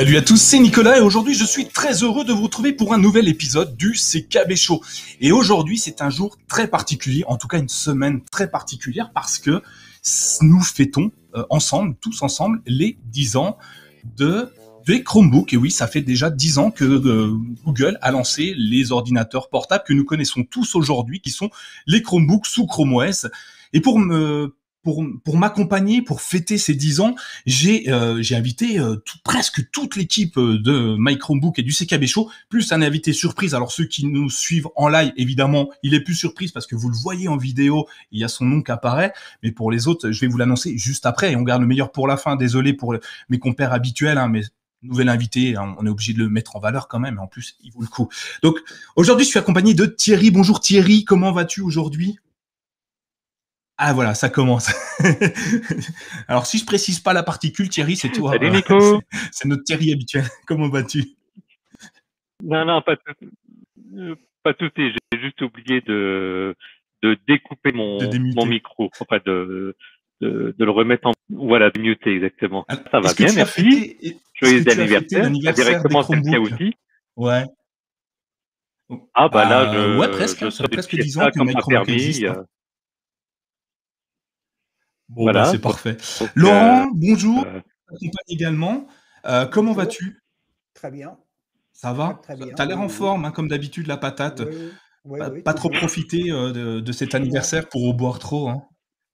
Salut à tous, c'est Nicolas et aujourd'hui je suis très heureux de vous retrouver pour un nouvel épisode du CKB Show. Et aujourd'hui c'est un jour très particulier, en tout cas une semaine très particulière parce que nous fêtons euh, ensemble, tous ensemble, les 10 ans de des Chromebooks. Et oui, ça fait déjà 10 ans que euh, Google a lancé les ordinateurs portables que nous connaissons tous aujourd'hui, qui sont les Chromebooks sous Chrome OS. Et pour me pour, pour m'accompagner, pour fêter ces 10 ans, j'ai euh, invité euh, tout, presque toute l'équipe euh, de My Chromebook et du CKB Show, plus un invité surprise. Alors ceux qui nous suivent en live, évidemment, il est plus surprise parce que vous le voyez en vidéo, il y a son nom qui apparaît. Mais pour les autres, je vais vous l'annoncer juste après et on garde le meilleur pour la fin. Désolé pour mes compères habituels, hein, mais nouvel invité, hein, on est obligé de le mettre en valeur quand même. En plus, il vaut le coup. Donc aujourd'hui, je suis accompagné de Thierry. Bonjour Thierry, comment vas-tu aujourd'hui? Ah voilà, ça commence. Alors si je précise pas la particule, Thierry, c'est toi. Salut Nico. C'est notre Thierry habituel. Comment vas-tu? Non, non, pas tout. Euh, pas tout. J'ai juste oublié de, de découper mon, mon micro, enfin de, de, de, le remettre en voilà, de muter exactement. Ça va bien, merci. Joyeux anniversaire. Directement Cynthia aussi. Ouais. Ah bah là, euh, je, ouais presque. ça fait presque 10 ans que Micro existe. Bon, bah, voilà, c'est parfait. Laurent, euh, bonjour. Euh, également. Euh, comment vas-tu? Très bien. Ça va? Tu as l'air en forme, hein, comme d'habitude, la patate. pas, trop profiter de, cet anniversaire pour en boire trop. Hein?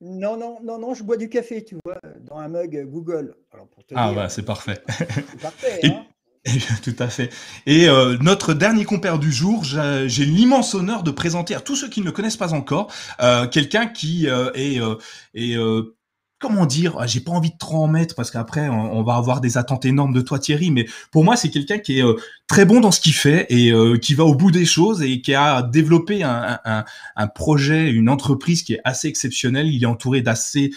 Non, non, non, non, je bois du café, tu vois, dans un mug Google. Alors pour te ah, bah, c'est parfait. C'est parfait, hein tout à fait. Et euh, notre dernier compère du jour, j'ai l'immense honneur de présenter à tous ceux qui ne le connaissent pas encore euh, quelqu'un qui euh, est, est comment dire, ah, j'ai pas envie de trop en mettre parce qu'après on, va avoir des attentes énormes de toi Thierry, mais pour moi c'est quelqu'un qui est très bon dans ce qu'il fait et qui va au bout des choses et qui a développé un projet, une entreprise qui est assez exceptionnelle. Il est entouré d'assez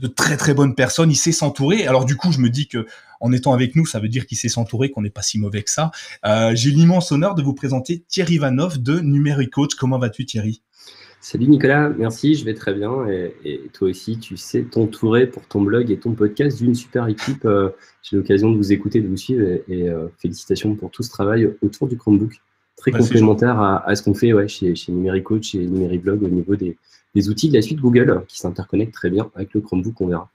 de très très bonnes personnes, il sait s'entourer. Alors du coup, je me dis que en étant avec nous, ça veut dire qu'il sait s'entourer, qu'on n'est pas si mauvais que ça. Euh, J'ai l'immense honneur de vous présenter Thierry Vanoff de Numérique Coach. Comment vas-tu Thierry? Salut Nicolas, merci, je vais très bien. Et, toi aussi, tu sais t'entourer pour ton blog et ton podcast d'une super équipe. Euh, j'ai l'occasion de vous écouter, de vous suivre et, euh, félicitations pour tout ce travail autour du Chromebook. Très bah, complémentaire à, ce qu'on fait ouais, chez, chez Numérique Coach et Numérique Blog au niveau des, des outils de la suite Google qui s'interconnectent très bien avec le Chromebook, on verra.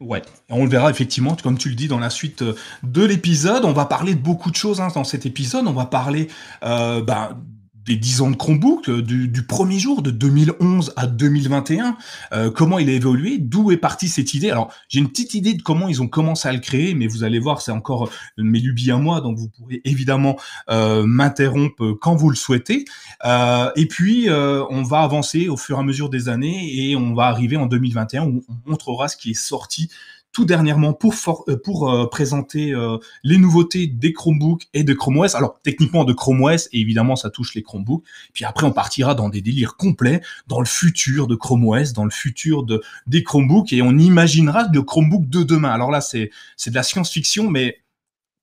Ouais, on le verra effectivement, comme tu le dis dans la suite euh, de l'épisode. On va parler de beaucoup de choses hein, dans cet épisode. On va parler euh, bah, des 10 ans de Chromebook, euh, du, premier jour de 2011 à 2021, euh, comment il a évolué, d'où est partie cette idée. Alors j'ai une petite idée de comment ils ont commencé à le créer, mais vous allez voir, c'est encore mes lubies à moi, donc vous pourrez évidemment euh, m'interrompre quand vous le souhaitez. Euh, et puis euh, on va avancer au fur et à mesure des années et on va arriver en 2021 où on montrera ce qui est sorti tout dernièrement pour, euh, pour euh, présenter euh, les nouveautés des Chromebooks et de Chrome OS. Alors techniquement de Chrome OS, et évidemment ça touche les Chromebooks. Puis après on partira dans des délires complets, dans le futur de Chrome OS, dans le futur de des Chromebooks, et on imaginera le Chromebook de demain. Alors là c'est c'est de la science-fiction, mais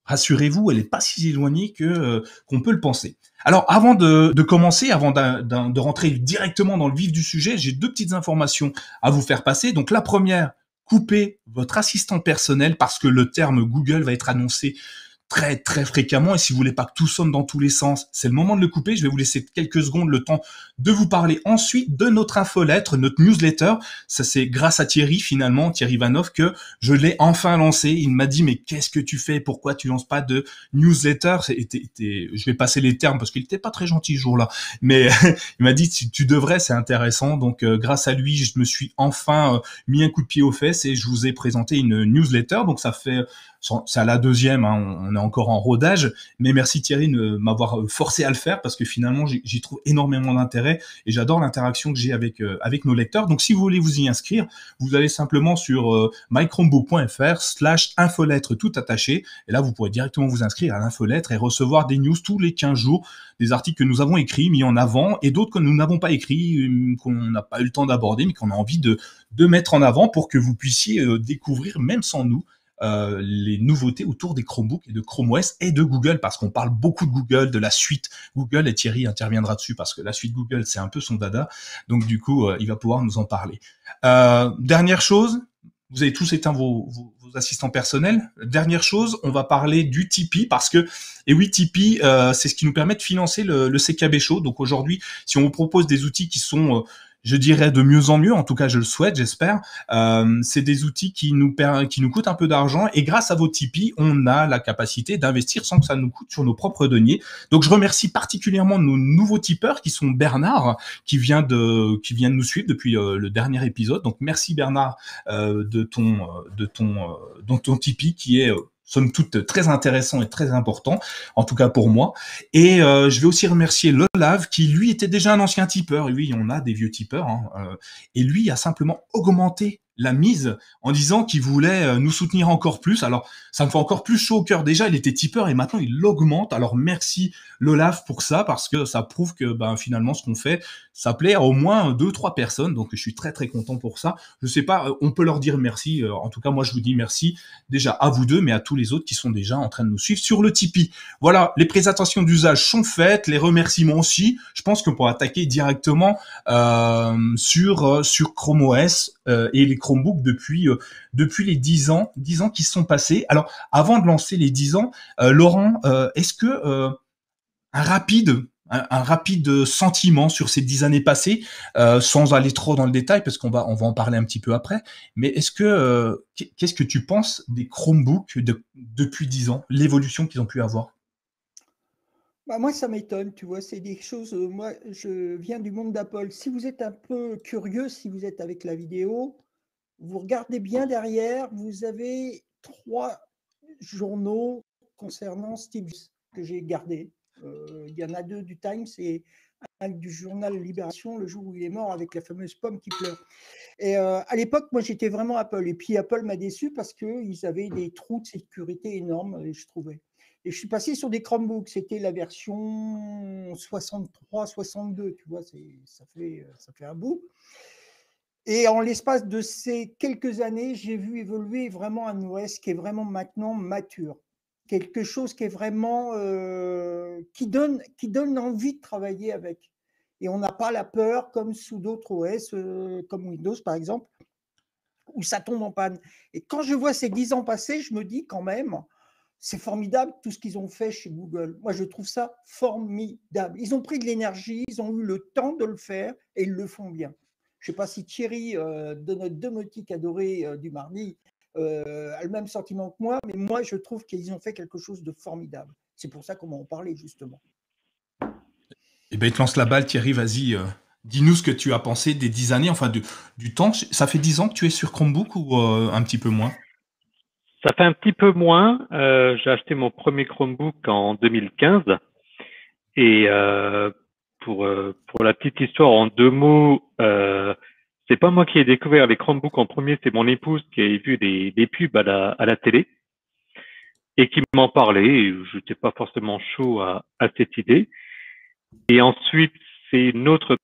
rassurez-vous, elle n'est pas si éloignée que qu'on peut le penser. Alors, avant de, de commencer, avant de, de rentrer directement dans le vif du sujet, j'ai deux petites informations à vous faire passer. Donc, la première, coupez votre assistant personnel parce que le terme Google va être annoncé très très fréquemment et si vous voulez pas que tout sonne dans tous les sens, c'est le moment de le couper. Je vais vous laisser quelques secondes le temps de vous parler ensuite de notre infolettre, notre newsletter. Ça c'est grâce à Thierry finalement, Thierry Vanov que je l'ai enfin lancé. Il m'a dit mais qu'est-ce que tu fais? Pourquoi tu lances pas de newsletter? Je vais passer les termes parce qu'il était pas très gentil ce jour-là, mais il m'a dit tu, devrais, c'est intéressant. Donc euh, grâce à lui, je me suis enfin euh, mis un coup de pied aux fesses et je vous ai présenté une newsletter. Donc ça fait c'est à la deuxième, hein, on, est encore en rodage. Mais merci Thierry de m'avoir forcé à le faire parce que finalement, j'y trouve énormément d'intérêt et j'adore l'interaction que j'ai avec, avec nos lecteurs. Donc, si vous voulez vous y inscrire, vous allez simplement sur mychromebook.fr slash infolettre tout attaché. Et là, vous pourrez directement vous inscrire à l'infolettre et recevoir des news tous les 15 jours, des articles que nous avons écrits, mis en avant, et d'autres que nous n'avons pas écrits, euh, qu'on n'a pas eu le temps d'aborder, mais qu'on a envie de, mettre en avant pour que vous puissiez euh, découvrir, même sans nous, euh, les nouveautés autour des Chromebooks et de Chrome OS et de Google parce qu'on parle beaucoup de Google, de la suite Google et Thierry interviendra dessus parce que la suite Google c'est un peu son dada donc du coup il va pouvoir nous en parler. Euh, dernière chose, vous avez tous éteint vos, vos, assistants personnels. Dernière chose, on va parler du Tipeee parce que, et oui, Tipeee, euh, c'est ce qui nous permet de financer le, le CKB Show. Donc aujourd'hui, si on vous propose des outils qui sont euh, je dirais de mieux en mieux, en tout cas je le souhaite, j'espère. Euh, c'est des outils qui nous, qui nous coûtent un peu d'argent et grâce à vos Tipeee, on a la capacité d'investir sans que ça nous coûte sur nos propres deniers. Donc je remercie particulièrement nos nouveaux tipeurs qui sont Bernard, qui vient de, qui vient de nous suivre depuis euh, le dernier épisode. Donc merci Bernard euh, de ton, de ton, de ton Tipeee qui est somme toute très intéressant et très important, en tout cas pour moi. Et euh, je vais aussi remercier Lolave, qui lui était déjà un ancien tipeur, et oui, on a des vieux tipeurs, hein, euh, et lui a simplement augmenté la mise en disant qu'il voulait euh, nous soutenir encore plus. Alors, ça me fait encore plus chaud au cœur. Déjà, il était tipeur et maintenant il l'augmente. Alors, merci Lolaf pour ça parce que ça prouve que ben, finalement, ce qu'on fait, ça plaît à au moins deux, trois personnes. Donc, je suis très, très content pour ça. Je sais pas, euh, on peut leur dire merci. Euh, en tout cas, moi, je vous dis merci déjà à vous deux, mais à tous les autres qui sont déjà en train de nous suivre sur le Tipeee. Voilà, les présentations d'usage sont faites, les remerciements aussi. Je pense qu'on pourra attaquer directement sur, sur Chrome OS et les Chromebook depuis euh, les 10 ans, 10 ans qui sont passés. Alors, avant de lancer les 10 ans, euh, Laurent, euh, est-ce que un rapide sentiment sur ces dix années passées, sans aller trop dans le détail, parce qu'on va, en parler un petit peu après. Mais est-ce que, qu'est-ce que tu penses des Chromebooks de, depuis dix ans, l'évolution qu'ils ont pu avoir? Bah moi, ça m'étonne, tu vois, c'est des choses. moi, je viens du monde d'Apple. Si vous êtes un peu curieux, si vous êtes avec la vidéo, vous regardez bien derrière, vous avez trois journaux concernant Steve que j'ai gardés. Euh, il y en a deux du Times et un du journal Libération, le jour où il est mort, avec la fameuse pomme qui pleure. Et euh, à l'époque, moi, j'étais vraiment Apple. Et puis Apple m'a déçu parce qu'ils avaient des trous de sécurité énormes, je trouvais. Et je suis passé sur des Chromebooks. C'était la version 63, 62, tu vois, ça fait, un bout. Et en l'espace de ces quelques années, j'ai vu évoluer vraiment un OS qui est vraiment maintenant mature. Quelque chose qui est vraiment euh, qui, donne, qui donne envie de travailler avec. Et on n'a pas la peur comme sous d'autres OS, euh, comme Windows par exemple, où ça tombe en panne. Et quand je vois ces dix ans passés, je me dis quand même, c'est formidable tout ce qu'ils ont fait chez Google. Moi, je trouve ça formidable. Ils ont pris de l'énergie, ils ont eu le temps de le faire et ils le font bien. Je ne sais pas si Thierry, euh, de notre domotique adoré euh, du mardi, euh, a le même sentiment que moi, mais moi, je trouve qu'ils ont fait quelque chose de formidable. C'est pour ça qu'on va en justement. Eh bien, il te lance la balle, Thierry, vas-y. Dis-nous ce que tu as pensé des dix années, enfin du temps. Ça fait dix ans que tu es sur Chromebook ou un petit peu moins? Ça fait un petit peu moins. J'ai acheté mon premier Chromebook en 2015. Et pour euh, pour la petite histoire en deux mots, euh, c'est pas moi qui ai découvert les Chromebooks en premier, c'est mon épouse qui a vu des, des pubs à la, à la télé et qui m'en parlait. Je n'étais pas forcément chaud à, à cette idée. Et ensuite, c'est une autre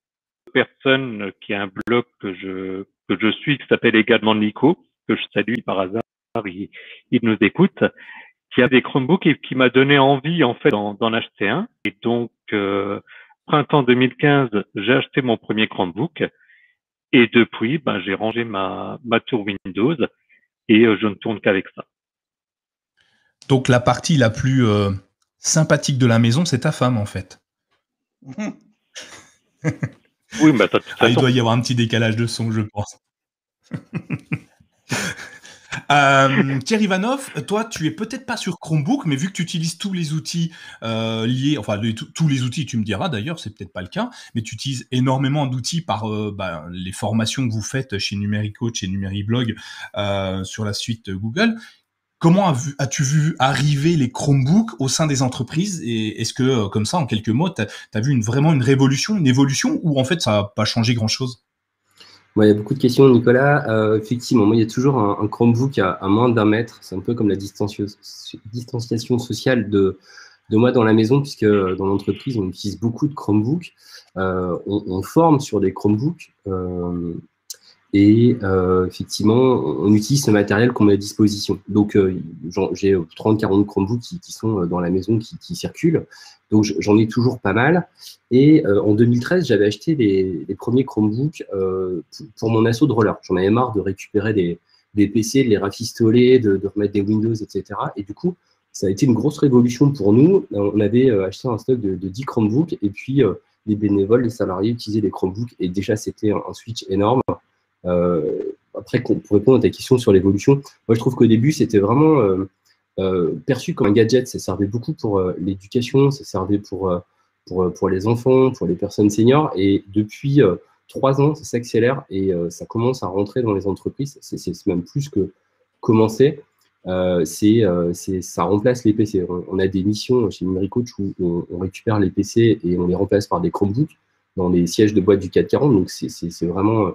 personne qui a un blog que je que je suis qui s'appelle également Nico que je salue par hasard. Il, il nous écoute qui a des Chromebooks et qui m'a donné envie en fait d'en acheter un. Et donc euh, printemps 2015, j'ai acheté mon premier Chromebook et depuis, ben, j'ai rangé ma, ma tour Windows et euh, je ne tourne qu'avec ça. Donc la partie la plus euh, sympathique de la maison, c'est ta femme en fait. oui, mais ah, il doit y avoir un petit décalage de son, je pense. Euh, Thierry Ivanov, toi, tu es peut-être pas sur Chromebook, mais vu que tu utilises tous les outils euh, liés, enfin tous les outils, tu me diras d'ailleurs, c'est peut-être pas le cas, mais tu utilises énormément d'outils par euh, bah, les formations que vous faites chez Numéricoach, chez Numériblog, sur la suite Google. comment as-tu vu arriver les Chromebooks au sein des entreprises Et est-ce que, comme ça, en quelques mots, tu as, vu vraiment une révolution, une évolution, ou en fait, ça n'a pas changé grand-chose? Il y a beaucoup de questions, Nicolas. Euh, effectivement, moi, il y a toujours un, Chromebook à, moins d'un mètre. C'est un peu comme la distanciation sociale de, moi dans la maison, puisque dans l'entreprise, on utilise beaucoup de Chromebooks. Euh, on, forme sur des Chromebooks. Euh, et effectivement, on utilise ce matériel qu'on met à disposition. Donc, j'ai 30-40 Chromebooks qui, sont dans la maison, qui circulent. Donc j'en ai toujours pas mal. Et euh, en 2013, j'avais acheté les, premiers Chromebooks euh, pour, mon assaut de roller. J'en avais marre de récupérer des, PC, de les rafistoler, de, remettre des Windows, etc. Et du coup, ça a été une grosse révolution pour nous. On avait euh, acheté un stock de, 10 Chromebooks et puis les bénévoles, les salariés utilisaient les Chromebooks et déjà c'était un, switch énorme. Après, pour répondre à ta question sur l'évolution, moi je trouve qu'au début c'était vraiment euh, perçu comme un gadget. Ça servait beaucoup pour euh, l'éducation, ça servait pour, euh, pour, pour, les enfants, pour les personnes seniors. Et depuis trois ans, ça s'accélère et ça commence à rentrer dans les entreprises. C'est même plus que commencer. c'est ça remplace les PC. On, a des missions chez Numéricoach où on, récupère les PC et on les remplace par des Chromebooks dans les sièges de boîte du 440. Donc, c'est vraiment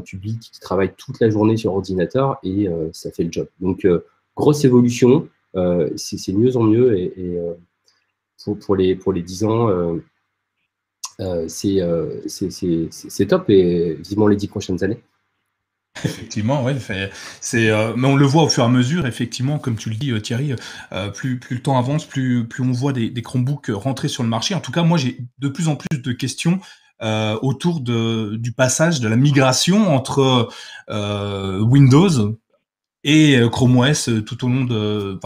public qui travaille toute la journée sur ordinateur et ça fait le job. Donc, grosse évolution. Euh, c'est mieux en mieux et, euh, pour, les, pour les 10 ans, euh, c'est top et vivement les 10 prochaines années. Effectivement, oui. C'est, mais on le voit au fur et à mesure, effectivement, comme tu le dis, Thierry, plus, plus le temps avance, plus, plus on voit des, des Chromebooks rentrer sur le marché. En tout cas, moi, j'ai de plus en plus de questions autour de, du passage de la migration entre Windows et euh, Chrome OS euh, tout au long de,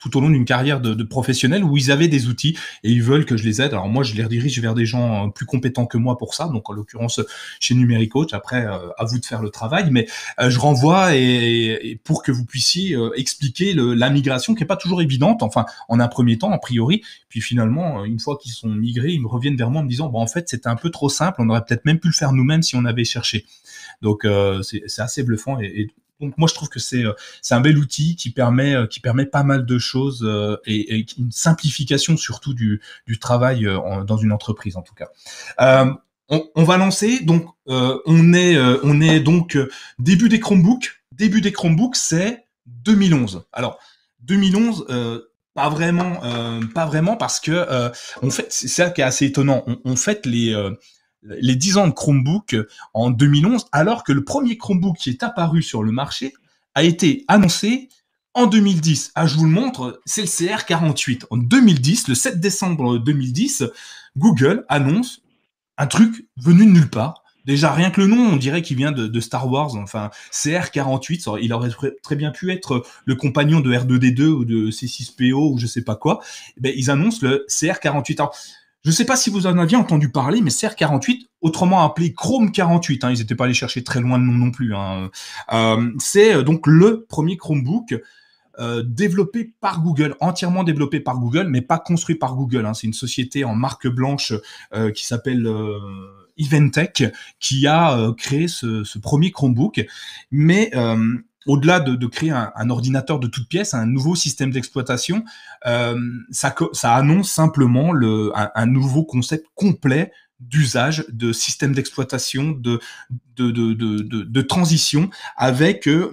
tout au long d'une carrière de, de, professionnel où ils avaient des outils et ils veulent que je les aide. Alors moi, je les redirige vers des gens euh, plus compétents que moi pour ça. Donc en l'occurrence chez Numéricoach. Après, à vous de faire le travail, mais je renvoie et, pour que vous puissiez expliquer le, la migration qui est pas toujours évidente. Enfin, en un premier temps, a priori. Puis finalement, une fois qu'ils sont migrés, ils me reviennent vers moi en me disant, bon, en fait, c'était un peu trop simple. On aurait peut-être même pu le faire nous-mêmes si on avait cherché. Donc c'est assez bluffant et, et donc moi je trouve que c'est euh, c'est un bel outil qui permet euh, qui permet pas mal de choses euh, et, une simplification surtout du, du travail dans une entreprise en tout cas. on, va lancer donc on est on est donc début des Chromebooks début des Chromebooks c'est 2011. Alors 2011 pas vraiment, pas vraiment parce que on fait, c'est ça qui est assez étonnant. On, on fait les les 10 ans de Chromebook en 2011, alors que le premier Chromebook qui est apparu sur le marché a été annoncé en 2010. Ah, je vous le montre, c'est le CR48. En 2010, le 7 décembre 2010, Google annonce un truc venu de nulle part. Déjà, rien que le nom, on dirait qu'il vient de, Star Wars. Enfin, CR48, il aurait très bien pu être le compagnon de R2D2 ou de C6PO ou je sais pas quoi. Eh ben, ils annoncent le CR48. Je ne sais pas si vous en aviez entendu parler, mais CR48, autrement appelé Chrome 48, hein, ils n'étaient pas allés chercher très loin de nom non plus. Hein, euh, c'est euh, donc le premier Chromebook euh, développé par Google, entièrement développé par Google, mais pas construit par Google. Hein. C'est une société en marque blanche qui s'appelle Eventech qui a créé ce, ce, premier Chromebook. Mais au-delà de, créer un, ordinateur de toute pièce, un nouveau système d'exploitation, euh, ça, annonce simplement un, nouveau concept complet d'usage de système d'exploitation, de, de, transition, avec euh,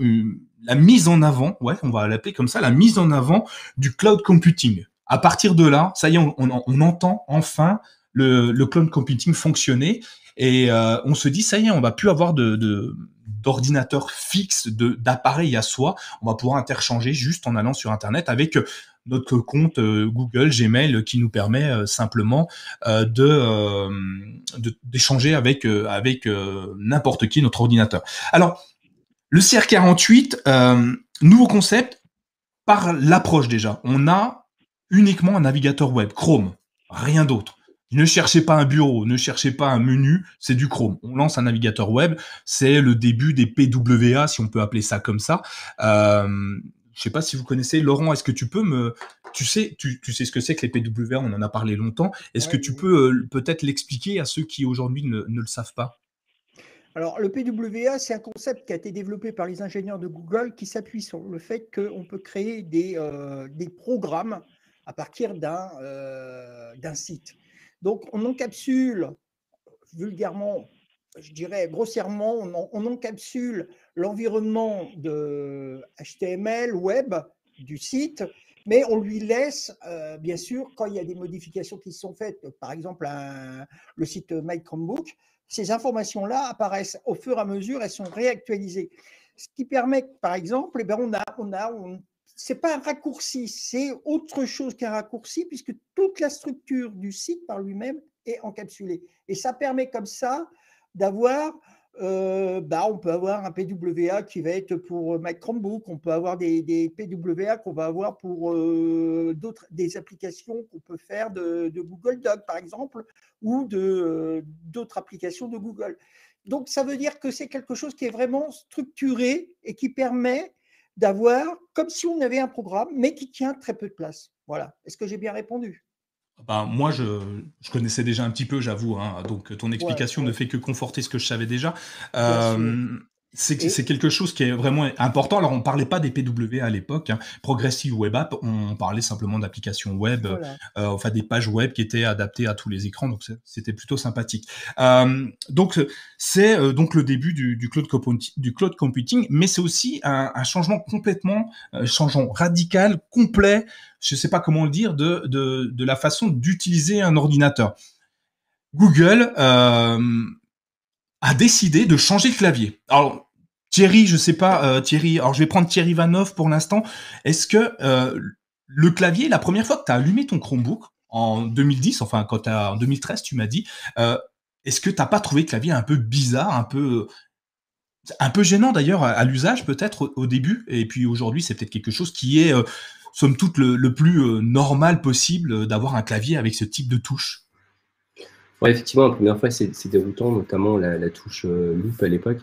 la mise en avant, ouais, on va l'appeler comme ça, la mise en avant du cloud computing. À partir de là, ça y est, on, entend enfin le, cloud computing fonctionner et euh, on se dit ça y est, on va plus avoir de d'ordinateur fixe, d'appareil à soi. On va pouvoir interchanger juste en allant sur Internet avec euh, notre compte euh, Google, Gmail, qui nous permet euh, simplement de d'échanger avec avec n'importe qui notre ordinateur. Alors le CR48, nouveau concept par l'approche déjà. On a uniquement un navigateur web, Chrome, rien d'autre. Ne cherchez pas un bureau, ne cherchez pas un menu, c'est du Chrome. On lance un navigateur web, c'est le début des PWA, si on peut appeler ça comme ça. Euh, je sais pas si vous connaissez. Laurent, est-ce que tu peux me... Tu sais, tu, sais ce que c'est que les PWA, on en a parlé longtemps. Est-ce que tu peux euh, peut-être l'expliquer à ceux qui aujourd'hui ne, le savent pas? Alors, le PWA, c'est un concept qui a été développé par les ingénieurs de Google qui s'appuie sur le fait qu'on peut créer des, euh, des, programmes à partir euh, d'un site. Donc, on encapsule vulgairement, je dirais grossièrement, on, encapsule l'environnement de HTML, web du site, mais on lui laisse, euh, bien sûr, quand il y a des modifications qui sont faites, par exemple le site My Chromebook, ces informations-là apparaissent au fur et à mesure, elles sont réactualisées. Ce qui permet, par exemple, eh bien, on a, on a, c'est pas un raccourci, c'est autre chose qu'un raccourci, puisque toute la structure du site par lui-même est encapsulée. Et ça permet comme ça d'avoir euh, bah, on peut avoir un PWA qui va être pour Mac Chromebook, on peut avoir des, PWA qu'on va avoir pour euh, d'autres des applications qu'on peut faire de, Google Doc par exemple, ou d'autres applications de Google. Donc ça veut dire que c'est quelque chose qui est vraiment structuré et qui permet d'avoir comme si on avait un programme, mais qui tient très peu de place. Voilà. Est-ce que j'ai bien répondu? Ben, moi, je, je, connaissais déjà un petit peu, j'avoue. Hein, donc, ton explication ne fait que conforter ce que je savais déjà. Euh, c'est quelque chose qui est vraiment important. Alors, on parlait pas des PW à l'époque. Hein. Progressive Web App, on parlait simplement d'applications web, euh, enfin des pages web qui étaient adaptées à tous les écrans. Donc, c'était plutôt sympathique. Euh, donc, c'est euh, donc le début du, du, cloud du cloud computing, mais c'est aussi un, un, changement complètement, changeant radical, complet. Je sais pas comment le dire de de, de la façon d'utiliser un ordinateur. Google a décidé de changer le clavier. Alors Thierry, je sais pas, euh, Thierry, alors je vais prendre Thierry Vanoff pour l'instant. Est-ce que euh, le clavier, la première fois que tu as allumé ton Chromebook en 2010, enfin quand as, en 2013, tu m'as dit, euh, est-ce que t'as pas trouvé le clavier un peu bizarre, un peu un peu gênant d'ailleurs à, l'usage peut-être au, début, et puis aujourd'hui c'est peut-être quelque chose qui est somme toute le, plus normal possible d'avoir un clavier avec ce type de touche. Effectivement, la première fois c'est déroutant, notamment la, touche loop à l'époque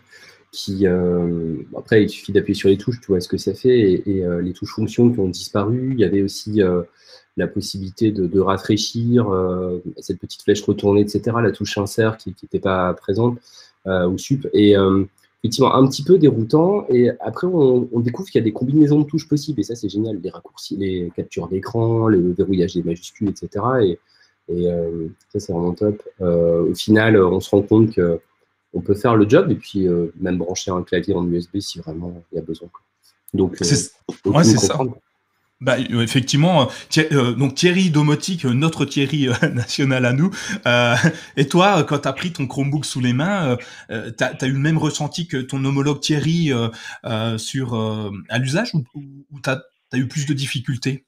qui, euh, après, il suffit d'appuyer sur les touches, tu vois ce que ça fait, et, euh, les touches fonctions qui ont disparu. Il y avait aussi euh, la possibilité de, rafraîchir cette petite flèche retournée, etc. La touche insert qui n'était pas présente, ou sup. Et effectivement, un petit peu déroutant. Et après, on, découvre qu'il y a des combinaisons de touches possibles, et ça, c'est génial. Les raccourcis, les captures d'écran, le verrouillage des majuscules, etc. Et, et ça, c'est vraiment top. au final, on se rend compte que on peut faire le job et puis euh, même brancher un clavier en USB si vraiment il y a besoin. Donc, euh, c'est ça. Bah, euh, effectivement, donc Thierry Domotique, notre Thierry national à nous. et toi, quand tu as pris ton Chromebook sous les mains, tu as, eu le même ressenti que ton homologue Thierry sur à l'usage ou, tu as, eu plus de difficultés?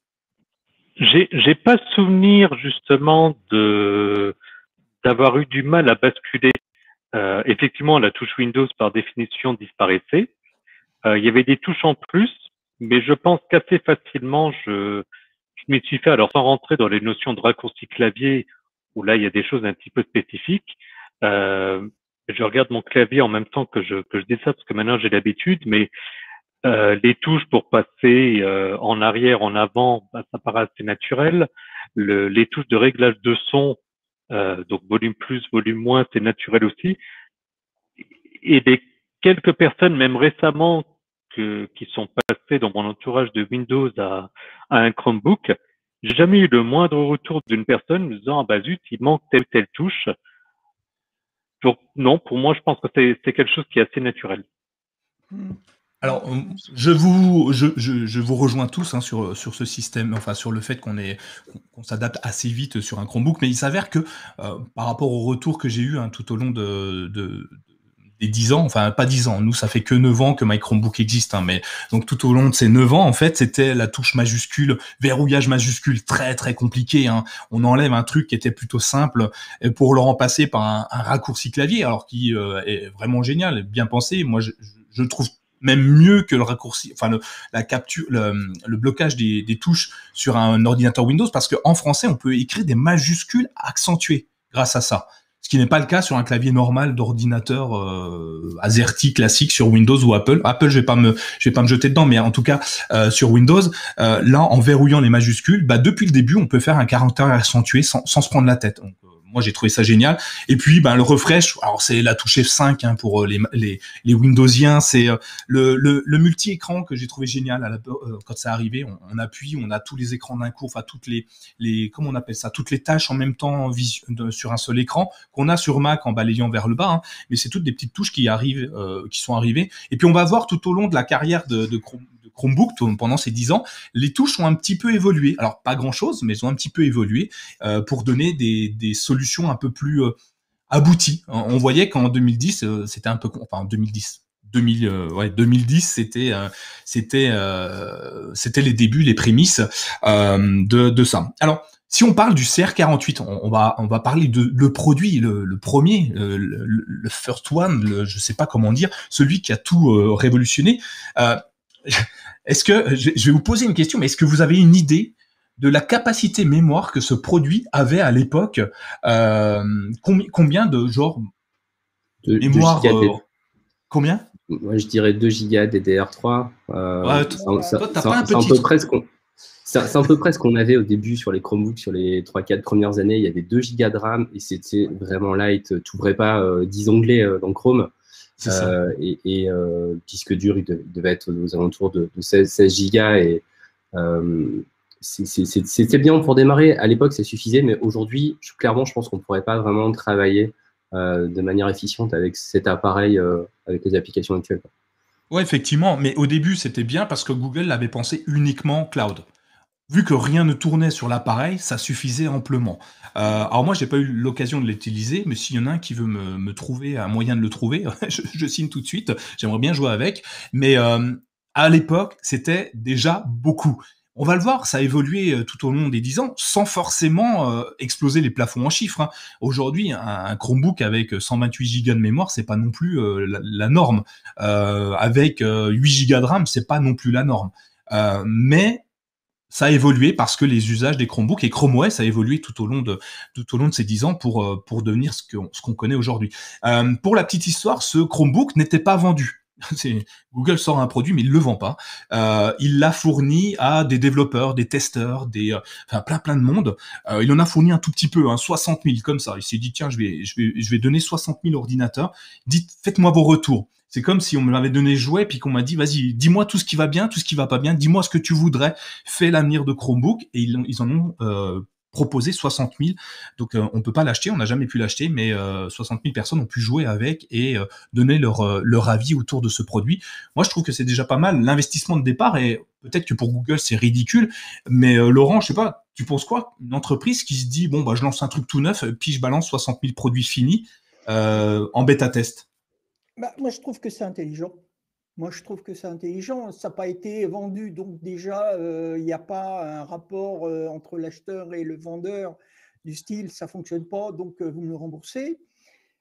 J'ai pas souvenir justement de d'avoir eu du mal à basculer euh, effectivement, la touche Windows, par définition, disparaissait. Euh, il y avait des touches en plus, mais je pense qu'assez facilement, je, je m'y suis fait, alors sans rentrer dans les notions de raccourci clavier, où là, il y a des choses un petit peu spécifiques. Euh, je regarde mon clavier en même temps que je, que je dis ça, parce que maintenant j'ai l'habitude, mais euh, les touches pour passer euh, en arrière, en avant, bah, ça paraît assez naturel. Le, les touches de réglage de son, euh, donc volume plus, volume moins, c'est naturel aussi. Et des quelques personnes, même récemment, que, qui sont passées dans mon entourage de Windows à, à un Chromebook, j'ai jamais eu le moindre retour d'une personne me disant ah bah zut, il manque telle telle touche. Donc non, pour moi, je pense que c'est quelque chose qui est assez naturel. Hmm. Alors, euh, je vous, je, je, vous rejoins tous hein, sur, ce système, enfin sur le fait qu'on s'adapte assez vite sur un Chromebook, mais il s'avère que euh, par rapport au retour que j'ai eu hein, tout au long de, de, des 10 ans, enfin pas 10 ans, nous ça fait que 9 ans que My Chromebook existe, hein, mais donc tout au long de ces 9 ans, en fait, c'était la touche majuscule, verrouillage majuscule, très très compliqué. On enlève un truc qui était plutôt simple pour le remplacer par un, un raccourci clavier, alors qui euh, est vraiment génial, bien pensé. Moi, je, je trouve même mieux que le raccourci, enfin le, la capture, le, blocage des, touches sur un ordinateur Windows, parce qu'en français, on peut écrire des majuscules accentuées grâce à ça. Ce qui n'est pas le cas sur un clavier normal d'ordinateur euh, AZERTY classique sur Windows ou Apple. Apple, je vais pas me, je vais pas me jeter dedans, mais en tout cas euh, sur Windows, euh, là, en verrouillant les majuscules, bah, depuis le début, on peut faire un caractère accentué sans, sans se prendre la tête. Donc, moi j'ai trouvé ça génial. Et puis ben le refresh, alors c'est la touche F5 hein, pour les, les, les Windowsiens, c'est le, le, le multi-écran que j'ai trouvé génial à la, quand ça arrivé. On, on, appuie, on a tous les écrans d'un coup, enfin toutes les les comment on appelle ça, toutes les tâches en même temps sur un seul écran qu'on a sur Mac en balayant vers le bas. Hein. mais c'est toutes des petites touches qui arrivent, qui sont arrivées. Et puis on va voir tout au long de la carrière de, de Chrome Chromebook pendant ces 10 ans, les touches ont un petit peu évolué. Alors pas grand-chose, mais elles ont un petit peu évolué euh, pour donner des, solutions un peu plus euh, abouties. On voyait qu'en 2010, euh, c'était un peu, enfin en 2010, 2000, ouais, 2010, c'était c'était les débuts, les prémices de, ça. Alors si on parle du CR48, on, va on va parler de le produit, le, premier, le, le, first one, le, je sais pas comment dire, celui qui a tout révolutionné. Est-ce que je vais vous poser une question, mais est-ce que vous avez une idée de la capacité mémoire que ce produit avait à l'époque euh, combien, de genre de, mémoire euh, Combien? Moi, je dirais 2 gigas DDR3. Euh, pas un petit. C'est un peu près ce qu'on avait au début sur les Chromebooks, sur les 3-4 premières années. Il y avait 2 gigas de RAM et c'était vraiment light. Tu n'ouvrais pas 10 onglets dans Chrome. Euh, et, et euh, le disque dur, il devait être aux alentours de, 16, 16 gigas. Et euh, c'était bien pour démarrer. À l'époque, ça suffisait, mais aujourd'hui, clairement, je pense qu'on ne pourrait pas vraiment travailler de manière efficiente avec cet appareil, avec les applications actuelles. Oui, effectivement, mais au début, c'était bien parce que Google l'avait pensé uniquement cloud vu que rien ne tournait sur l'appareil, ça suffisait amplement. Euh, alors moi, j'ai pas eu l'occasion de l'utiliser, mais s'il y en a un qui veut me, me trouver un moyen de le trouver, je, je, signe tout de suite. J'aimerais bien jouer avec, mais euh, à l'époque, c'était déjà beaucoup. On va le voir, ça a évolué euh, tout au long des dix ans, sans forcément euh, exploser les plafonds en chiffres. Hein. Aujourd'hui, un, Chromebook avec 128 Go de mémoire, c'est pas non plus euh, la, la, norme. avec 8 Go de RAM, c'est pas non plus la norme. mais ça a évolué parce que les usages des Chromebooks et Chrome OS a évolué tout au long de ces dix ans pour euh, devenir ce qu'on connaît aujourd'hui. Euh, pour la petite histoire, ce Chromebook n'était pas vendu. Google sort un produit mais il le vend pas. Euh, il l'a fourni à des développeurs, des testeurs, des plein plein de monde. Il en a fourni un tout petit peu, hein, 60 000 comme ça. Il s'est dit tiens je vais je vais je vais donner 60 000 ordinateurs. Dites faites-moi vos retours. C'est comme si on me l'avait donné jouet puis qu'on m'a dit vas-y, dis-moi tout ce qui va bien, tout ce qui va pas bien, dis-moi ce que tu voudrais, fais l'avenir de Chromebook et ils, en ont euh, proposé 60 000. Donc euh, on peut pas l'acheter, on n'a jamais pu l'acheter, mais euh, 60 000 personnes ont pu jouer avec et euh, donner leur euh, leur avis autour de ce produit. Moi je trouve que c'est déjà pas mal. L'investissement de départ et peut-être que pour Google c'est ridicule, mais Laurent, je sais pas, tu penses quoi? Une entreprise qui se dit bon bah je lance un truc tout neuf, puis je balance 60 000 produits finis en bêta test. Bah, moi, je trouve que c'est intelligent. Moi, je trouve que c'est intelligent. Ça n'a pas été vendu, donc déjà, euh, il n'y a pas un rapport euh, entre l'acheteur et le vendeur du style, ça ne fonctionne pas, donc euh, vous me le remboursez.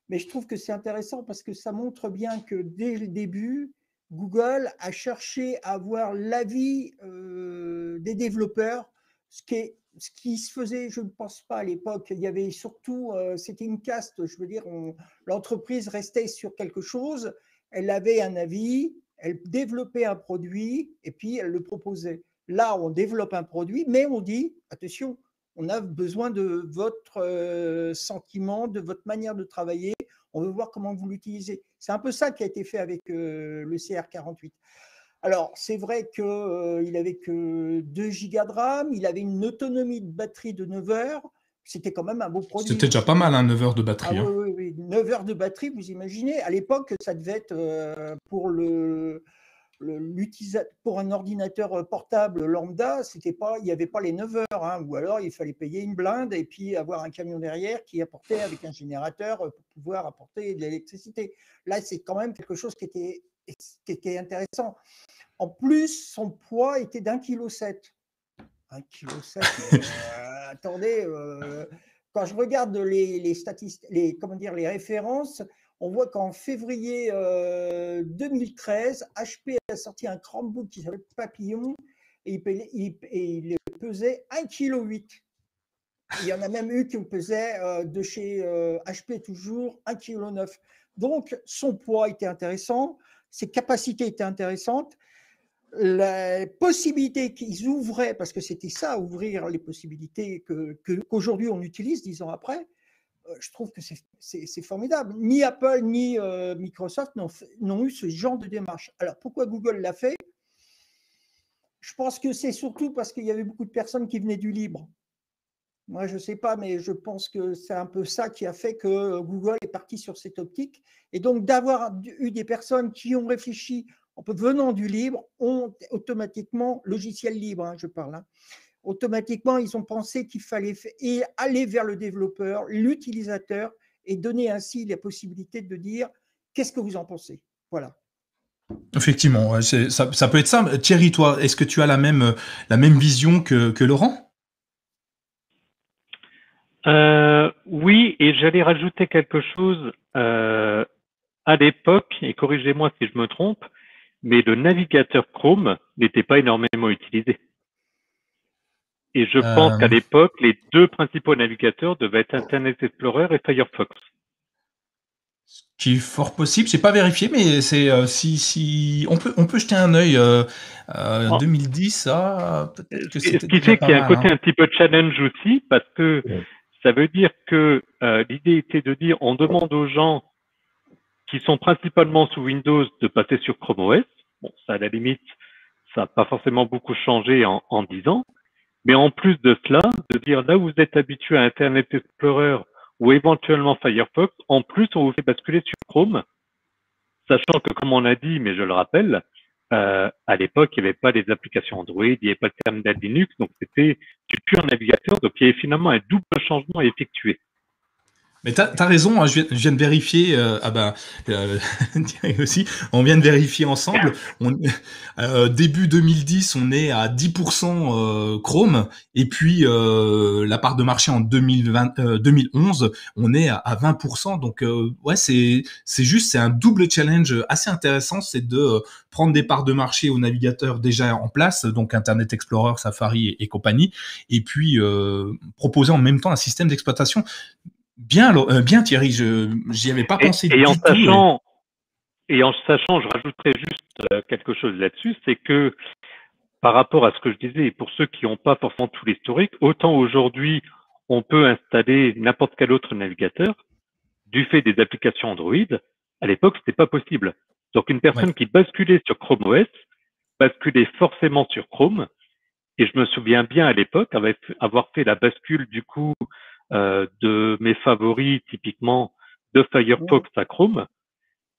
Mais je trouve que c'est intéressant parce que ça montre bien que dès le début, Google a cherché à avoir l'avis des développeurs, ce qui est ce qui se faisait, je ne pense pas à l'époque, il y avait surtout, euh, c'était une caste, je veux dire, l'entreprise restait sur quelque chose, elle avait un avis, elle développait un produit et puis elle le proposait. Là, on développe un produit, mais on dit, attention, on a besoin de votre euh, sentiment, de votre manière de travailler, on veut voir comment vous l'utilisez. C'est un peu ça qui a été fait avec euh, le CR48. Alors, c'est vrai qu'il euh, n'avait que 2 gigas de RAM, il avait une autonomie de batterie de 9 heures. C'était quand même un beau produit. C'était déjà pas mal, hein, 9 heures de batterie. Ah hein. oui, oui, 9 heures de batterie, vous imaginez. À l'époque, ça devait être euh, pour le, pour un ordinateur euh, portable lambda, c'était pas, il n'y avait pas les 9 heures, hein, ou alors il fallait payer une blinde et puis avoir un camion derrière qui apportait avec un générateur pour pouvoir apporter de l'électricité. Là, c'est quand même quelque chose qui était, qui était intéressant. En plus, son poids était d'un kilo sept. Un kilo sept. Euh, attendez, euh, quand je regarde les, statistiques, les, comment dire, les références, on voit qu'en février 2013, euh, HP a sorti un Chromebook qui s'appelle Papillon et il, pesait 1,8 kg. Il y en a même eu qui pesait de chez HP toujours 1,9 kg. Donc, son poids était intéressant, ses capacités étaient intéressantes la possibilité qu'ils ouvraient, parce que c'était ça, ouvrir les possibilités qu'aujourd'hui on utilise dix ans après, je trouve que c'est formidable. Ni Apple ni Microsoft n'ont eu ce genre de démarche. Alors pourquoi Google l'a fait? Je pense que c'est surtout parce qu'il y avait beaucoup de personnes qui venaient du libre. Moi, je ne sais pas, mais je pense que c'est un peu ça qui a fait que Google est parti sur cette optique. Et donc, d'avoir eu des personnes qui ont réfléchi en venant du libre, ont automatiquement, logiciel libre, hein, je parle, hein, automatiquement, ils ont pensé qu'il fallait aller vers le développeur, l'utilisateur, et donner ainsi la possibilité de dire qu'est-ce que vous en pensez? Voilà. Effectivement, ça, peut être ça. Thierry, toi, est-ce que tu as la même, la même vision que Laurent? Euh, oui, et j'allais rajouter quelque chose. Euh, à l'époque, et corrigez-moi si je me trompe, mais le navigateur Chrome n'était pas énormément utilisé. Et je pense qu'à euh. l'époque, les deux principaux navigateurs devaient être Internet Explorer et Firefox. Ce qui est fort possible, c'est pas vérifié, mais c'est si si on peut on peut jeter un œil. Euh, 2010, ah, peut-être que c'était. Ce qui fait qu'il y a un côté hein. un petit peu challenge aussi, parce que ça veut dire que euh, l'idée était de dire on demande aux gens qui sont principalement sous Windows de passer sur Chrome OS. Bon, ça à la limite, ça n'a pas forcément beaucoup changé en, en 10 ans. Mais en plus de cela, de dire là où vous êtes habitué à Internet Explorer ou éventuellement Firefox, en plus on vous fait basculer sur Chrome, sachant que comme on a dit, mais je le rappelle, euh, à l'époque, il n'y avait pas les applications Android, il n'y avait pas le terminal Linux, donc c'était du pur navigateur. Donc il y avait finalement un double changement à effectuer. Mais tu as, raison, hein, je, viens, de vérifier, euh, ah ben, euh, aussi, on vient de vérifier ensemble. On, euh, début 2010, on est à 10% Chrome, et puis la part de marché en 2020, 2011, on est à, 20%. Donc ouais, c'est c'est juste, c'est un double challenge assez intéressant, c'est de prendre des parts de marché aux navigateurs déjà en place, donc Internet Explorer, Safari et, compagnie, et puis proposer en même temps un système d'exploitation Bien, euh, bien Thierry, je n'y avais pas pensé. Et, en sachant, et en sachant, je rajouterais juste euh, quelque chose là-dessus, c'est que par rapport à ce que je disais, pour ceux qui n'ont pas forcément tout l'historique, autant aujourd'hui on peut installer n'importe quel autre navigateur du fait des applications Android. À l'époque, c'était pas possible. Donc une personne qui basculait sur Chrome OS basculait forcément sur Chrome. Et je me souviens bien à l'époque avoir fait la bascule du coup de mes favoris, typiquement de Firefox à Chrome,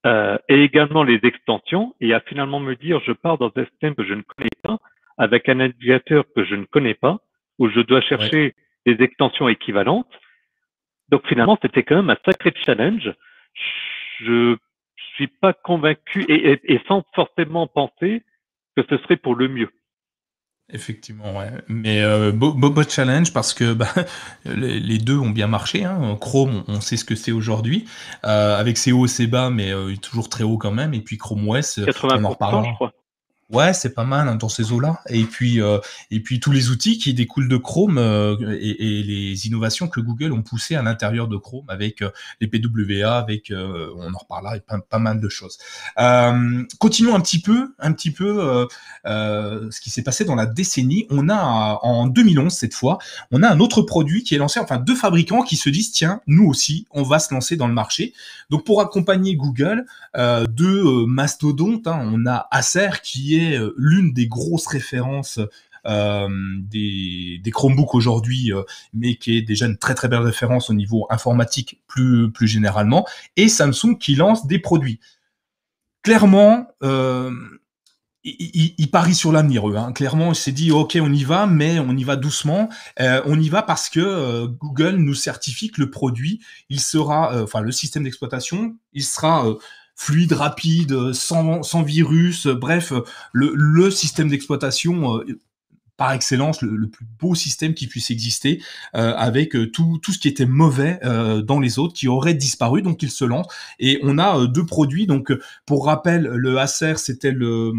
euh, et également les extensions, et à finalement me dire, je pars dans un système que je ne connais pas, avec un navigateur que je ne connais pas, où je dois chercher des extensions équivalentes. Donc finalement, c'était quand même un sacré challenge. Je suis pas convaincu et, et sans forcément penser que ce serait pour le mieux. Effectivement, ouais. Mais euh, beau, beau, challenge parce que bah, les, deux ont bien marché. Hein. Chrome, on sait ce que c'est aujourd'hui, euh, avec ses hauts et ses bas, mais euh, toujours très haut quand même. Et puis Chrome OS, on en reparlera. Je crois. Ouais, c'est pas mal hein, dans ces eaux-là. Et puis, euh, et puis tous les outils qui découlent de Chrome euh, et, et, les innovations que Google ont poussées à l'intérieur de Chrome avec euh, les PWA, avec, on en reparlera, et pas, pas mal de choses. continuons un petit peu, un petit peu ce qui s'est passé dans la décennie. On a en 2011 cette fois, on a un autre produit qui est lancé, enfin deux fabricants qui se disent tiens, nous aussi, on va se lancer dans le marché. Donc pour accompagner Google, deux mastodontes, hein, on a Acer qui est euh, l'une des grosses références euh, des, Chromebooks aujourd'hui, euh, mais qui est déjà une très très belle référence au niveau informatique plus, plus généralement, et Samsung qui lance des produits. Clairement, il, parie sur l'avenir, eux. Hein. Clairement, il s'est dit, OK, on y va, mais on y va doucement. on y va parce que Google nous certifie que le produit, il sera, enfin, le système d'exploitation, il sera fluide, rapide, sans, sans virus, bref, le, le système d'exploitation euh, par excellence le, plus beau système qui puisse exister euh, avec euh, tout, tout ce qui était mauvais dans les autres qui auraient disparu donc il se lance. Et on a deux produits. Donc pour rappel le Acer c'était le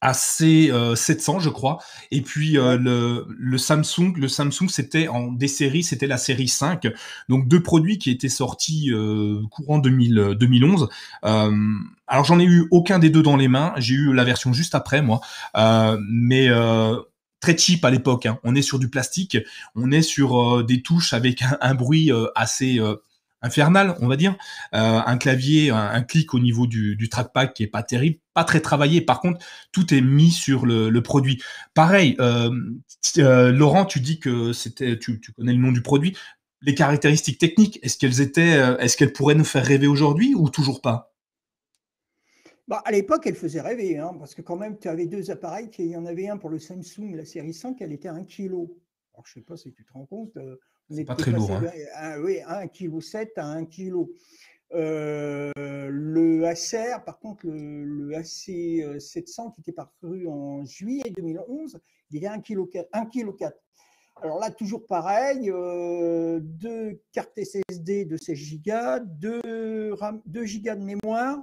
AC 700 je crois. Et puis euh, le, le, Samsung le Samsung c'était en des séries c'était la série 5 donc deux produits qui étaient sortis euh, courant 2000, 2011 euh, alors j'en ai eu aucun des deux dans les mains. J'ai eu la version juste après moi. Mais très cheap à l'époque. Hein. On est sur du plastique, on est sur des touches avec un, bruit assez infernal, on va dire. un clavier, un, clic au niveau du, du, trackpad qui est pas terrible, pas très travaillé. Par contre, tout est mis sur le, produit. Pareil, Laurent, tu dis que c'était, tu, connais le nom du produit. Les caractéristiques techniques, est-ce qu'elles étaient, est-ce qu'elles pourraient nous faire rêver aujourd'hui ou toujours pas? Bah, à l'époque, elle faisait rêver, hein, parce que quand même, tu avais deux appareils. Il y en avait un pour le Samsung, la série 5, elle était à 1 kg. Je ne sais pas si tu te rends compte. Euh, pas très lourd. Hein. oui, 1,7 kg à 1 kg. Euh, le Acer, par contre, le, AC700 qui était paru en juillet 2011, il était à 1 kg. 1 kg 4. Alors là, toujours pareil, euh, deux cartes SSD de 16 Go, 2, 2 Go de mémoire,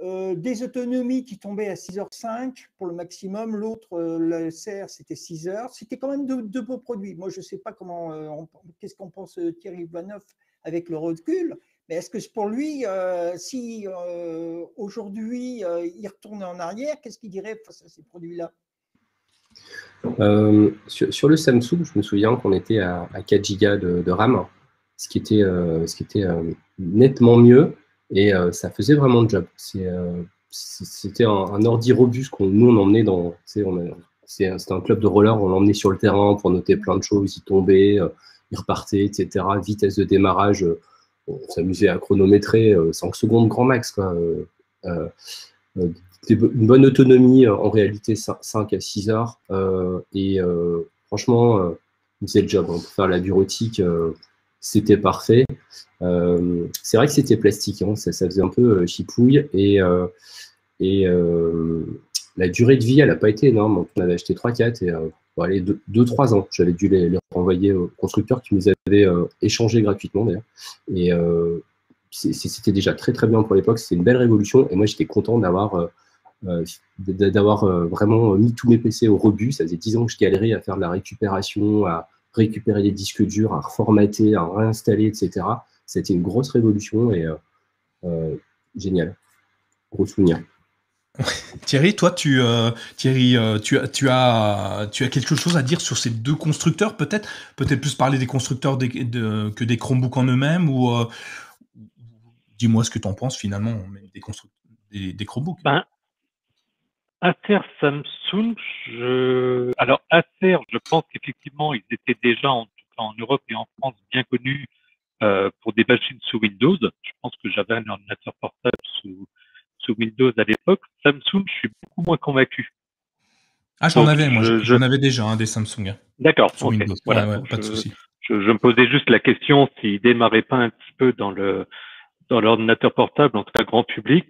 euh, des autonomies qui tombaient à 6h05 pour le maximum. L'autre, euh, le CR, c'était 6 h C'était quand même de, beaux produits. Moi, je ne sais pas comment, euh, qu'est-ce qu'on pense Thierry Vanoff avec le recul. Mais est-ce que pour lui, si aujourd'hui il retournait en arrière, qu'est-ce qu'il dirait face à ces produits-là? Sur, le Samsung, je me souviens qu'on était à, 4 Go de, RAM, ce qui était nettement mieux. Et euh, ça faisait vraiment le job. Euh, c'était un, ordi robuste qu'on nous on emmenait dans. C'était un club de roller, on l'emmenait sur le terrain pour noter plein de choses. Il tombait, euh, il repartait, etc. Vitesse de démarrage, on s'amusait à chronométrer 5 secondes grand max. Quoi. une bonne autonomie, en réalité 5 à 6 heures. et franchement, c'est le job. Hein. Pour faire la bureautique, c'était parfait. Euh, c'est vrai que c'était plastique, hein, ça, faisait un peu euh, chipouille et, euh, la durée de vie, elle n'a pas été énorme. On avait acheté 3-4 et bon, allez, 2-3 ans. J'avais dû les, renvoyer au constructeur qui nous avait échangé gratuitement d'ailleurs. Et c'était déjà très très bien pour l'époque. C'était une belle révolution et moi j'étais content d'avoir vraiment mis tous mes PC au rebut. Ça faisait 10 ans que je galérais à faire de la récupération, récupérer les disques durs, à reformater, à réinstaller, etc. C'était une grosse révolution et euh, euh, génial. Gros souvenir. Thierry, toi, tu, euh, Thierry, tu, tu, as, tu as quelque chose à dire sur ces deux constructeurs, peut-être? Peut-être plus parler des constructeurs que des Chromebooks en eux-mêmes ou dis-moi ce que tu en penses finalement des, des, Chromebooks. Ben, Acer Samsung, je... alors Acer, je pense qu'effectivement, ils étaient déjà en, en Europe et en France bien connus euh, pour des machines sous Windows. Je pense que j'avais un ordinateur portable sous, sous Windows à l'époque. Samsung, je suis beaucoup moins convaincu. Ah, j'en avais, moi, j'en avais déjà un des Samsung. D'accord, sous Windows. Voilà, pas de souci. Je, me posais juste la question s'il démarrait pas un petit peu dans le dans l'ordinateur portable, en tout cas grand public.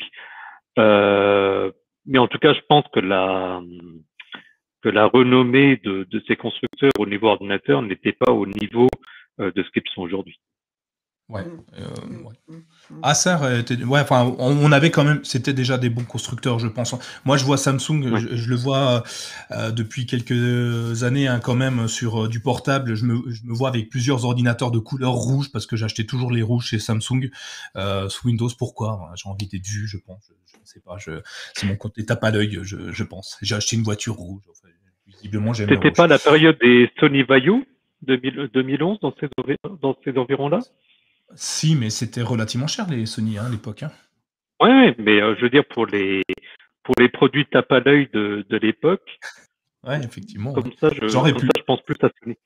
Euh, mais en tout cas, je pense que la que la renommée de, de ces constructeurs au niveau ordinateur n'était pas au niveau euh, de ce qu'ils sont aujourd'hui. Ouais. Mm. Euh, mm. ouais. Mm. Acer était, ouais, enfin, on, avait quand même, c'était déjà des bons constructeurs, je pense. Moi, je vois Samsung, je, le vois euh, depuis quelques années hein, quand même sur euh, du portable. Je me, je me, vois avec plusieurs ordinateurs de couleur rouge parce que j'achetais toujours les rouges chez Samsung euh, sous Windows. Pourquoi? J'ai envie d'être vu, je pense. Sais pas. Je, c'est mon côté tape à l'œil, je, je, pense. J'ai acheté une voiture rouge. Enfin, visiblement, j'aime. C'était pas la période des Sony Vaio 2011 dans ces, dans ces environs-là? Si, mais c'était relativement cher les Sony hein, à l'époque. Hein. Oui, mais euh, je veux dire pour les pour les produits tape à l'œil de, de l'époque. Ouais, effectivement. Comme, ça, je, je pense plus à Sony.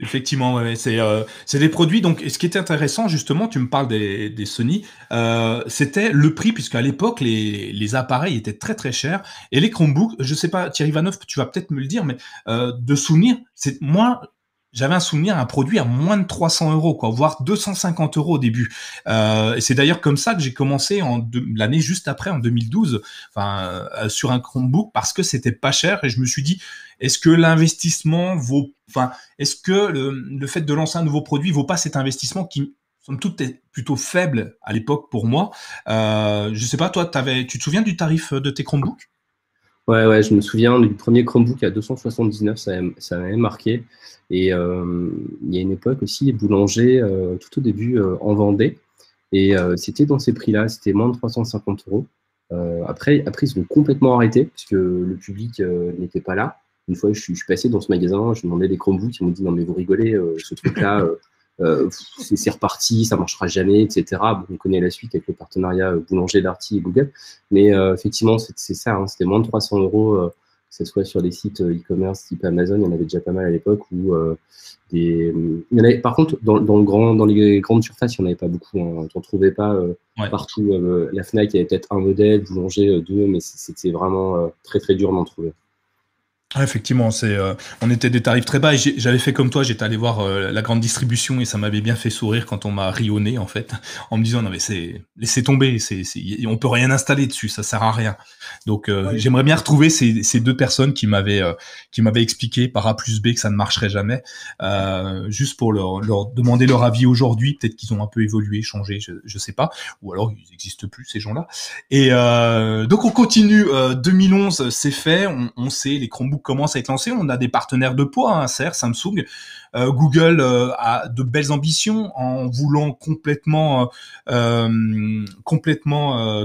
Effectivement, euh, c'est des produits. Donc, ce qui était intéressant, justement, tu me parles des, des Sony, euh, c'était le prix, puisqu'à l'époque, les, appareils étaient très très chers. Et les Chromebooks, je sais pas, Thierry Vanov, tu vas peut-être me le dire, mais euh, de souvenir, c'est moi, j'avais un souvenir, un produit à moins de 300 euros, quoi, voire 250 euros au début. Euh, et c'est d'ailleurs comme ça que j'ai commencé en l'année juste après, en 2012, enfin, euh, sur un Chromebook parce que c'était pas cher et je me suis dit, est-ce que l'investissement vaut, enfin, est-ce que le, fait de lancer un nouveau produit vaut pas cet investissement qui somme toute est plutôt faible à l'époque pour moi? Euh, je sais pas, toi, tu te souviens du tarif de tes Chromebooks? Ouais, ouais, je me souviens du premier Chromebook à 279, ça, ça m'avait marqué. Et euh, il y a une époque aussi, Boulanger, euh, tout au début, euh, en vendait. Et c'était dans ces prix-là, c'était moins de 350 euros. après, après, ils ont complètement arrêté, puisque le public n'était pas là. Une fois, je suis, passé dans ce magasin, je demandais des Chromebooks, ils m'ont dit non mais vous rigolez, ce truc-là, c'est reparti, ça marchera jamais, etc. on connaît la suite avec le partenariat Boulanger, Darty et Google, mais effectivement, c'est ça, hein, c'était moins de 300 euros que ce soit sur des sites euh, e-commerce type Amazon, il y en avait déjà pas mal à l'époque, où euh, des... il y en avait, par contre, dans, dans, le grand, dans les grandes surfaces, il n'y en avait pas beaucoup. Hein. On ne trouvait pas euh, partout. la FNAC, il y avait peut-être un modèle, Boulanger, deux, mais c'était vraiment très, très dur d'en trouver. Effectivement, c'est, euh, on était des tarifs très bas et j'avais fait comme toi, j'étais allé voir euh, la grande distribution et ça m'avait bien fait sourire quand on m'a rionné en fait, en me disant non mais c'est laissez tomber, c'est, c'est on peut rien installer dessus, ça sert à rien. Donc euh, j'aimerais bien retrouver ces, ces, deux personnes qui m'avaient qui m'avaient expliqué par A plus B que ça ne marcherait jamais, juste pour leur, leur, demander leur avis aujourd'hui. Peut-être qu'ils ont un peu évolué, changé, je, je sais pas, ou alors ils n'existent plus ces gens-là. Et donc on continue. 2011, c'est fait, on, on sait les Chromebooks commence à être lancé. On a des partenaires de poids, hein, Samsung. Euh, Google euh, a de belles ambitions en voulant complètement, euh, complètement,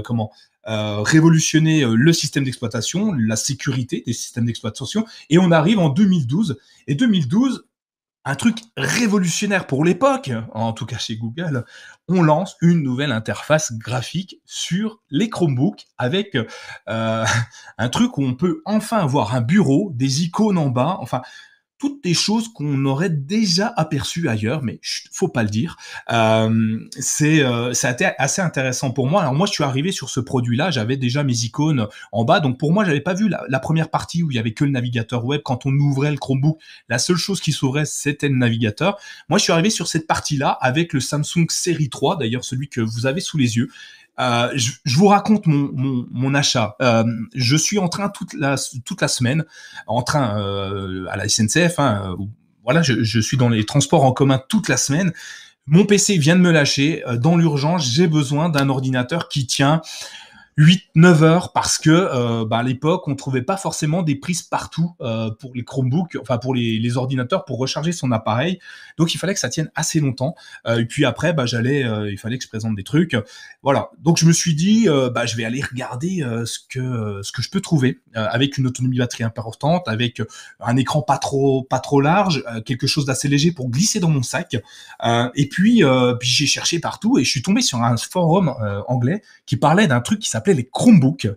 révolutionner le système d'exploitation, la sécurité des systèmes d'exploitation. Et on arrive en 2012. Et 2012, un truc révolutionnaire pour l'époque, en tout cas chez Google, on lance une nouvelle interface graphique sur les Chromebooks avec euh, un truc où on peut enfin avoir un bureau, des icônes en bas, enfin toutes des choses qu'on aurait déjà aperçues ailleurs, mais faut pas le dire. Euh, c'est euh, assez intéressant pour moi. Alors moi, je suis arrivé sur ce produit-là, j'avais déjà mes icônes en bas, donc pour moi, j'avais pas vu la, première partie où il y avait que le navigateur web. Quand on ouvrait le Chromebook, la seule chose qui s'ouvrait, c'était le navigateur. Moi, je suis arrivé sur cette partie-là avec le Samsung Série 3, d'ailleurs celui que vous avez sous les yeux. Euh, je, vous raconte mon, mon, achat. Euh, je suis en train toute la, toute la semaine, en train euh, à la SNCF. Hein, voilà, je, suis dans les transports en commun toute la semaine. Mon PC vient de me lâcher. Dans l'urgence, j'ai besoin d'un ordinateur qui tient 8-9 heures parce que euh, bah, à l'époque on trouvait pas forcément des prises partout euh, pour les Chromebooks, enfin pour les, ordinateurs pour recharger son appareil. Donc il fallait que ça tienne assez longtemps. Euh, et puis après bah, j'allais, il fallait que je présente des trucs. Voilà. Donc je me suis dit bah, je vais aller regarder ce que ce que je peux trouver avec une autonomie batterie importante, avec un écran pas trop pas trop large, quelque chose d'assez léger pour glisser dans mon sac. et puis puis j'ai cherché partout et je suis tombé sur un forum anglais qui parlait d'un truc qui s'appelait les Chromebooks.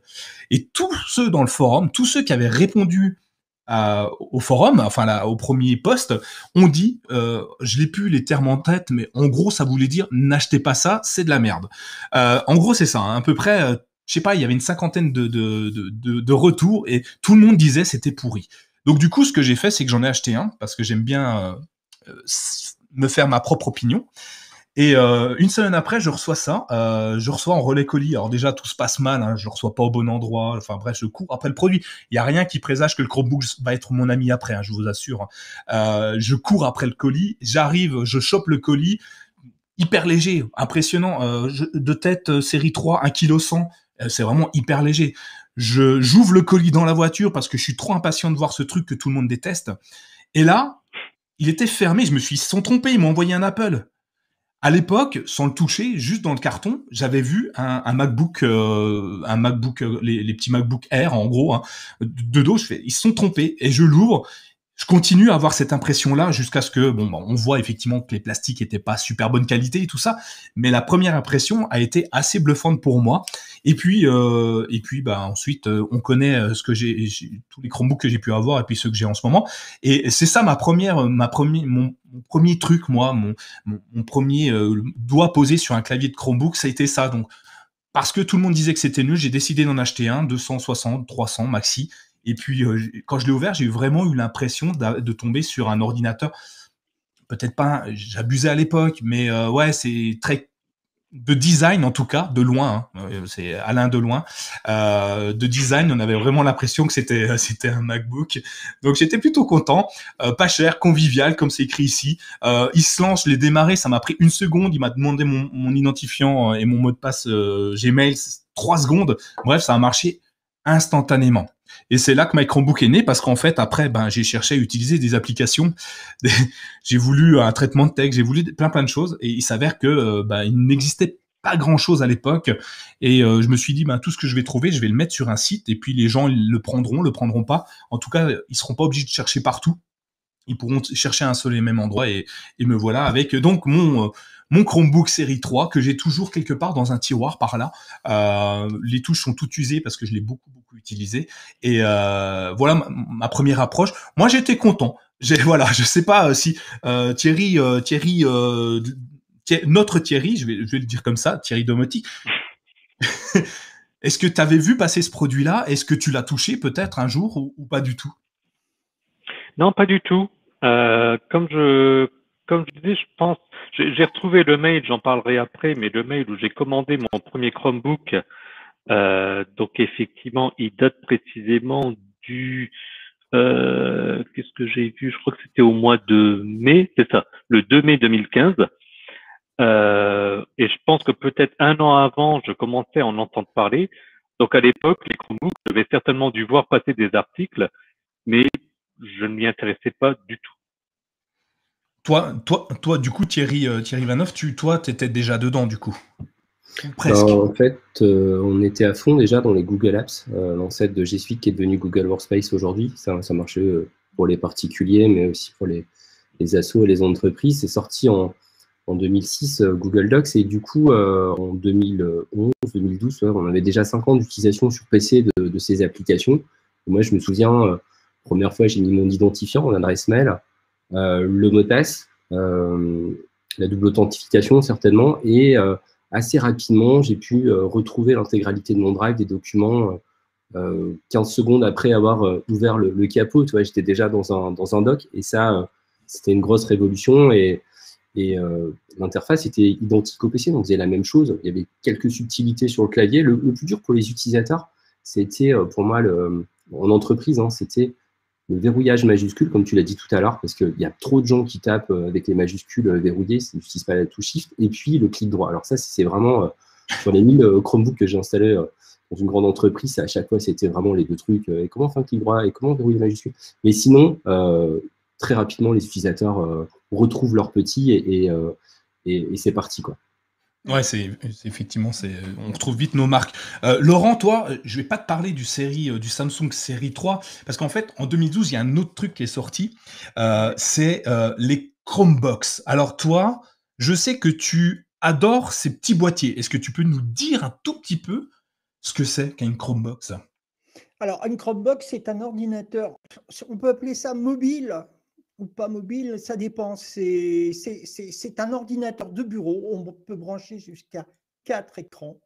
Et tous ceux dans le forum, tous ceux qui avaient répondu au forum, enfin là, au premier poste, ont dit, euh, je l'ai plus les termes en tête, mais en gros, ça voulait dire n'achetez pas ça, c'est de la merde. Euh, en gros, c'est ça, hein, à peu près. Euh, je sais pas, il y avait une cinquantaine de, de, de, de, retours et tout le monde disait c'était pourri. Donc du coup, ce que j'ai fait, c'est que j'en ai acheté un parce que j'aime bien me faire ma propre opinion. Et euh, une semaine après, je reçois ça. Euh, je reçois en relais colis. Alors déjà, tout se passe mal. Hein, je le reçois pas au bon endroit. Enfin bref, je cours après le produit. Il y a rien qui présage que le Chromebook va être mon ami après. Hein, je vous assure. Euh, je cours après le colis. J'arrive, je chope le colis. Hyper léger, impressionnant. De tête série 3, 1 kg 100. C'est vraiment hyper léger. Je j'ouvre le colis dans la voiture parce que je suis trop impatient de voir ce truc que tout le monde déteste. Et là, il était fermé. Je me suis, ils sont trompés. Ils m'ont envoyé un Apple. À l'époque, sans le toucher, juste dans le carton, j'avais vu un, MacBook, euh, un MacBook, euh, les, petits MacBook Air en gros, hein, de dos. Je fais, ils se sont trompés et je l'ouvre je continue à avoir cette impression-là jusqu'à ce que, bon, on voit effectivement que les plastiques étaient pas super bonne qualité et tout ça, mais la première impression a été assez bluffante pour moi. Et puis, euh, et puis, bah ensuite, euh, on connaît euh, ce que j'ai, tous les Chromebooks que j'ai pu avoir et puis ceux que j'ai en ce moment. Et c'est ça ma première, ma première, mon, premier truc, moi, mon, mon, premier doigt posé sur un clavier de Chromebook, ça a été ça. Donc, parce que tout le monde disait que c'était nul, j'ai décidé d'en acheter un, 260, 300 maxi. Et puis, euh, quand je l'ai ouvert, j'ai vraiment eu l'impression de tomber sur un ordinateur. Peut-être pas, j'abusais à l'époque, mais euh, ouais, c'est très de design en tout cas, de loin. Hein, euh, c'est Alain de loin. de design, on avait vraiment l'impression que c'était c'était un MacBook. Donc j'étais plutôt content. pas cher, convivial, comme c'est écrit ici. il se lance, je l'ai démarré, ça m'a pris une seconde. Il m'a demandé mon, mon, identifiant et mon mot de passe Gmail, trois secondes. Bref, ça a marché instantanément. Et c'est là que My Chromebook est né parce qu'en fait, après, ben, j'ai cherché à utiliser des applications. j'ai voulu un traitement de texte, j'ai voulu plein plein de choses. Et il s'avère que euh, ben, il n'existait pas grand chose à l'époque. Et je me suis dit, ben, tout ce que je vais trouver, je vais le mettre sur un site et puis les gens le prendront, le prendront pas. En tout cas, ils seront pas obligés de chercher partout. Ils pourront chercher un seul et même endroit et, et me voilà avec donc mon mon Chromebook série 3 que j'ai toujours quelque part dans un tiroir par là. Euh, les touches sont toutes usées parce que je l'ai beaucoup beaucoup utilisé. Et euh, voilà ma, première approche. Moi j'étais content. J'ai voilà, je sais pas euh, si euh, Thierry Thierry notre Thierry, je vais, je vais le dire comme ça, Thierry Domotique. Est-ce que tu avais vu passer ce produit-là? Est-ce que tu l'as touché peut-être un jour ou, pas du tout? Non, pas du tout. comme je comme je disais, je pense, j'ai retrouvé le mail, j'en parlerai après, mais le mail où j'ai commandé mon premier Chromebook, donc effectivement, il date précisément du, euh, qu'est-ce que j'ai vu? Je crois que c'était au mois de mai, c'est ça, le 2 mai 2015. Euh, et je pense que peut-être un an avant, je commençais à en entendre parler. Donc à l'époque, les Chromebooks avaient certainement dû voir passer des articles, mais je ne m'y intéressais pas du tout. Toi, toi, toi, du coup, Thierry, euh, Thierry Vanoff, tu, toi, étais déjà dedans, du coup? Ben, en fait, euh, on était à fond déjà dans les Google Apps, euh, l'ancêtre de G Suite qui est devenu Google Workspace aujourd'hui. Ça, ça marchait pour les particuliers, mais aussi pour les, les assos et les entreprises. C'est sorti en, en 2006, Google Docs, et du coup, en 2011, 2012, on avait déjà 5 ans d'utilisation sur PC de, ces applications. moi, je me souviens, première fois, j'ai mis mon identifiant, mon adresse mail. Euh, le mot de passe, euh, la double authentification certainement, et euh, assez rapidement, j'ai pu retrouver l'intégralité de mon drive, des documents, 15 secondes après avoir ouvert le, capot. Tu j'étais déjà dans un, dans un doc, et ça, c'était une grosse révolution, et, et l'interface était identique au PC, donc on faisait la même chose. Il y avait quelques subtilités sur le clavier. Le, plus dur pour les utilisateurs, c'était pour moi, en entreprise, hein, c'était le verrouillage majuscule, comme tu l'as dit tout à l'heure, parce qu'il y a trop de gens qui tapent euh, avec les majuscules euh, verrouillées, ils n'utilisent pas la touche Shift, et puis le clic droit. Alors ça, c'est vraiment, euh, sur les 1000 Chromebooks que j'ai installés dans une grande entreprise, à chaque fois, c'était vraiment les deux trucs, et comment faire un clic droit, et comment verrouiller la majuscule. Mais sinon, très rapidement, les utilisateurs retrouvent leur petit, et, et c'est parti, quoi. Ouais, c'est effectivement, c'est on retrouve vite nos marques. Euh, Laurent, toi, je vais pas te parler du série euh, du Samsung série 3 parce qu'en fait, en 2012, il y a un autre truc qui est sorti, euh, c'est les Chromebox. Alors toi, je sais que tu adores ces petits boîtiers. Est-ce que tu peux nous dire un tout petit peu ce que c'est qu'un Chromebox Alors, une Chromebox, c'est un ordinateur. On peut appeler ça mobile ou pas mobile, ça dépend. C'est un ordinateur de bureau. On peut brancher jusqu'à quatre écrans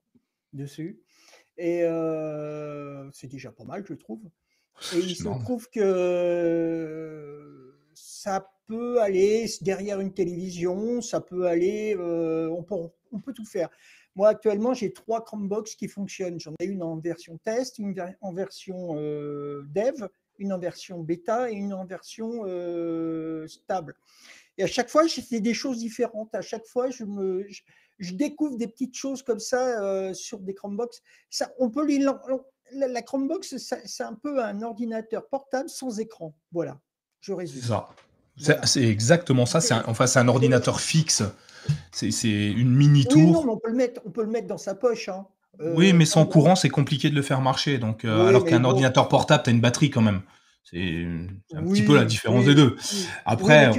dessus. Et euh, c'est déjà pas mal, je trouve. Et il se trouve que ça peut aller derrière une télévision, ça peut aller, euh, on, peut, on peut tout faire. Moi, actuellement, j'ai trois Chromebox qui fonctionnent. J'en ai une en version test, une en version euh, dev une en version bêta et une en version euh, stable. Et à chaque fois, j'ai des choses différentes. À chaque fois, je, me, je, découvre des petites choses comme ça euh, sur des Chromebox. Ça, on peut les, la, la Chromebox, c'est un peu un ordinateur portable sans écran. Voilà, je résume. Ça. C'est exactement ça. C'est enfin, c'est un ordinateur fixe. C'est une mini tour. on peut le mettre, on peut le mettre dans sa poche. Hein oui, mais sans courant, c'est compliqué de le faire marcher. Donc, euh, alors qu'un ordinateur portable, tu as une batterie quand même. C'est un petit peu la différence des deux. Après,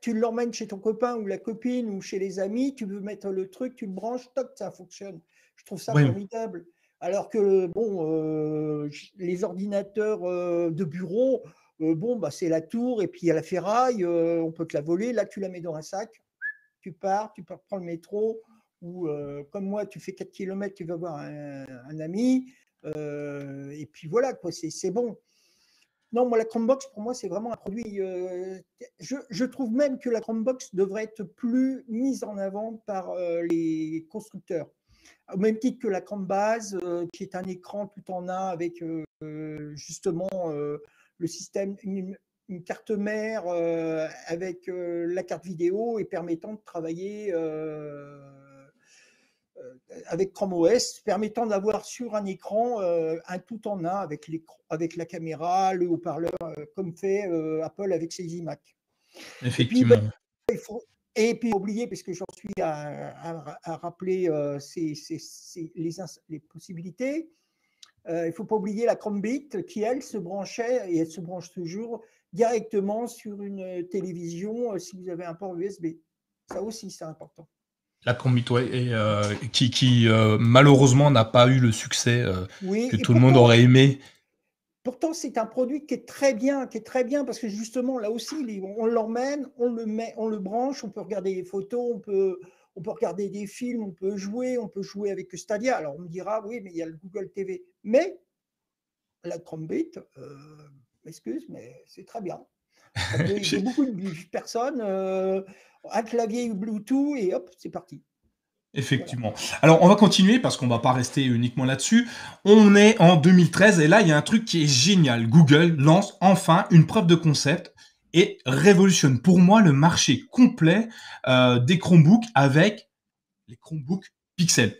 tu l'emmènes chez ton copain ou la copine ou chez les amis, tu veux mettre le truc, tu le branches, toc, ça fonctionne. Je trouve ça formidable. Alors que bon, euh, les ordinateurs euh, de bureau, bon, bah, c'est la tour et puis il y a la ferraille, on peut te la voler. Là, tu la mets dans un sac, tu pars, tu prends le métro, ou euh, comme moi, tu fais 4 km, tu vas voir un, ami, euh, et puis voilà, c'est bon. Non, moi, la Chromebox, pour moi, c'est vraiment un produit. Euh, je, trouve même que la Chromebox devrait être plus mise en avant par les constructeurs. Au même titre que la Chromebase, qui est un écran tout en un avec justement le système, une, carte mère avec la carte vidéo et permettant de travailler avec Chrome OS, permettant d'avoir sur un écran euh, un tout en un avec, avec la caméra, le haut-parleur, euh, comme fait Apple avec ses iMac. Effectivement. Il, faut, Et puis, oublier, parce que j'en suis à, rappeler les, possibilités, il ne faut pas oublier la Chromebit qui, elle, se branchait, et elle se branche toujours, directement sur une télévision si vous avez un port USB. Ça aussi, c'est important. La Chromebit, et, qui, malheureusement n'a pas eu le succès que tout le monde aurait aimé. Pourtant, c'est un produit qui est très bien, qui est très bien parce que justement, là aussi, on l'emmène, on le met, on le branche, on peut regarder des photos, on peut, on peut regarder des films, on peut jouer, on peut jouer avec Stadia. Alors, on me dira, oui, mais il y a le Google TV. Mais la Chromebit, euh, m'excuse, mais c'est très bien. J'ai beaucoup de personnes, euh, un clavier Bluetooth et hop, c'est parti. Effectivement. Alors, on va continuer parce qu'on va pas rester uniquement là-dessus. On est en 2013 et là, il y a un truc qui est génial. Google lance enfin une preuve de concept et révolutionne pour moi le marché complet euh, des Chromebooks avec les Chromebooks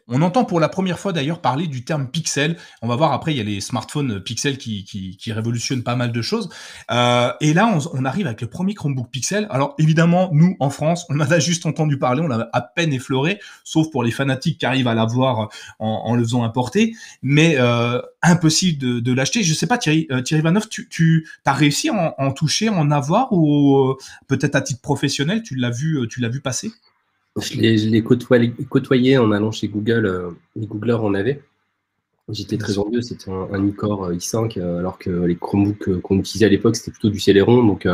On entend pour la première fois d'ailleurs parler du terme pixel. On va voir après, il y a les smartphones Pixel qui, révolutionnent pas mal de choses. Euh, et là, on, arrive avec le premier Chromebook Pixel. Alors évidemment, nous, en France, on en a juste entendu parler, on l'a à peine effleuré, sauf pour les fanatiques qui arrivent à l'avoir en, le faisant importer. Mais euh, impossible de, l'acheter. Je sais pas, Thierry, euh, Vanoff, tu, as réussi à en, en, toucher, en avoir ou peut-être à titre professionnel, tu l'as vu, tu l'as vu passer? Je l'ai côtoyé, en allant chez Google. Euh, les Googlers en avaient. J'étais très envieux, c'était un, un iCore i5, euh, alors que les Chromebooks euh, qu'on utilisait à l'époque, c'était plutôt du Celeron, donc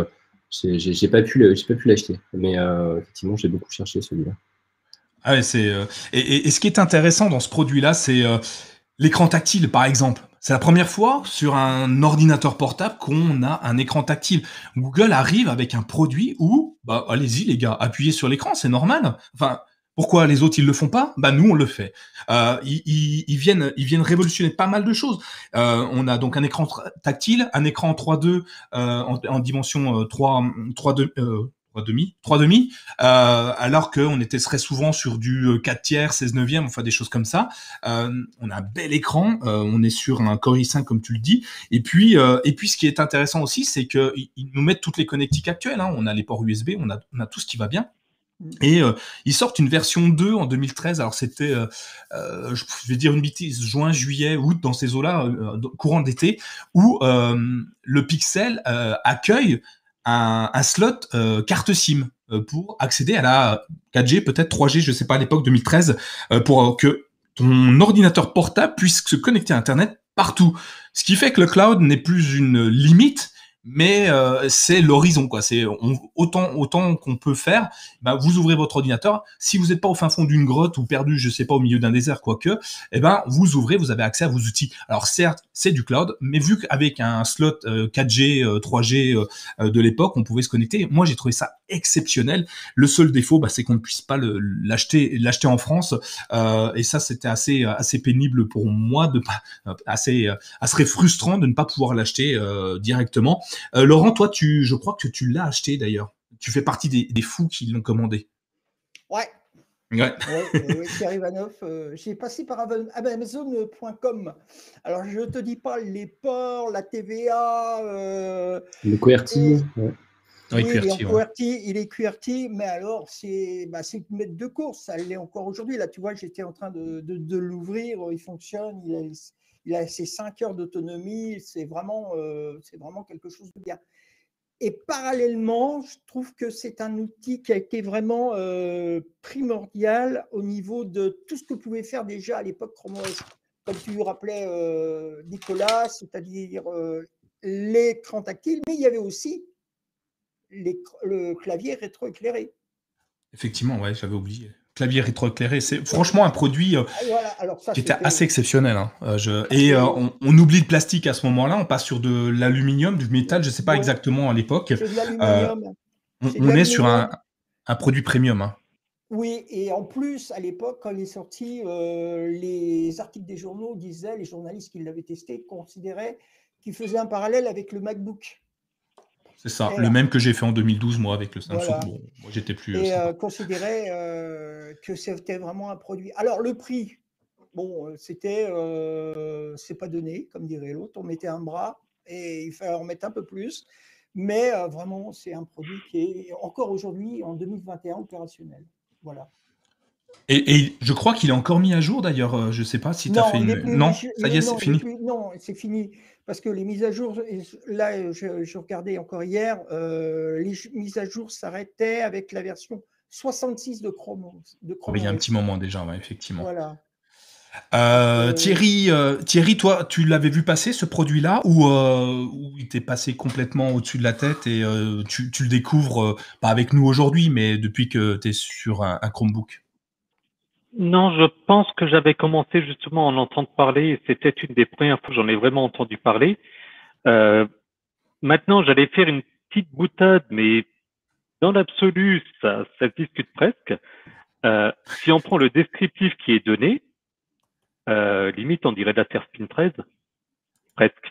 j'ai pas pu l'acheter. Mais effectivement, j'ai beaucoup cherché celui-là. Ah c'est et, et, ce qui est intéressant dans ce produit-là, c'est l'écran tactile, par exemple. C'est la première fois sur un ordinateur portable qu'on a un écran tactile. Google arrive avec un produit où, bah, allez-y les gars, appuyez sur l'écran, c'est normal. Enfin, pourquoi les autres ils le font pas? Bah nous on le fait. Euh, ils, viennent, ils viennent révolutionner pas mal de choses. Euh, on a donc un écran tactile, un écran 3.2 euh, en, en, dimension 3, 3.2 3 demi, 3 demi, euh, alors qu'on était très souvent sur du 4 euh, tiers, 16 neuvième, enfin des choses comme ça. Euh, on a un bel écran, euh, on est sur un Core i5 comme tu le dis, et puis et puis ce qui est intéressant aussi, c'est que ils nous mettent toutes les connectiques actuelles. Hein. On a les ports USB, on a on a tout ce qui va bien. Et euh, ils sortent une version 2 en 2013. Alors c'était, euh, je vais dire une bêtise, juin, juillet, août, dans ces eaux-là, courant d'été, où le Pixel accueille un, slot euh, carte SIM euh, pour accéder à la 4G, peut-être 3G, je ne sais pas, à l'époque 2013, euh, pour que ton ordinateur portable puisse se connecter à Internet partout. Ce qui fait que le cloud n'est plus une limite, mais euh, c'est l'horizon quoi. C'est autant autant qu'on peut faire. Bah, vous ouvrez votre ordinateur. Si vous n'êtes pas au fin fond d'une grotte ou perdu, je sais pas, au milieu d'un désert, quoique, eh ben vous ouvrez, vous avez accès à vos outils. Alors certes, c'est du cloud, mais vu qu'avec un slot 4G, 3G de l'époque, on pouvait se connecter. Moi, j'ai trouvé ça exceptionnel. Le seul défaut, bah, c'est qu'on ne puisse pas l'acheter l'acheter en France. Euh, et ça, c'était assez assez pénible pour moi de pas assez assez frustrant de ne pas pouvoir l'acheter euh, directement. Euh, Laurent, toi, tu, je crois que tu l'as acheté d'ailleurs. Tu fais partie des, fous qui l'ont commandé. Ouais. Ouais. Euh, j'ai passé par Amazon.com. Alors, je ne te dis pas les ports, la TVA. Euh, le QRT. Oui, il, est QRT, mais alors c'est bah, une maître de course, ça l'est encore aujourd'hui. Là, tu vois, j'étais en train de, de, l'ouvrir, il fonctionne, il a, il a ses 5 heures d'autonomie, c'est vraiment, euh, vraiment quelque chose de bien. Et parallèlement, je trouve que c'est un outil qui a été vraiment euh, primordial au niveau de tout ce que pouvait faire déjà à l'époque Chrome OS. Comme tu rappelais, euh, Nicolas, c'est-à-dire l'écran tactile, mais il y avait aussi le clavier rétroéclairé. Effectivement, ouais, j'avais oublié clavier rétroéclairé. C'est franchement un produit euh, ah, qui était assez exceptionnel. Hein. Euh, et euh, on, oublie le plastique à ce moment-là, on passe sur de l'aluminium, du métal, je ne sais pas exactement à l'époque. on, est sur un, produit premium. Hein. Oui, et en plus, à l'époque, quand il est sorti, les articles des journaux disaient, les journalistes qui l'avaient testé considéraient qu'il faisait un parallèle avec le MacBook. C'est ça, le même que j'ai fait en 2012, moi, avec le Samsung. moi, j'étais plus. Et euh, considérer euh, que c'était vraiment un produit. Alors, le prix, bon, euh, c'était. c'est pas donné, comme dirait l'autre. On mettait un bras et il fallait en mettre un peu plus. Mais vraiment, c'est un produit qui est encore aujourd'hui, en 2021, opérationnel. Voilà. Et, je crois qu'il est encore mis à jour d'ailleurs. Je ne sais pas si tu as fait une. non, ça y est, c'est fini. non, c'est fini. Parce que les mises à jour, là, je, regardais encore hier, les mises à jour s'arrêtaient avec la version 66 de Chrome. De ah il y a un petit moment déjà, effectivement. Voilà. Euh, Thierry, euh, Thierry, toi, tu l'avais vu passer ce produit-là ou, euh, il t'est passé complètement au-dessus de la tête et tu, le découvres pas avec nous aujourd'hui, mais depuis que tu es sur un, Chromebook? Non, je pense que j'avais commencé justement à en entendre parler et c'était une des premières fois que j'en ai vraiment entendu parler. maintenant, j'allais faire une petite boutade, mais dans l'absolu, ça, ça discute presque. si on prend le descriptif qui est donné, euh, limite, on dirait de la Spin 13. Presque.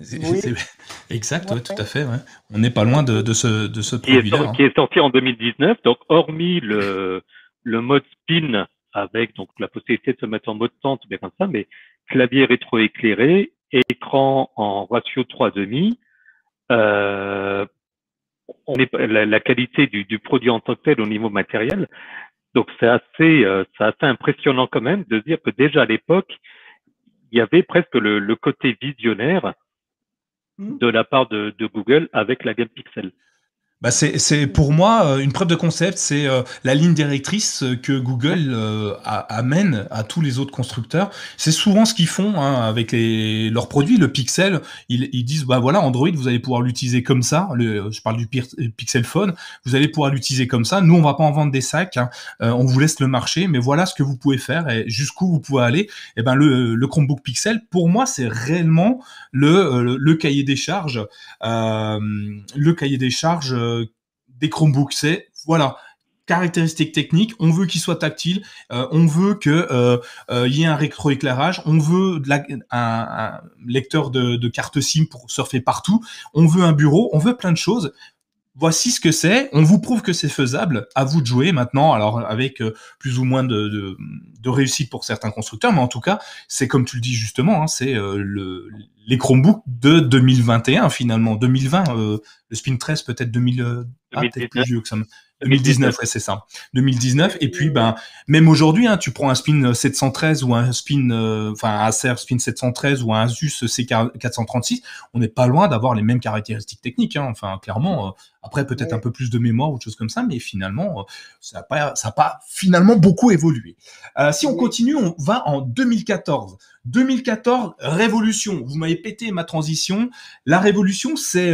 Exact, tout à fait. On n'est pas loin de, ce, de ce produit-là. Hein. Qui, est sorti en 2019. Donc, hormis le, le mode spin avec donc la possibilité de se mettre en mode tente, bien comme ça, mais clavier rétroéclairé, écran en ratio 3,5. Euh, on est, la, la qualité du, du, produit en tant que tel au niveau matériel, donc c'est assez, euh, c'est assez impressionnant quand même de dire que déjà à l'époque, il y avait presque le, le côté visionnaire mmh. de la part de, de, Google avec la gamme Pixel. Bah c'est pour moi euh, une preuve de concept, c'est euh, la ligne directrice que Google euh, amène à tous les autres constructeurs. C'est souvent ce qu'ils font hein, avec les, leurs produits. Le Pixel, ils, ils, disent bah voilà Android, vous allez pouvoir l'utiliser comme ça. Le, je parle du Pixel Phone, vous allez pouvoir l'utiliser comme ça. Nous on va pas en vendre des sacs, hein. on vous laisse le marché, mais voilà ce que vous pouvez faire et jusqu'où vous pouvez aller. Et eh ben le, le Chromebook Pixel, pour moi c'est réellement le, le, le, cahier des charges, le cahier des charges des Chromebooks, c'est voilà caractéristiques techniques, on veut qu'il soit tactile, euh, on veut que euh, euh, y ait un rétroéclairage, on veut un, lecteur de, de, carte SIM pour surfer partout, on veut un bureau, on veut plein de choses. Voici ce que c'est. On vous prouve que c'est faisable. À vous de jouer maintenant. Alors avec plus ou moins de, de, réussite pour certains constructeurs, mais en tout cas, c'est comme tu le dis justement, hein, c'est le, les Chromebooks de 2021 finalement. 2020, le Spin 13 peut-être 2000. Ah, peut-être plus vieux que ça. 2019, ouais, c'est ça. 2019. Et puis, ben, même aujourd'hui, hein, tu prends un Spin 713 ou un Spin, euh, enfin, un Acer Spin 713 ou un Asus C436, on n'est pas loin d'avoir les mêmes caractéristiques techniques. Hein. Enfin, clairement. Euh, après, peut-être un peu plus de mémoire ou autre chose comme ça, mais finalement, euh, ça n'a pas, ça a pas finalement beaucoup évolué. si on continue, on va en 2014. 2014, révolution. Vous m'avez pété ma transition. La révolution, c'est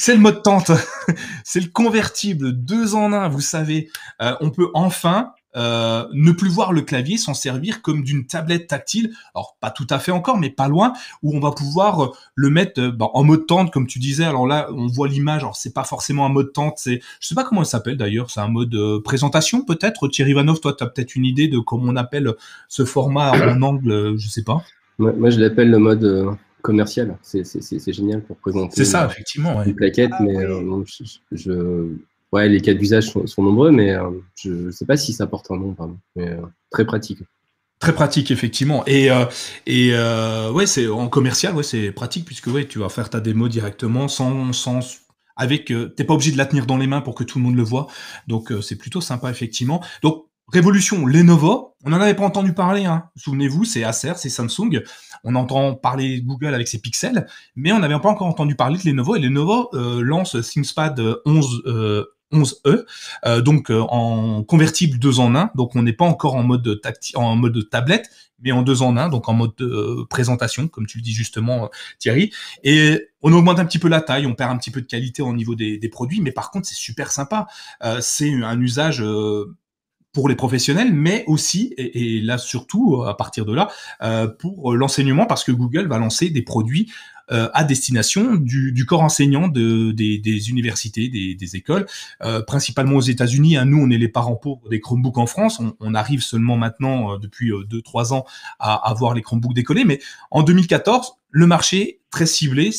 C'est le mode tente, c'est le convertible deux en un. Vous savez, euh, on peut enfin euh, ne plus voir le clavier s'en servir comme d'une tablette tactile. Alors pas tout à fait encore, mais pas loin, où on va pouvoir euh, le mettre bah, en mode tente, comme tu disais. Alors là, on voit l'image. Alors c'est pas forcément un mode tente, c'est, je sais pas comment il s'appelle d'ailleurs. C'est un mode présentation peut-être. Thierry Vanov, toi, tu as peut-être une idée de comment on appelle ce format en angle, je sais pas. moi, je l'appelle le mode commercial. C'est génial pour présenter. C'est ça, effectivement. Une plaquette, ah mais euh, je, ouais, les cas d'usage sont, nombreux, mais euh, je ne sais pas si ça porte un nom, Mais euh, très pratique. Très pratique effectivement. Et et ouais c'est en commercial ouais c'est pratique puisque ouais tu vas faire ta démo directement sans sans avec t'es pas obligé de la tenir dans les mains pour que tout le monde le voit. Donc c'est plutôt sympa effectivement. Donc Révolution, Lenovo, on n'en avait pas entendu parler, hein. souvenez-vous, c'est Acer, c'est Samsung, on entend parler Google avec ses pixels, mais on n'avait pas encore entendu parler de Lenovo, et Lenovo euh, lance ThinkPad 11, euh, 11E, euh, donc euh, en convertible 2 en 1, donc on n'est pas encore en mode, en mode tablette, mais en 2 en 1, donc en mode présentation, comme tu le dis justement Thierry, et on augmente un petit peu la taille, on perd un petit peu de qualité au niveau des, produits, mais par contre c'est super sympa, c'est un usage pour les professionnels, mais aussi, et, là surtout à partir de là, euh, pour l'enseignement, parce que Google va lancer des produits euh, à destination du, corps enseignant de, des, des universités, des, des écoles, euh, principalement aux États-Unis. Hein, nous, on est les parents pauvres des Chromebooks en France. On, on arrive seulement maintenant, euh, depuis 2-3 ans, à avoir les Chromebooks décollés. Mais en 2014, le marché très ciblé,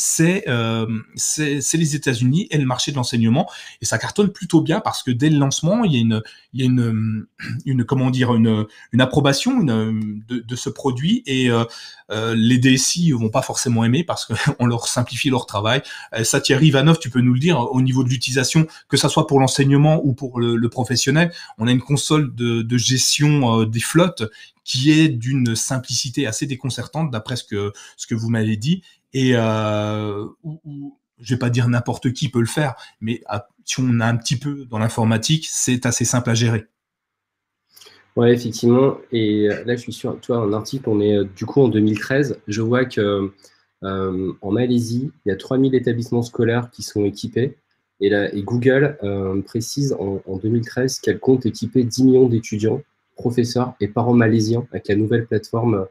euh, c'est c'est les États-Unis et le marché de l'enseignement. Et ça cartonne plutôt bien parce que dès le lancement, il y a une, il y a une, une comment dire, une, une approbation de, de, ce produit et euh, euh les DSI vont pas forcément aimer parce qu'on leur simplifie leur travail. Euh, ça, Thierry Ivanov, tu peux nous le dire, au niveau de l'utilisation, que ça soit pour l'enseignement ou pour le, le, professionnel, on a une console de, de gestion des flottes qui est d'une simplicité assez déconcertante d'après ce que, ce que vous m'avez dit. Et euh, je vais pas dire n'importe qui peut le faire, mais si on a un petit peu dans l'informatique, c'est assez simple à gérer. Ouais, effectivement. Et euh, là, je suis sur, un article, on est euh, du coup en 2013. Je vois que euh, en Malaisie, il y a 3000 établissements scolaires qui sont équipés. Et, là, et Google précise en, en 2013 qu'elle compte équiper 10 millions d'étudiants professeurs et parents malaisiens avec la nouvelle plateforme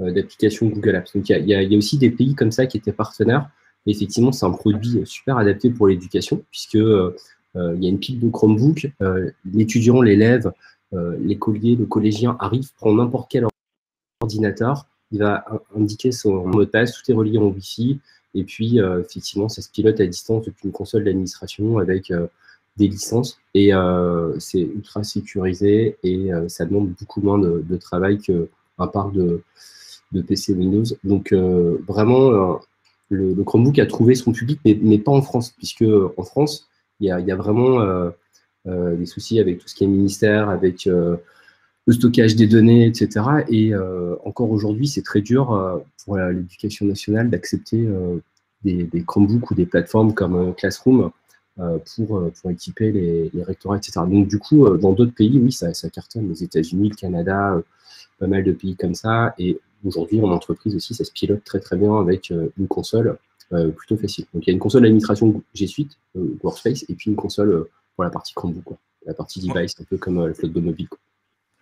euh, d'application Google Apps. Donc il y, a, aussi des pays comme ça qui étaient partenaires. Effectivement, c'est un produit super adapté pour l'éducation, puisque euh, euh, il y a une pile de Chromebook. L'étudiant, l'élève, l'écolier, le collégien arrive, prend n'importe quel ordinateur, il va indiquer son mot de passe, tout est relié en Wi-Fi, et puis effectivement, ça se pilote à distance depuis une console d'administration avec des licences et euh, c'est ultra sécurisé et euh, ça demande beaucoup moins de, travail qu'un parc de, de, PC Windows. Donc euh, vraiment, le, Chromebook a trouvé son public, mais, pas en France, puisque en France, il y a, vraiment des soucis avec tout ce qui est ministère, avec le stockage des données, etc. Et encore aujourd'hui, c'est très dur pour l'éducation nationale d'accepter des, des, Chromebooks ou des plateformes comme Classroom pour, euh, pour équiper les, les, rectorats, etc. Donc du coup, euh, dans d'autres pays, oui, ça, ça cartonne, les États-Unis, le Canada, pas mal de pays comme ça. Et aujourd'hui, en entreprise aussi, ça se pilote très très bien avec une console plutôt facile. Donc il y a une console d'administration G Suite, Workspace, et puis une console pour la partie Chromebook, la partie device, un peu comme la flotte de mobile.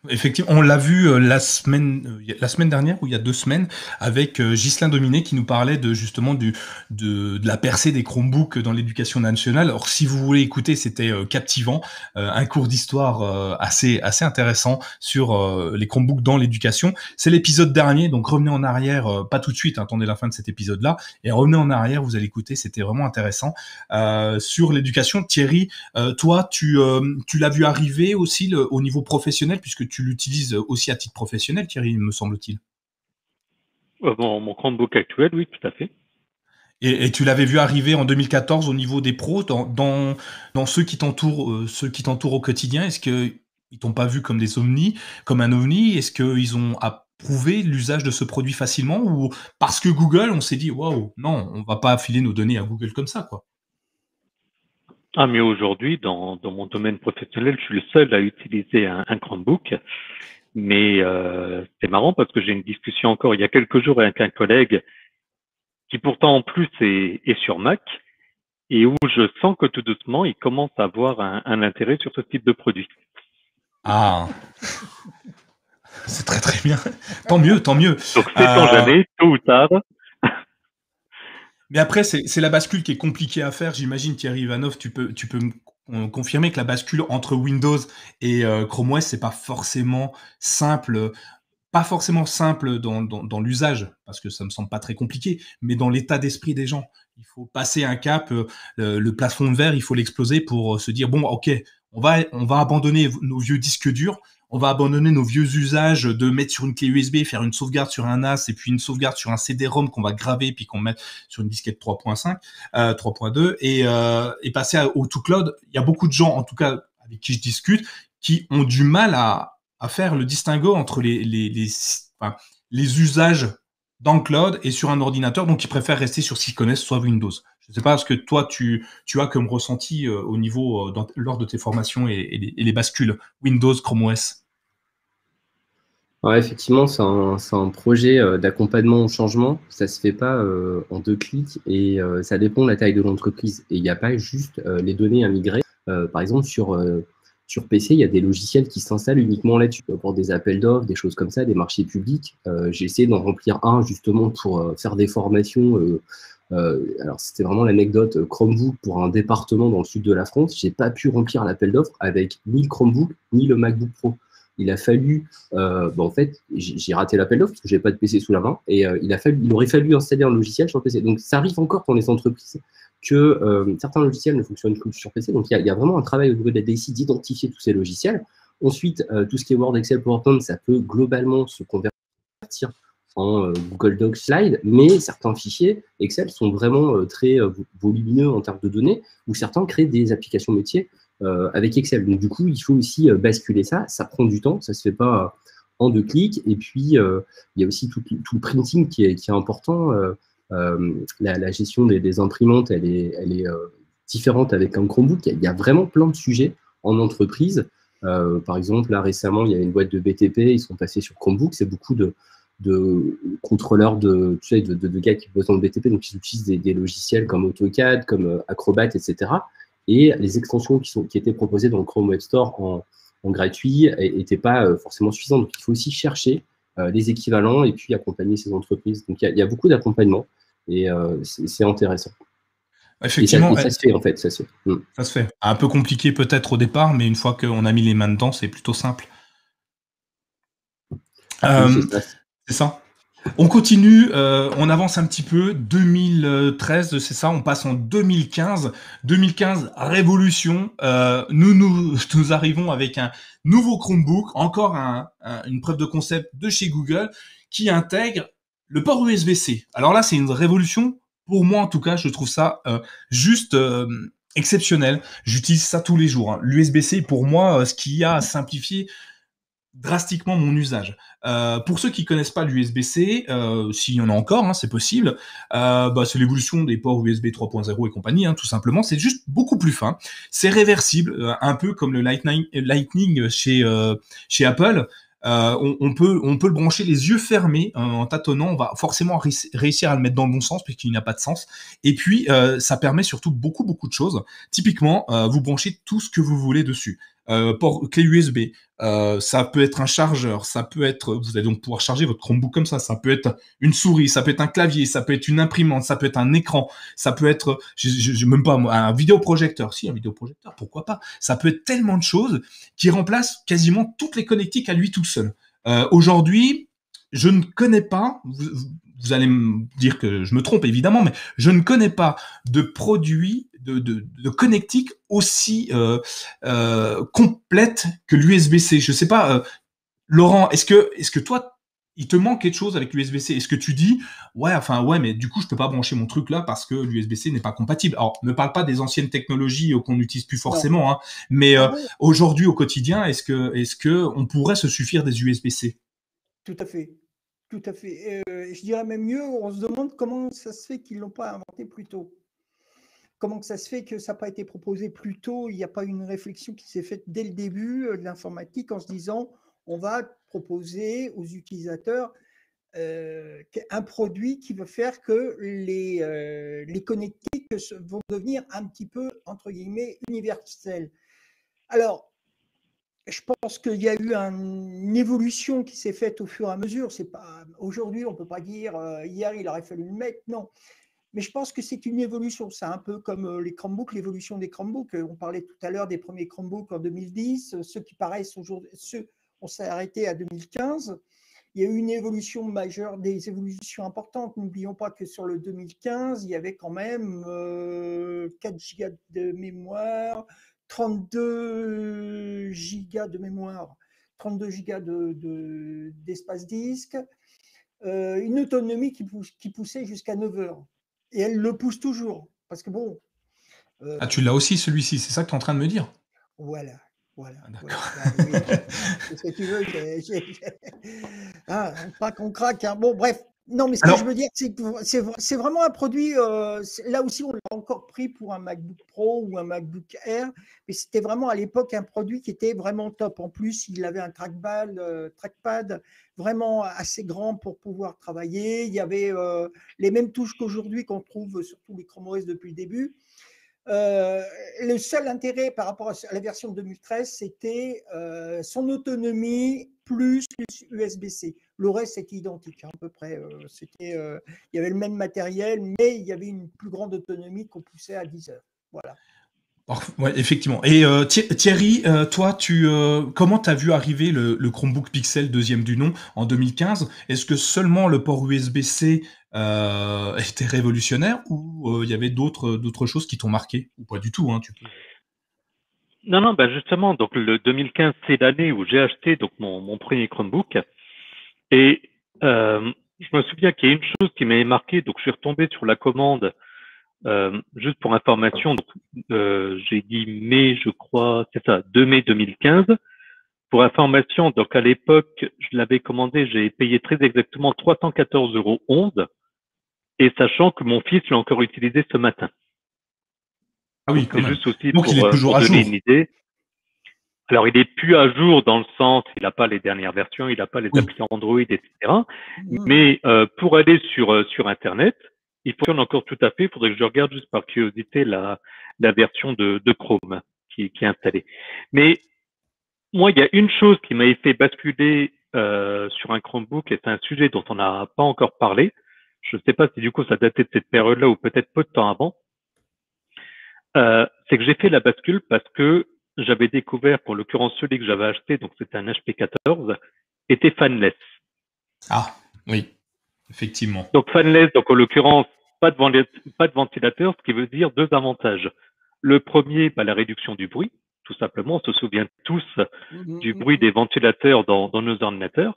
Effectivement, on l'a vu euh, la semaine, euh, la semaine dernière ou il y a deux semaines avec euh, Ghislain Dominé qui nous parlait de justement du, de, la percée des Chromebooks dans l'éducation nationale. Alors si vous voulez écouter, c'était captivant, un cours d'histoire assez assez intéressant sur les Chromebooks dans l'éducation. C'est l'épisode dernier, donc revenez en arrière, pas tout de suite, hein, attendez la fin de cet épisode-là, et revenez en arrière, vous allez écouter, c'était vraiment intéressant sur l'éducation. Thierry, toi, tu tu l'as vu arriver aussi au niveau professionnel puisque tu l'utilises aussi à titre professionnel, Thierry, me semble-t-il. Euh, mon, Chromebook actuel, oui, tout à fait. Et, tu l'avais vu arriver en 2014 au niveau des pros, dans, dans, ceux qui t'entourent, euh, ceux qui t'entourent au quotidien? Est-ce qu'ils t'ont pas vu comme des ovnis, comme un ovni? Est-ce qu'ils ont approuvé l'usage de ce produit facilement? Ou parce que Google, on s'est dit waouh, non, on va pas affiler nos données à Google comme ça, quoi. Ah, mais aujourd'hui, dans, dans, mon domaine professionnel, je suis le seul à utiliser un, un Chromebook. Mais euh, c'est marrant parce que j'ai une discussion encore il y a quelques jours avec un collègue qui pourtant en plus est, est sur Mac et où je sens que tout doucement, il commence à avoir un, un intérêt sur ce type de produit. Ah, c'est très très bien. Tant mieux, tant mieux. Donc c'est euh... jamais, tôt ou tard, mais après, c'est la bascule qui est compliquée à faire. J'imagine, Thierry Ivanov, tu peux, me confirmer que la bascule entre Windows et euh, Chrome OS, c'est pas forcément simple, pas forcément simple dans, l'usage, parce que ça me semble pas très compliqué, mais dans l'état d'esprit des gens. Il faut passer un cap, euh, le plafond de verre, il faut l'exploser pour euh, se dire bon, ok, on va abandonner nos vieux disques durs, on va abandonner nos vieux usages de mettre sur une clé USB, faire une sauvegarde sur un NAS et puis une sauvegarde sur un CD-ROM qu'on va graver puis qu'on met sur une disquette 3.5, euh, 3.2 et, euh, et passer au tout cloud. Il y a beaucoup de gens, en tout cas avec qui je discute, qui ont du mal à, faire le distinguo entre les, les usages dans le cloud et sur un ordinateur, donc ils préfèrent rester sur ce qu'ils connaissent, soit Windows. Je ne sais pas ce que toi tu, as comme ressenti euh, au niveau euh, lors de tes formations et, les, bascules Windows, Chrome OS. Effectivement, c'est un, projet euh, d'accompagnement au changement. Ça ne se fait pas en deux clics et ça dépend de la taille de l'entreprise. Et il n'y a pas juste les données à migrer. par exemple, sur, sur PC, il y a des logiciels qui s'installent uniquement là-dessus pour des appels d'offres, des choses comme ça, des marchés publics. J'ai essayé d'en remplir un justement pour faire des formations alors, c'était vraiment l'anecdote euh, Chromebook pour un département dans le sud de la France. J'ai pas pu remplir l'appel d'offres avec ni le Chromebook ni le MacBook Pro. il a fallu, euh, en fait, j'ai raté l'appel d'offres parce que j'ai pas de PC sous la main, et euh, il aurait fallu installer un logiciel sur PC. Donc ça arrive encore pour les entreprises que euh, certains logiciels ne fonctionnent que sur PC. Donc il y, a vraiment un travail au niveau de la DSI d'identifier tous ces logiciels. Ensuite, tout ce qui est Word, Excel, PowerPoint, ça peut globalement se convertir en Google Docs Slide, mais certains fichiers Excel sont vraiment très volumineux en termes de données, ou certains créent des applications métiers euh, avec Excel. Donc du coup, il faut aussi euh, basculer ça. Ça prend du temps, ça se fait pas euh, en deux clics. Et puis, il y a aussi tout, le printing qui est, important. La, gestion des, imprimantes, elle est différente avec un Chromebook. Il y, a vraiment plein de sujets en entreprise. par exemple, là récemment, il y a une boîte de BTP, ils sont passés sur Chromebook. C'est beaucoup de, de contrôleurs de, tu sais, de, de, gars qui bossent dans le BTP, donc ils utilisent des, des logiciels comme AutoCAD, comme Acrobat, etc. Et les extensions qui, sont, qui étaient proposées dans le Chrome Web Store en, gratuit n'étaient pas euh, forcément suffisantes. Donc, il faut aussi chercher euh, les équivalents et puis accompagner ces entreprises. Donc, il y, a beaucoup d'accompagnement et euh, c'est intéressant. Effectivement, ça, se fait en fait, ça se fait. Mm. Ça se fait. Un peu compliqué peut-être au départ, mais une fois qu'on a mis les mains dedans, c'est plutôt simple. C'est ça. On continue, euh, on avance un petit peu. 2013, c'est ça, on passe en 2015. 2015, révolution. Euh, nous, nous, nous arrivons avec un nouveau Chromebook, encore une preuve de concept de chez Google, qui intègre le port USB-C. Alors là, c'est une révolution. Pour moi, en tout cas, je trouve ça euh, juste exceptionnel. J'utilise ça tous les jours. Hein. L'USB-C, pour moi, ce qui a simplifié drastiquement mon usage. Euh, pour ceux qui connaissent pas l'USB-C, euh, s'il y en a encore, hein, c'est possible, euh, bah, c'est l'évolution des ports USB 3.0 et compagnie, hein, tout simplement. C'est juste beaucoup plus fin. C'est réversible, un peu comme le Lightning, chez, Apple. On, peut, on peut le brancher les yeux fermés en tâtonnant. On va forcément réussir à le mettre dans le bon sens puisqu'il n'y a pas de sens. Et puis, ça permet surtout beaucoup, beaucoup de choses. Typiquement, vous branchez tout ce que vous voulez dessus port clé USB, euh, ça peut être un chargeur, ça peut être, vous allez donc pouvoir charger votre Chromebook comme ça, ça peut être une souris, ça peut être un clavier, ça peut être une imprimante, ça peut être un écran, ça peut être, je, même pas un vidéoprojecteur, si un vidéoprojecteur, pourquoi pas, ça peut être tellement de choses qui remplacent quasiment toutes les connectiques à lui tout seul. Euh, Aujourd'hui, je ne connais pas, allez me dire que je me trompe évidemment, mais je ne connais pas de produit de, de, de connectique aussi euh, euh, complète que l'USB-C. Je sais pas, euh, Laurent, est-ce que, est-ce que toi, il te manque quelque chose avec l'USB-C Est-ce que tu dis, ouais, enfin ouais, mais du coup, je peux pas brancher mon truc là parce que l'USB-C n'est pas compatible. Alors, ne parle pas des anciennes technologies qu'on n'utilise plus forcément, hein, mais ah aujourd'hui, au quotidien, est-ce que, est-ce que on pourrait se suffire des USB-C Tout à fait. Tout à fait. je dirais même mieux, on se demande comment ça se fait qu'ils ne l'ont pas inventé plus tôt comment ça se fait que ça n'a pas été proposé plus tôt Il n'y a pas une réflexion qui s'est faite dès le début euh, de l'informatique en se disant on va proposer aux utilisateurs euh, un produit qui va faire que les, euh, les connectiques vont devenir un petit peu, entre guillemets, universels. Alors, je pense qu'il y a eu une évolution qui s'est faite au fur et à mesure. C'est pas aujourd'hui, on peut pas dire hier il aurait fallu le mettre. Non, mais je pense que c'est une évolution. C'est un peu comme euh, les Chromebooks, l'évolution des Chromebooks. On parlait tout à l'heure des premiers Chromebooks en 2010. Ceux qui paraissent aujourd'hui, ceux, on s'est arrêté à 2015. Il y a eu une évolution majeure, des évolutions importantes. N'oublions pas que sur le 2015, il y avait quand même 4 euh, gigas de mémoire, 32 gigas de mémoire, 32 gigas d'espace de, disque, euh, une autonomie qui, qui poussait jusqu'à 9 heures et elle le pousse toujours. Parce que bon. Euh, ah, tu l'as aussi celui-ci, c'est ça que tu es en train de me dire? Voilà. Voilà. Ah, voilà. ce que tu veux. Ah, on craque, on craque. Hein. Bon, bref. Non, mais ce que je veux dire, c'est que c'est vraiment un produit. Euh, là aussi, on l'a encore pris pour un MacBook Pro ou un MacBook Air, mais c'était vraiment à l'époque un produit qui était vraiment top. En plus, il avait un trackball, euh, trackpad vraiment assez grand pour pouvoir travailler. Il y avait euh, les mêmes touches qu'aujourd'hui qu'on trouve sur tous les Chrome OS depuis le début. Le seul intérêt par rapport à la version 2013, c'était son autonomie plus USB-C. Le reste c'était identique, hein, à peu près. c'était, il y avait le même matériel, mais il y avait une plus grande autonomie qu'on poussait à 10 heures. Voilà. Effectivement. Et euh, Thierry, euh, toi, tu euh, comment t'as vu arriver le, Chromebook Pixel deuxième du nom en 2015 Est-ce que seulement le port USB-C était révolutionnaire ou il y avait d'autres choses qui t'ont marqué? Ou pas du tout hein, Non, non, ben justement, donc le 2015, c'est l'année où j'ai acheté donc mon, mon premier Chromebook et je me souviens qu'il y a une chose qui m'avait marqué, donc je suis retombé sur la commande euh, juste pour information, euh, j'ai dit mai, je crois, c'est ça, 2 mai 2015. Pour information, donc à l'époque, je l'avais commandé, j'ai payé très exactement 314,11 euros, et sachant que mon fils l'a encore utilisé ce matin. Ah oui, c'est juste aussi donc il est euh, toujours à jour. Une idée. Alors, il est plus à jour dans le sens, il n'a pas les dernières versions, il n'a pas les oui. Android, etc. Mmh. Mais euh, pour aller sur euh, sur Internet, il fonctionne encore tout à fait. Il faudrait que je regarde juste par curiosité la, la version de, de Chrome qui, qui, est installée. Mais moi, il y a une chose qui m'avait fait basculer euh, sur un Chromebook et c'est un sujet dont on n'a pas encore parlé. Je ne sais pas si du coup ça datait de cette période-là ou peut-être peu de temps avant. Euh, c'est que j'ai fait la bascule parce que j'avais découvert, pour l'occurrence celui que j'avais acheté, donc c'était un HP 14, était fanless. Ah, oui. Effectivement. Donc fanless, donc en l'occurrence, pas de, pas de ventilateur, ce qui veut dire deux avantages. Le premier, bah, la réduction du bruit, tout simplement. On se souvient tous mmh, du mmh, bruit des ventilateurs dans, dans nos ordinateurs.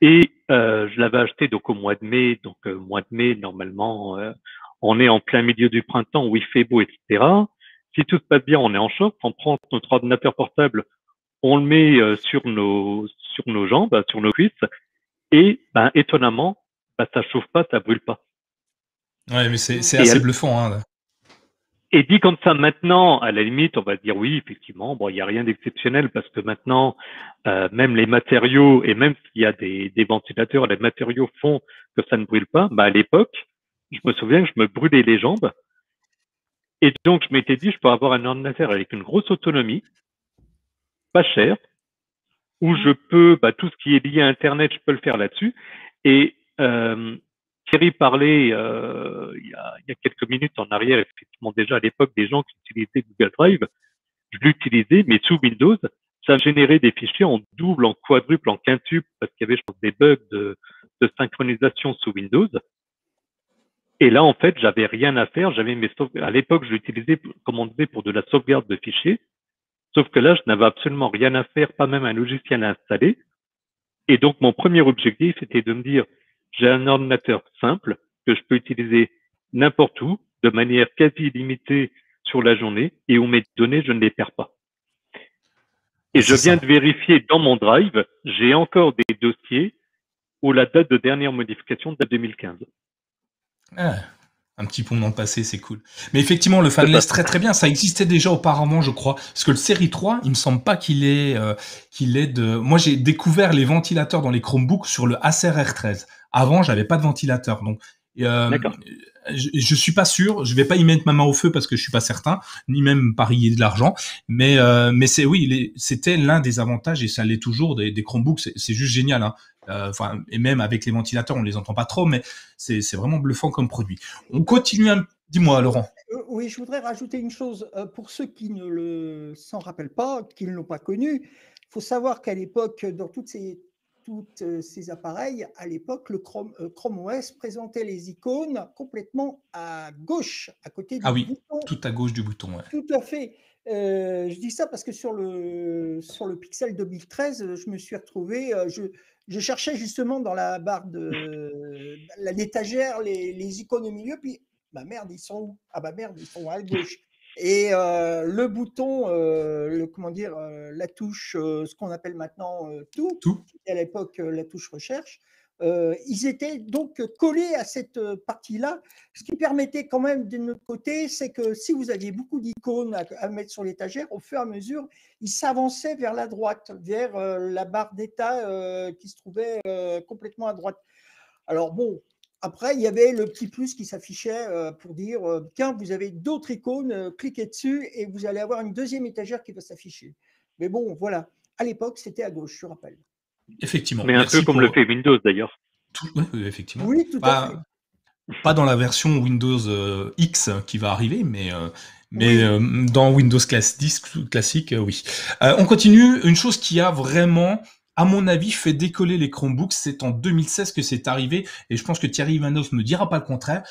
Et euh, je l'avais acheté donc au mois de mai. Donc euh, mois de mai, normalement, euh, on est en plein milieu du printemps où il fait beau, etc. Si tout se passe bien, on est en short. On prend notre ordinateur portable, on le met euh, sur nos sur nos jambes, sur nos cuisses, et ben, étonnamment, ben, ça chauffe pas, ça brûle pas. Ouais, mais c'est assez bluffant. Hein, et dit comme ça maintenant, à la limite, on va dire oui, effectivement, bon, il n'y a rien d'exceptionnel parce que maintenant, euh, même les matériaux et même s'il y a des, des, ventilateurs, les matériaux font que ça ne brûle pas. Bah, à l'époque, je me souviens que je me brûlais les jambes. Et donc, je m'étais dit, je peux avoir un ordinateur avec une grosse autonomie, pas cher, où je peux, bah, tout ce qui est lié à Internet, je peux le faire là-dessus. Et euh, Thierry parlait euh, il, y a, il, y a, quelques minutes en arrière, effectivement déjà à l'époque, des gens qui utilisaient Google Drive. Je l'utilisais, mais sous Windows, ça générait des fichiers en double, en quadruple, en quintuple, parce qu'il y avait, je pense, des bugs de, de synchronisation sous Windows. Et là, en fait, j'avais rien à faire. J'avais mes À l'époque, je l'utilisais, comme on disait, pour de la sauvegarde de fichiers. Sauf que là, je n'avais absolument rien à faire, pas même un logiciel à installer. Et donc, mon premier objectif était de me dire, j'ai un ordinateur simple que je peux utiliser n'importe où, de manière quasi illimitée sur la journée, et où mes données, je ne les perds pas. Et je viens de vérifier dans mon drive, j'ai encore des dossiers où la date de dernière modification date de 2015. Ah, un petit pont dans le passé, c'est cool. Mais effectivement, le fanless très très bien. Ça existait déjà auparavant, je crois. Parce que le série 3, il me semble pas qu'il est, euh, qu'il est de. Moi, j'ai découvert les ventilateurs dans les Chromebooks sur le Acer R13. Avant, j'avais pas de ventilateur, donc. Euh, je, je suis pas sûr, je vais pas y mettre ma main au feu parce que je suis pas certain, ni même parier de l'argent. Mais euh, mais c'est oui, c'était l'un des avantages et ça l'est toujours des, des Chromebooks. C'est juste génial. Hein. Euh, enfin, et même avec les ventilateurs, on les entend pas trop, mais c'est vraiment bluffant comme produit. On continue. Dis-moi, Laurent. Euh, oui, je voudrais rajouter une chose euh, pour ceux qui ne le s'en rappellent pas, qui ne l'ont pas connu. Il faut savoir qu'à l'époque, dans toutes ces tous ces appareils, à l'époque, le Chrome, Chrome, OS présentait les icônes complètement à gauche, à côté du ah oui, tout à gauche du bouton. Tout à fait. je dis ça parce que sur le, sur le Pixel 2013, je me suis retrouvé, je, je cherchais justement dans la barre de l'étagère les, les, icônes au milieu, puis bah merde, ils sont où? Ah bah merde, ils sont à gauche. Et euh, le bouton, euh, le, comment dire, euh, la touche, ce qu'on appelle maintenant tout, tout. à l'époque la touche recherche, ils étaient donc collés à cette partie-là, ce qui permettait quand même de notre côté, c'est que si vous aviez beaucoup d'icônes à, mettre sur l'étagère, au fur et à mesure, ils s'avançaient vers la droite, vers la barre d'état qui se trouvait complètement à droite. Alors bon, après, il y avait le petit plus qui s'affichait pour dire, tiens, vous avez d'autres icônes, cliquez dessus et vous allez avoir une deuxième étagère qui va s'afficher. Mais bon, voilà, à l'époque, c'était à gauche, je rappelle. Effectivement. Mais un peu comme le fait Windows d'ailleurs. Oui, effectivement. Oui, tout à fait. Pas dans la version Windows X qui va arriver, mais mais dans Windows 10 classique, oui. on continue. Une chose qui a vraiment à mon avis, fait décoller les Chromebooks. C'est en 2016 que c'est arrivé, et je pense que Thierry Ivanov me dira pas le contraire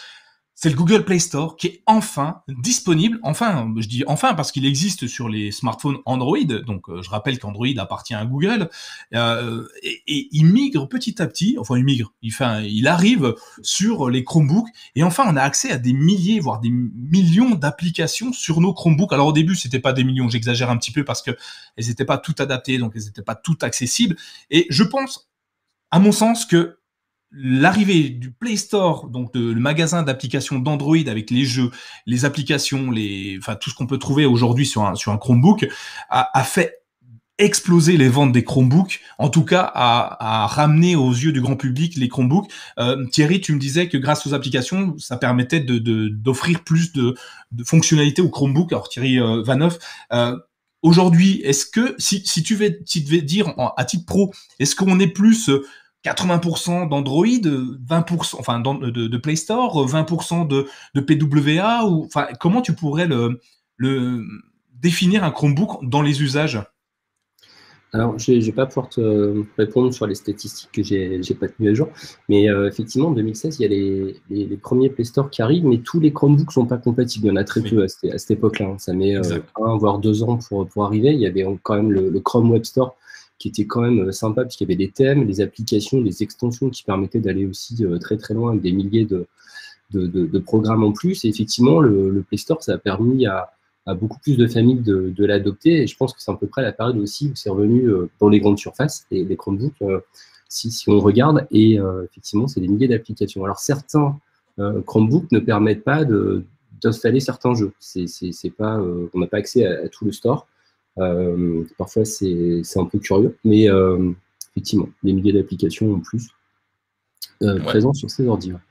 c'est le Google Play Store qui est enfin disponible. Enfin, je dis enfin parce qu'il existe sur les smartphones Android. Donc, euh, je rappelle qu'Android appartient à Google euh, et, il migre petit à petit. Enfin, il migre. Il, il arrive sur les Chromebooks et enfin, on a accès à des milliers, voire des millions d'applications sur nos Chromebooks. Alors au début, c'était pas des millions. J'exagère un petit peu parce que elles n'étaient pas toutes adaptées, donc elles n'étaient pas toutes accessibles. Et je pense, à mon sens, que l'arrivée du Play Store, donc le magasin d'applications d'Android avec les jeux, les applications, les, enfin tout ce qu'on peut trouver aujourd'hui sur un, sur un Chromebook, a, a, fait exploser les ventes des Chromebooks, en tout cas à ramener aux yeux du grand public les Chromebooks. Euh, Thierry, tu me disais que grâce aux applications, ça permettait de d'offrir plus de, de, fonctionnalités aux Chromebooks. Alors Thierry euh, euh, aujourd'hui, est-ce que si, si tu, veux, tu devais dire à titre pro, est-ce qu'on est plus 80% d'Android, 20% enfin de, de, Play Store, 20% de, de PWA ou enfin comment tu pourrais le, le définir un Chromebook dans les usages? Alors, je ne vais pas pouvoir te répondre sur les statistiques que j'ai n'ai pas tenues à jour, mais euh, effectivement, en 2016, il y a les, les, premiers Play Store qui arrivent, mais tous les Chromebooks ne sont pas compatibles. Il y en a très peu à, cette, époque-là. Hein. Ça met euh, un, voire deux ans pour, pour arriver. Il y avait quand même le, le Chrome Web Store qui était quand même euh, sympa puisqu'il y avait des thèmes, des applications, des extensions qui permettaient d'aller aussi euh, très très loin avec des milliers de, programmes en plus. Et effectivement, le, Play Store, ça a permis à, beaucoup plus de familles de, l'adopter. Et je pense que c'est à peu près la période aussi où c'est revenu euh, dans les grandes surfaces, les, les Chromebooks, si, si, on regarde. Et effectivement, c'est des milliers d'applications. Alors certains Chromebooks ne permettent pas d'installer certains jeux. C'est, pas, on n'a pas accès à, tout le store. Euh, parfois, c'est un peu curieux, mais euh, effectivement, des milliers d'applications en plus euh, présentes sur ces ordinateurs.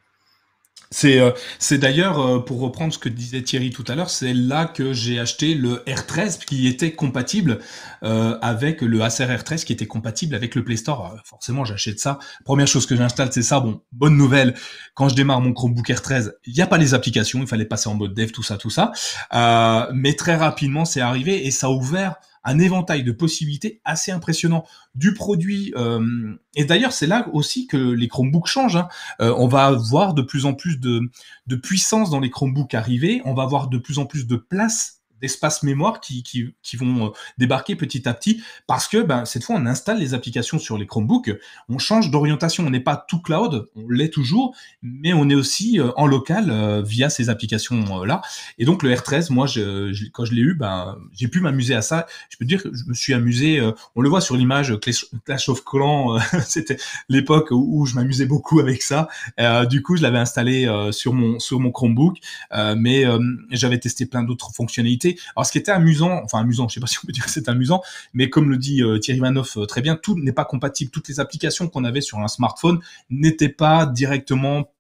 C'est c'est d'ailleurs pour reprendre ce que disait Thierry tout à l'heure, c'est là que j'ai acheté le R13 qui était compatible avec le Acer R13 qui était compatible avec le Play Store. forcément, j'achète ça. Première chose que j'installe, c'est ça. Bon, bonne nouvelle. Quand je démarre mon Chromebook R13, il n'y a pas les applications. Il fallait passer en mode dev, tout ça, tout ça. mais très rapidement, c'est arrivé et ça a ouvert un éventail de possibilités assez impressionnant du produit. Euh, et d'ailleurs, c'est là aussi que les Chromebooks changent. Hein. Euh, on va voir de plus en plus de, de puissance dans les Chromebooks arriver. On va avoir de plus en plus de place d'espace mémoire qui, qui, qui, vont euh, débarquer petit à petit parce que ben, cette fois on installe les applications sur les Chromebooks, on change d'orientation, on n'est pas tout cloud, on l'est toujours, mais on est aussi euh, en local euh, via ces applications là. Et donc le R13, moi je, quand je l'ai eu, ben j'ai pu m'amuser à ça. Je peux dire que je me suis amusé. on le voit sur l'image Clash of Clans, c'était l'époque où, je m'amusais beaucoup avec ça. du coup je l'avais installé sur mon sur mon Chromebook, mais j'avais testé plein d'autres fonctionnalités alors, ce qui était amusant, enfin amusant, je sais pas si on peut dire que c'est amusant, mais comme le dit euh, Thierry Manoff euh, très bien, tout n'est pas compatible. Toutes les applications qu'on avait sur un smartphone n'étaient pas directement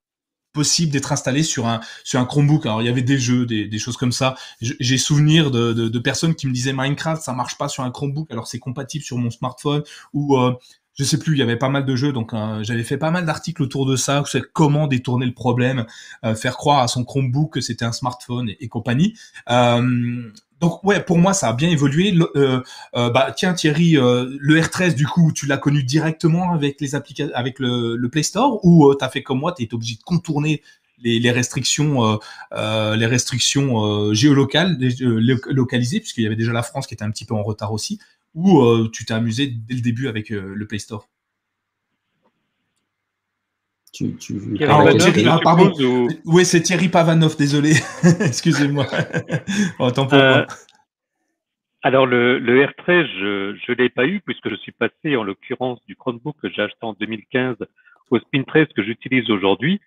possible d'être installées sur un Chromebook. Alors il y avait des jeux, des, choses comme ça. J'ai souvenir de, personnes qui me disaient Minecraft ça marche pas sur un Chromebook, alors c'est compatible sur mon smartphone ou euh, je sais plus, il y avait pas mal de jeux, donc j'avais fait pas mal d'articles autour de ça, comment détourner le problème, euh, faire croire à son Chromebook que c'était un smartphone et, compagnie. Euh, donc ouais, pour moi ça a bien évolué. Euh, bah tiens Thierry, le R13 du coup, tu l'as connu directement avec les applications, avec le, Play Store ou tu as fait comme moi, tu es obligé de contourner les, restrictions, les restrictions géolocales, localisées, puisqu'il y avait déjà la France qui était un petit peu en retard aussi ou euh, tu t'es amusé dès le début avec euh, le Play Store? Tu, tu... Ah, pardon. Oui, c'est Thierry Pavanov, désolé. Excusez-moi. Autant pour euh, Alors, le, le R13, je ne l'ai pas eu puisque je suis passé, en l'occurrence, du Chromebook que j'ai acheté en 2015 au Spin 13 que j'utilise aujourd'hui.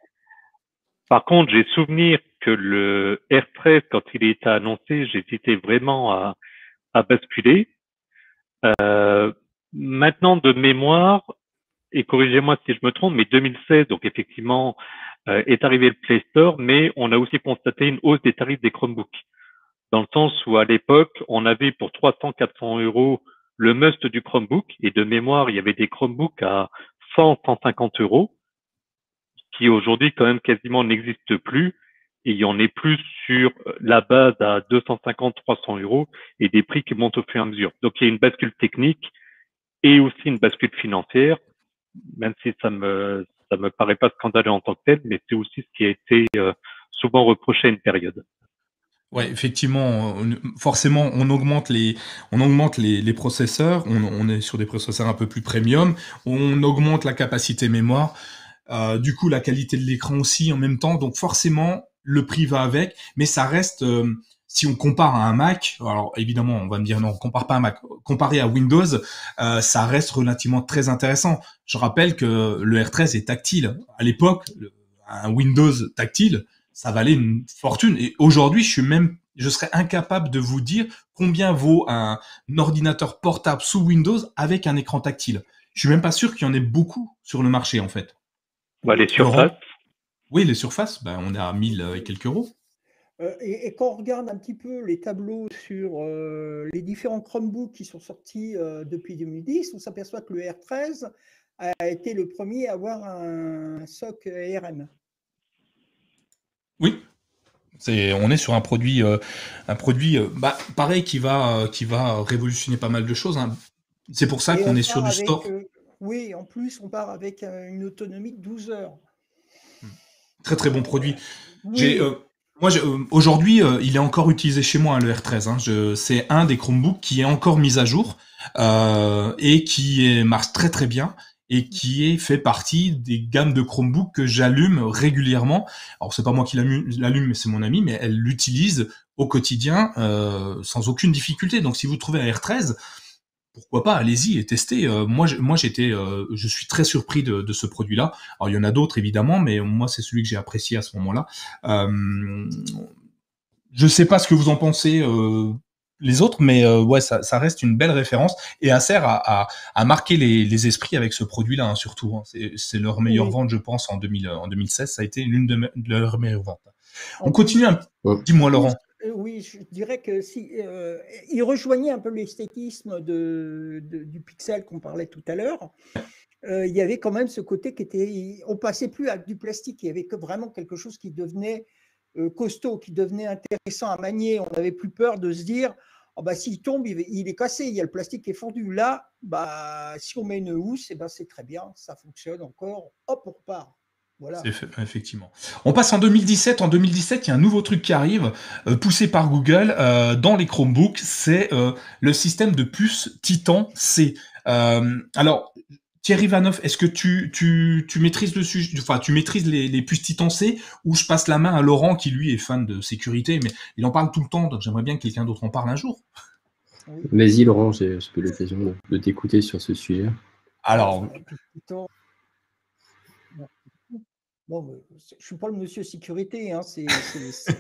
Par contre, j'ai souvenir que le R13, quand il était annoncé, j'hésitais vraiment à, à basculer. Euh, maintenant, de mémoire, et corrigez-moi si je me trompe, mais 2016, donc effectivement, euh, est arrivé le Play Store, mais on a aussi constaté une hausse des tarifs des Chromebooks. Dans le sens où à l'époque, on avait pour 300, 400 euros le must du Chromebook, et de mémoire, il y avait des Chromebooks à 100, 150 euros, qui aujourd'hui quand même quasiment n'existe plus. Et en est plus sur la base à 250, 300 euros et des prix qui montent au fur et à mesure. Donc il y a une bascule technique et aussi une bascule financière, même si ça me ça me paraît pas scandaleux en tant que tel, mais c'est aussi ce qui a été euh, souvent reproché à une période. Ouais, effectivement, forcément, on augmente les, on augmente les, les processeurs. On, on, est sur des processeurs un peu plus premium. On augmente la capacité mémoire. Euh, du coup, la qualité de l'écran aussi en même temps. Donc forcément, le prix va avec, mais ça reste. Euh, si on compare à un Mac, alors évidemment, on va me dire non, on compare pas à un Mac. Comparé à Windows, euh, ça reste relativement très intéressant. Je rappelle que le R13 est tactile. À l'époque, un Windows tactile, ça valait une fortune. Et aujourd'hui, je suis même, je serais incapable de vous dire combien vaut un, ordinateur portable sous Windows avec un écran tactile. Je suis même pas sûr qu'il y en ait beaucoup sur le marché, en fait. Bah, les surfaces. Oui, les surfaces, bah, on est à 1000 et quelques euros. Euh, et, quand on regarde un petit peu les tableaux sur euh, les différents Chromebooks qui sont sortis euh, depuis 2010, on s'aperçoit que le R13 a été le premier à avoir un SOC ARM. Oui, c'est, on est sur un produit, euh, un produit euh, bah, pareil qui va, euh, qui va révolutionner pas mal de choses. Hein. C'est pour ça qu'on est sur du store. oui, en plus, on part avec une autonomie de 12 heures. Très très bon produit. moi, aujourd'hui, il est encore utilisé chez moi, hein, le R13. Hein. c'est un des Chromebooks qui est encore mis à jour et qui marche très très bien et qui est fait partie des gammes de Chromebook que j'allume régulièrement. Alors c'est pas moi qui l'allume, mais c'est mon ami, mais elle l'utilise au quotidien euh, sans aucune difficulté. Donc si vous trouvez un R13, pourquoi pas, allez-y et testez. Euh, moi, moi j'étais, euh, je suis très surpris de, de ce produit-là. Alors il y en a d'autres évidemment, mais moi c'est celui que j'ai apprécié à ce moment-là. Euh, je sais pas ce que vous en pensez euh, les autres, mais euh, ouais, ça, reste une belle référence et Acer a, a, marqué les, esprits avec ce produit-là, hein, surtout. Hein. C'est leur meilleure vente, je pense, en, 2000, en 2016. Ça a été l'une de, leurs meilleures ventes. On continue un Dis-moi, Laurent. Euh, oui, je dirais que si euh, il rejoignait un peu l'esthétisme du pixel qu'on parlait tout à l'heure. il y avait quand même ce côté qui était, on passait plus à du plastique. Il y avait que vraiment quelque chose qui devenait costaud, qui devenait intéressant à manier. On n'avait plus peur de se dire, oh bah, s'il tombe, il, est cassé, il y a le plastique qui est fondu. Là, bah, si on met une housse, eh ben, c'est très bien, ça fonctionne encore, hop, on repart. Voilà. Effectivement. On passe en 2017. En 2017, il y a un nouveau truc qui arrive, euh, poussé par Google euh, dans les Chromebooks. C'est euh, le système de puce Titan C. alors, Thierry Vanoff, est-ce que tu, tu, tu, maîtrises le sujet, enfin, tu maîtrises les, les puces Titan C ou je passe la main à Laurent qui lui est fan de sécurité, mais il en parle tout le temps, donc j'aimerais bien que quelqu'un d'autre en parle un jour. Vas-y Laurent, j'ai eu l'occasion de t'écouter sur ce sujet. Alors, Je ne suis pas le monsieur sécurité, hein, c'est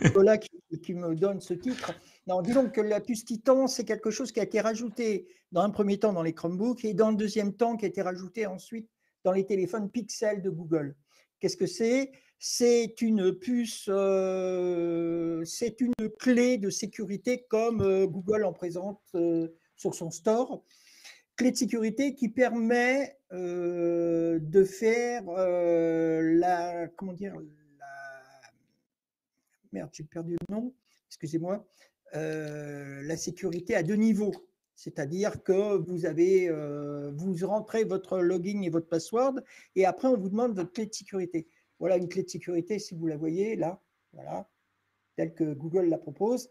Nicolas qui, qui, me donne ce titre. Non, disons que la puce Titan, c'est quelque chose qui a été rajouté dans un premier temps dans les Chromebooks et dans le deuxième temps qui a été rajouté ensuite dans les téléphones Pixel de Google. Qu'est-ce que c'est? C'est une puce, euh, c'est une clé de sécurité comme euh, Google en présente euh, sur son store clé de sécurité qui permet euh, de faire euh, la comment dire la merde j'ai perdu le nom excusez-moi euh, la sécurité à deux niveaux. C'est-à-dire que vous avez vous rentrez votre login et votre password et après on vous demande votre clé de sécurité. Voilà une clé de sécurité si vous la voyez là voilà telle que Google la propose.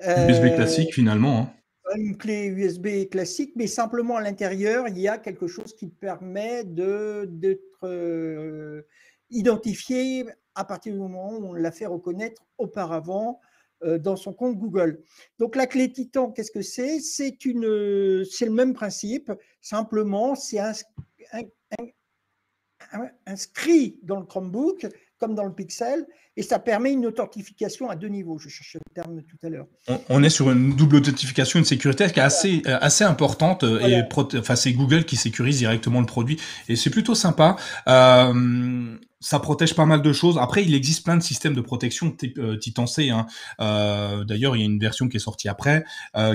USB classique finalement hein une clé USB classique, mais simplement à l'intérieur, il y a quelque chose qui permet d'être euh, identifié à partir du moment où on l'a fait reconnaître auparavant euh, dans son compte Google. Donc la clé Titan, qu'est-ce que c'est? C'est le même principe. Simplement, c'est inscrit dans le Chromebook comme dans le Pixel, et ça permet une authentification à deux niveaux. Je cherchais le terme tout à l'heure. On, est sur une double authentification, une sécurité qui est assez, euh, assez importante, euh, et enfin, c'est Google qui sécurise directement le produit, et c'est plutôt sympa. Euh, ça protège pas mal de choses. Après, il existe plein de systèmes de protection type euh, Titan C. Hein. Euh, D'ailleurs, il y a une version qui est sortie après,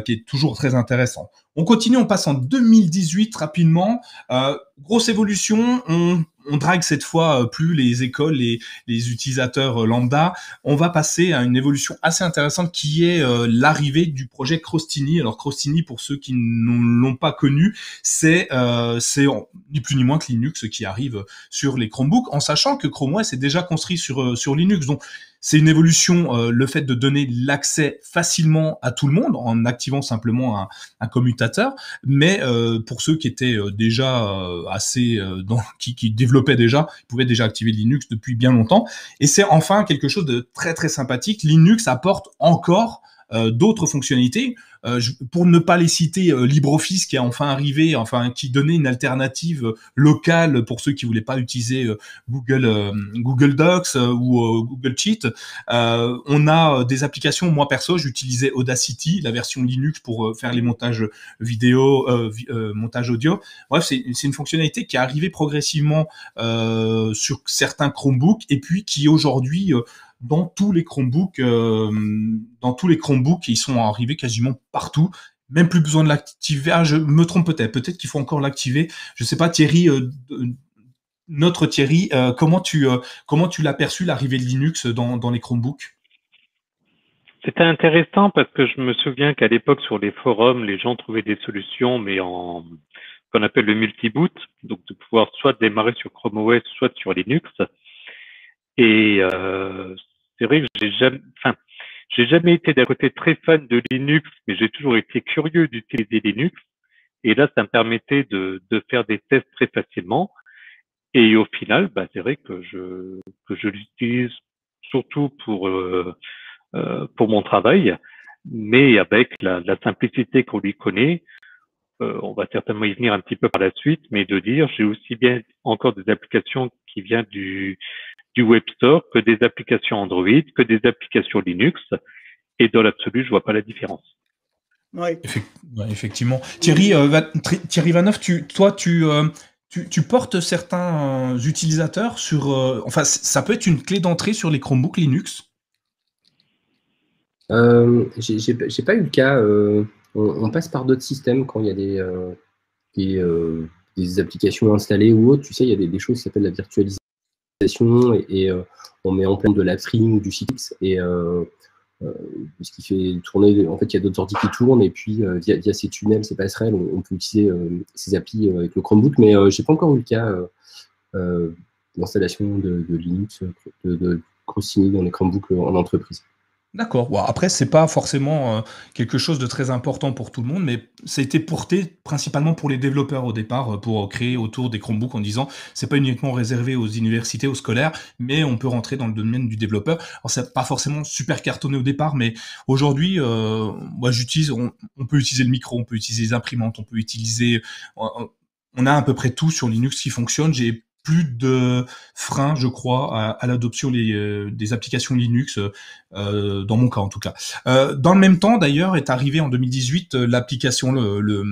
qui est toujours très intéressant. On continue, on passe en 2018 rapidement. Grosse évolution. On, on drague cette fois plus les écoles, les, les utilisateurs lambda. On va passer à une évolution assez intéressante qui est l'arrivée du projet Crostini. Alors Crostini, pour ceux qui ne l'ont pas connu, c'est ni plus ni moins que Linux qui arrive sur les Chromebooks, en sachant que Chrome OS est déjà construit sur sur Linux. C'est une évolution, euh, le fait de donner l'accès facilement à tout le monde en activant simplement un, commutateur. Mais euh, pour ceux qui étaient euh, déjà assez, dans, qui, qui développaient déjà, pouvaient déjà activer Linux depuis bien longtemps. Et c'est enfin quelque chose de très très sympathique. Linux apporte encore d'autres fonctionnalités. Euh, pour ne pas les citer, euh, LibreOffice qui est enfin arrivé, enfin qui donnait une alternative euh, locale pour ceux qui voulaient pas utiliser Google Google Docs ou Google Cheat. on a des applications. Moi perso, j'utilisais Audacity, la version Linux pour faire les montages vidéo, montage audio. Bref, c'est une fonctionnalité qui est arrivée progressivement sur certains Chromebooks et puis qui aujourd'hui dans tous les Chromebooks, euh, dans tous les Chromebooks, ils sont arrivés quasiment partout. Même plus besoin de l'activer. Ah, je me trompe peut-être. Peut-être qu'il faut encore l'activer. Je sais pas, Thierry. Euh, notre Thierry, euh, comment tu comment tu l'as perçu l'arrivée de Linux dans, dans les Chromebooks? C'était intéressant parce que je me souviens qu'à l'époque sur les forums, les gens trouvaient des solutions, mais en qu'on appelle le multi-boot, donc de pouvoir soit démarrer sur Chrome OS, soit sur Linux. Et euh, c'est vrai que j'ai jamais, enfin, j'ai jamais été d'un côté très fan de Linux, mais j'ai toujours été curieux d'utiliser Linux. Et là, ça me permettait de, de faire des tests très facilement. Et au final, bah, c'est vrai que je, que je l'utilise surtout pour, euh, euh, pour mon travail, mais avec la, la simplicité qu'on lui connaît. Euh, on va certainement y venir un petit peu par la suite, mais de dire, j'ai aussi bien encore des applications qui viennent du, du Web Store que des applications Android, que des applications Linux. Et dans l'absolu, je vois pas la différence. Oui. effectivement. Thierry, euh, Thierry Vanoff, tu, toi, tu, euh, tu, portes certains euh, utilisateurs sur. enfin, ça peut être une clé d'entrée sur les Chromebooks Linux? J'ai pas eu le cas. On, passe par d'autres systèmes quand il y a des, des, des, applications installées ou autres. Tu sais, il y a des, des choses qui s'appellent la virtualisation et, euh, on met en place de la ou du CX et euh, euh, ce qui fait tourner, en fait, il y a d'autres ordi qui tournent, et puis via, ces tunnels, ces passerelles, on, peut utiliser ces applis avec le Chromebook, mais je n'ai pas encore eu le cas d'installation de, Linux, de, de dans les Chromebooks en entreprise. D'accord. Bon, après, c'est pas forcément euh, quelque chose de très important pour tout le monde, mais ça a été porté principalement pour les développeurs au départ, euh, pour créer autour des Chromebooks en disant c'est pas uniquement réservé aux universités, aux scolaires, mais on peut rentrer dans le domaine du développeur. Alors, c'est pas forcément super cartonné au départ, mais aujourd'hui, euh, moi, j'utilise, on, peut utiliser le micro, on peut utiliser les imprimantes, on peut utiliser, on a à peu près tout sur Linux qui fonctionne. J'ai plus de freins, je crois, à, l'adoption euh, des, applications Linux, euh, dans mon cas en tout cas. Euh, dans le même temps, d'ailleurs, est arrivé en 2018 l'application, le,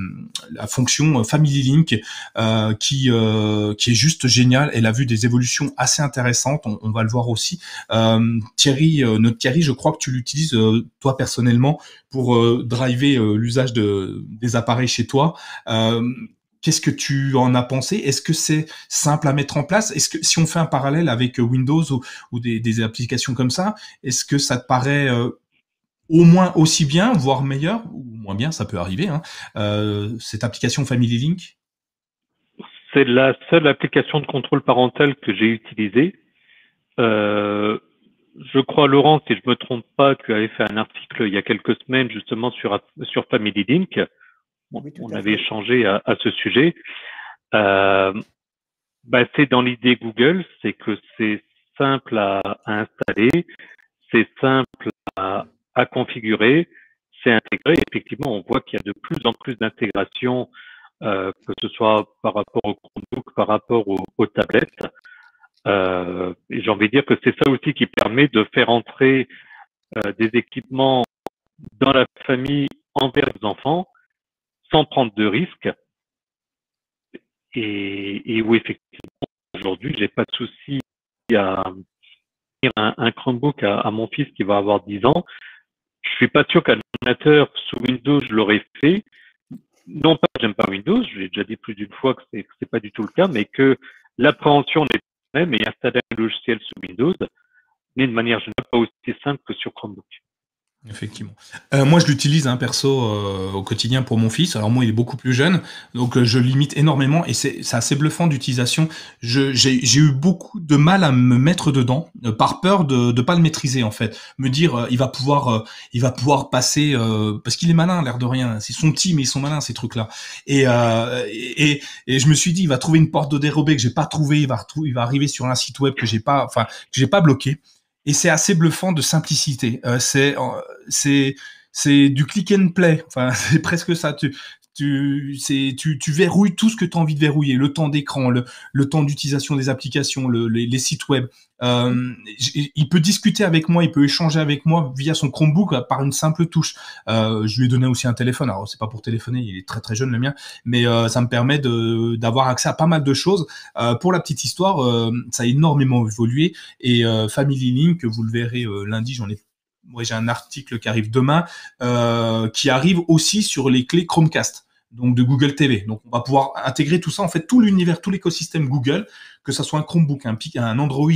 la fonction Family Link, qui qui est juste géniale. Elle a vu des évolutions assez intéressantes. On, va le voir aussi. Thierry, notre Thierry, je crois que tu l'utilises toi personnellement pour driver l'usage de des appareils chez toi. Qu'est-ce que tu en as pensé? Est-ce que c'est simple à mettre en place? Est-ce que si on fait un parallèle avec euh, Windows ou, des, applications comme ça, est-ce que ça te paraît euh, au moins aussi bien, voire meilleur ou moins bien, ça peut arriver, hein, euh, cette application Family Link? C'est la seule application de contrôle parental que j'ai utilisée. je crois, Laurent, si je me trompe pas, tu avais fait un article il y a quelques semaines justement sur, sur Family Link on avait échangé à, ce sujet. Euh, bah, c'est dans l'idée Google, c'est que c'est simple à, installer, c'est simple à, configurer, c'est intégré. Effectivement, on voit qu'il y a de plus en plus d'intégration, euh, que ce soit par rapport au Chromebook, par rapport aux, tablettes. Euh, et j'ai envie de dire que c'est ça aussi qui permet de faire entrer des équipements dans la famille envers les enfants sans prendre de risques et, où effectivement aujourd'hui j'ai pas de souci à un, un Chromebook à, mon fils qui va avoir 10 ans. Je suis pas sûr qu'un ordinateur sous Windows je l'aurais fait. Non pas j'aime pas Windows, j'ai déjà dit plus d'une fois que c'est c'est pas du tout le cas, mais que l'appréhension n'est pas même et installer un logiciel sous Windows n'est de manière générale pas aussi simple que sur Chromebook. Effectivement. Euh, moi, je l'utilise, un hein, perso, euh, au quotidien pour mon fils. Alors moi, il est beaucoup plus jeune, donc euh, je limite énormément et c'est assez bluffant d'utilisation. J'ai eu beaucoup de mal à me mettre dedans par peur de ne pas le maîtriser en fait. Me dire, il va pouvoir, il va pouvoir passer parce qu'il est malin, l'air de rien. C'est son petit, mais ils sont malins ces trucs-là. Et, et, et je me suis dit, il va trouver une porte de dérobé que j'ai pas trouvé. Il va il va arriver sur un site web que j'ai pas, enfin que j'ai pas bloqué et c'est assez bluffant de simplicité. Euh, c'est c'est c'est du click and play. Enfin, c'est presque ça. Tu, tu, verrouilles tout ce que tu as envie de verrouiller, le temps d'écran, le, temps d'utilisation des applications, le, les, sites web. Euh, il peut discuter avec moi, il peut échanger avec moi via son Chromebook euh, par une simple touche. Euh, je lui ai donné aussi un téléphone. Alors c'est pas pour téléphoner, il est très très jeune le mien, mais ça me permet d'avoir accès à pas mal de choses. Pour la petite histoire, ça a énormément évolué et Family Link, vous le verrez lundi, j'en ai moi j'ai un article qui arrive demain, qui arrive aussi sur les clés Chromecast donc de Google TV. Donc on va pouvoir intégrer tout ça, en fait tout l'univers, tout l'écosystème Google, que ce soit un Chromebook, un, Android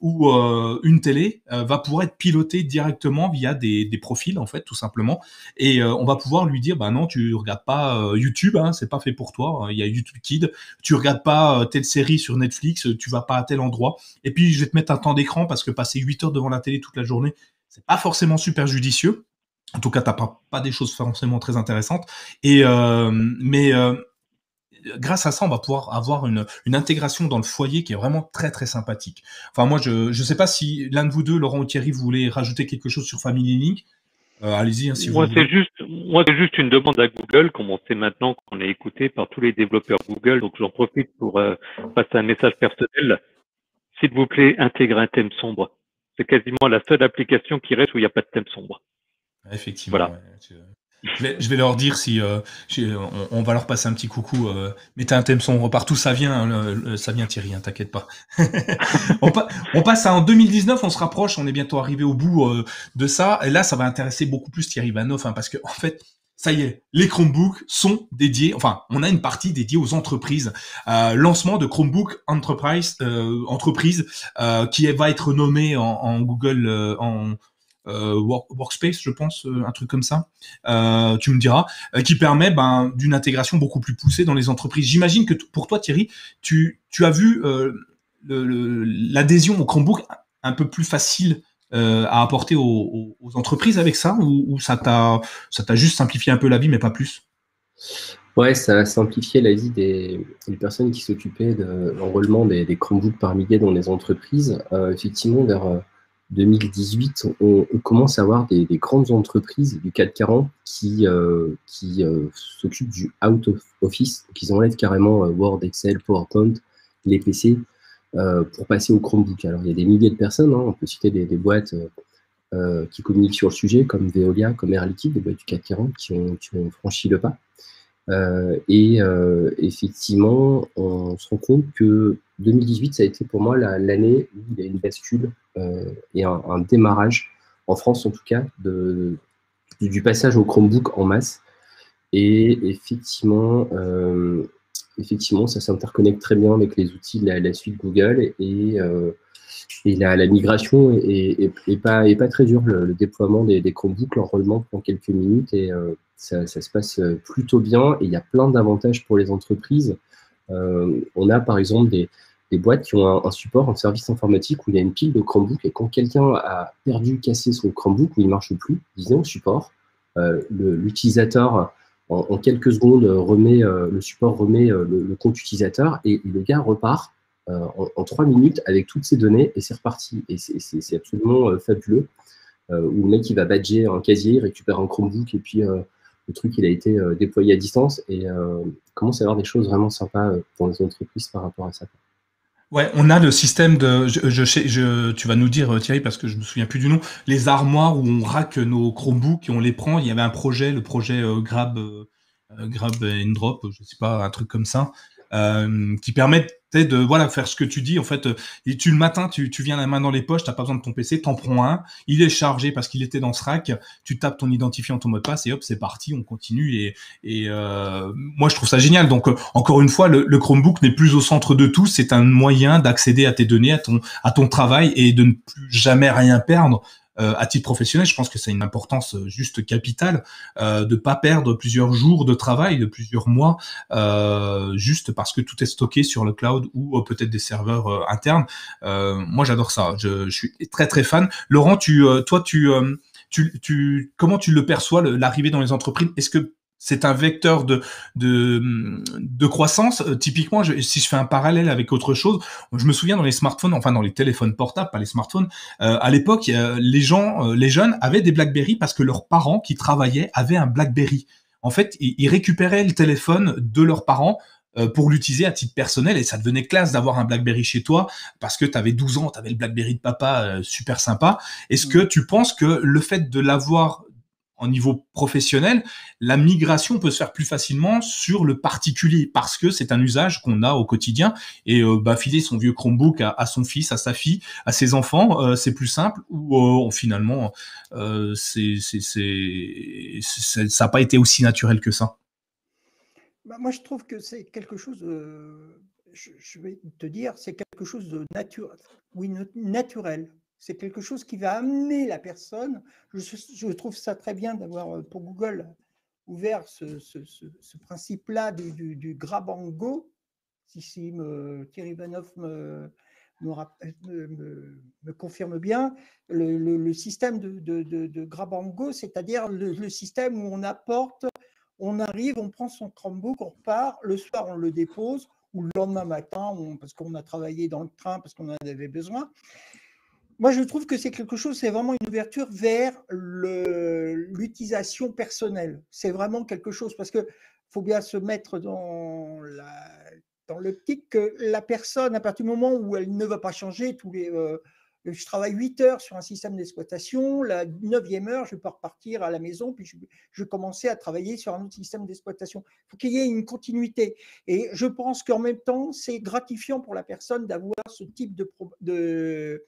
ou euh, une télé, euh, va pouvoir être piloté directement via des, profils en fait tout simplement. Et euh, on va pouvoir lui dire bah non tu regardes pas YouTube, hein, c'est pas fait pour toi. Il y a YouTube Kid. Tu regardes pas telle série sur Netflix, tu vas pas à tel endroit. Et puis je vais te mettre un temps d'écran parce que passer 8 heures devant la télé toute la journée, c'est pas forcément super judicieux. En tout cas, t'as pas, pas des choses forcément très intéressantes. Et euh, mais euh, grâce à ça, on va pouvoir avoir une, une, intégration dans le foyer qui est vraiment très très sympathique. Enfin, moi, je je sais pas si l'un de vous deux, Laurent ou Thierry, vous voulez rajouter quelque chose sur Family Link. Euh, allez-y, hein, si moi, vous c'est juste, moi, c'est juste une demande à Google, comme on sait maintenant qu'on est écouté par tous les développeurs Google. Donc, j'en profite pour euh, passer un message personnel. S'il vous plaît, intégrez un thème sombre. C'est quasiment la seule application qui reste où il n'y a pas de thème sombre. Effectivement. Voilà. je, vais, leur dire si euh, on, va leur passer un petit coucou. Euh, mettez un thème sombre partout, ça vient, hein, ça vient Thierry, hein, t'inquiète pas. on, on, passe à en 2019, on se rapproche, on est bientôt arrivé au bout euh, de ça. Et là, ça va intéresser beaucoup plus Thierry Vanoff, hein, parce que en fait, ça y est, les Chromebooks sont dédiés, enfin, on a une partie dédiée aux entreprises. Euh, lancement de Chromebook Enterprise, euh, entreprise, euh, qui va être nommé en, en Google, en euh, workspace, je pense, euh, un truc comme ça. Euh, tu me diras, qui permet ben, d'une intégration beaucoup plus poussée dans les entreprises. J'imagine que pour toi, Thierry, tu, tu as vu l'adhésion au Chromebook un peu plus facile à apporter aux, entreprises avec ça ou, ça t'a juste simplifié un peu la vie mais pas plus? Ouais, ça a simplifié la vie des, personnes qui s'occupaient de l'enrôlement des, des, Chromebooks par milliers dans les entreprises. effectivement, vers 2018, on, commence à avoir des, grandes entreprises du 440 qui, euh, qui euh, s'occupent du out of office, qui enlèvent carrément euh, Word, Excel, PowerPoint, les PC, pour passer au Chromebook. Alors, il y a des milliers de personnes, hein, on peut citer des, boîtes qui communiquent sur le sujet, comme Veolia, comme Air Liquide, des boîtes du 440 qui ont, qui ont franchi le pas. Et effectivement, on se rend compte que 2018, ça a été pour moi l'année où il y a une bascule euh, et un, démarrage, en France en tout cas, du, passage au Chromebook en masse. Et effectivement, euh, effectivement ça s'interconnecte très bien avec les outils de la, suite Google et, euh, et la, migration est, pas, très dure. Le, déploiement des, des Chromebooks, l'enrôlement prend quelques minutes et ça, ça, se passe plutôt bien. Et il y a plein d'avantages pour les entreprises. on a par exemple des, boîtes qui ont un, support, un service informatique où il y a une pile de Chromebook et quand quelqu'un a perdu, cassé son Chromebook ou il ne marche plus, le support. Euh, l'utilisateur, en, quelques secondes, remet, euh, le support remet euh, le, compte utilisateur et, le gars repart en, trois minutes avec toutes ses données et c'est reparti. Et c'est absolument fabuleux. où le mec il va badger un casier, il récupère un Chromebook et puis le truc il a été déployé à distance et commence à avoir des choses vraiment sympas dans les entreprises par rapport à ça. Ouais, on a le système de, tu vas nous dire euh, Thierry parce que je me souviens plus du nom, les armoires où on rack nos Chromebooks et on les prend. Il y avait un projet, le projet euh, Grab, euh, Grab and Drop, je sais pas, un truc comme ça. Qui permettent de voilà faire ce que tu dis en fait et tu le matin tu, tu viens la main dans les poches t'as pas besoin de ton PC t'en prends un il est chargé parce qu'il était dans ce rack tu tapes ton identifiant ton mot de passe et hop c'est parti on continue et, et euh, moi je trouve ça génial. Donc encore une fois le, le Chromebook n'est plus au centre de tout c'est un moyen d'accéder à tes données à ton à ton travail et de ne plus jamais rien perdre euh, à titre professionnel, je pense que c'est une importance euh, juste capitale euh, de pas perdre plusieurs jours de travail, de plusieurs mois, euh, juste parce que tout est stocké sur le cloud ou peut-être des serveurs internes. moi, j'adore ça. Je, je, suis très très fan. Laurent, tu, toi, tu, tu, tu, comment tu le perçois l'arrivée dans les entreprises? Est-ce que c'est un vecteur de, de, de croissance. Euh, typiquement, je, si je fais un parallèle avec autre chose, je me souviens dans les smartphones, enfin dans les téléphones portables, pas les smartphones, euh, à l'époque, les gens, euh, les jeunes avaient des BlackBerry parce que leurs parents qui travaillaient avaient un BlackBerry. En fait, ils, récupéraient le téléphone de leurs parents pour l'utiliser à titre personnel et ça devenait classe d'avoir un BlackBerry chez toi parce que tu avais 12 ans, tu avais le BlackBerry de papa super sympa. Est-ce mmh. que tu penses que le fait de l'avoir en niveau professionnel, la migration peut se faire plus facilement sur le particulier parce que c'est un usage qu'on a au quotidien et euh, bah, filer son vieux Chromebook à, son fils, à sa fille, à ses enfants, euh, c'est plus simple ou euh, finalement euh, c'est, ça n'a pas été aussi naturel que ça. Bah, moi, je trouve que c'est quelque chose. Je, je, vais te dire, c'est quelque chose de naturel. Oui, naturel. C'est quelque chose qui va amener la personne. Je, trouve ça très bien d'avoir euh, pour Google ouvert ce, principe-là du, du, grab and go. Si, si Thierry Vanoff me, me, confirme bien, le, système de, de, grab and go, c'est-à-dire le, système où on apporte, on arrive, on prend son Chromebook, on repart, le soir on le dépose, ou le lendemain matin, parce qu'on a travaillé dans le train, parce qu'on en avait besoin. Moi, je trouve que c'est quelque chose, c'est vraiment une ouverture vers l'utilisation personnelle. C'est vraiment quelque chose parce que faut bien se mettre dans dans l'optique que la personne, à partir du moment où elle ne va pas changer, tous les, euh, je travaille 8 heures sur un système d'exploitation, la 9e heure, je peux repartir à la maison, puis je, je commencer à travailler sur un autre système d'exploitation. Il faut qu'il y ait une continuité. Et je pense qu'en même temps, c'est gratifiant pour la personne d'avoir ce type de,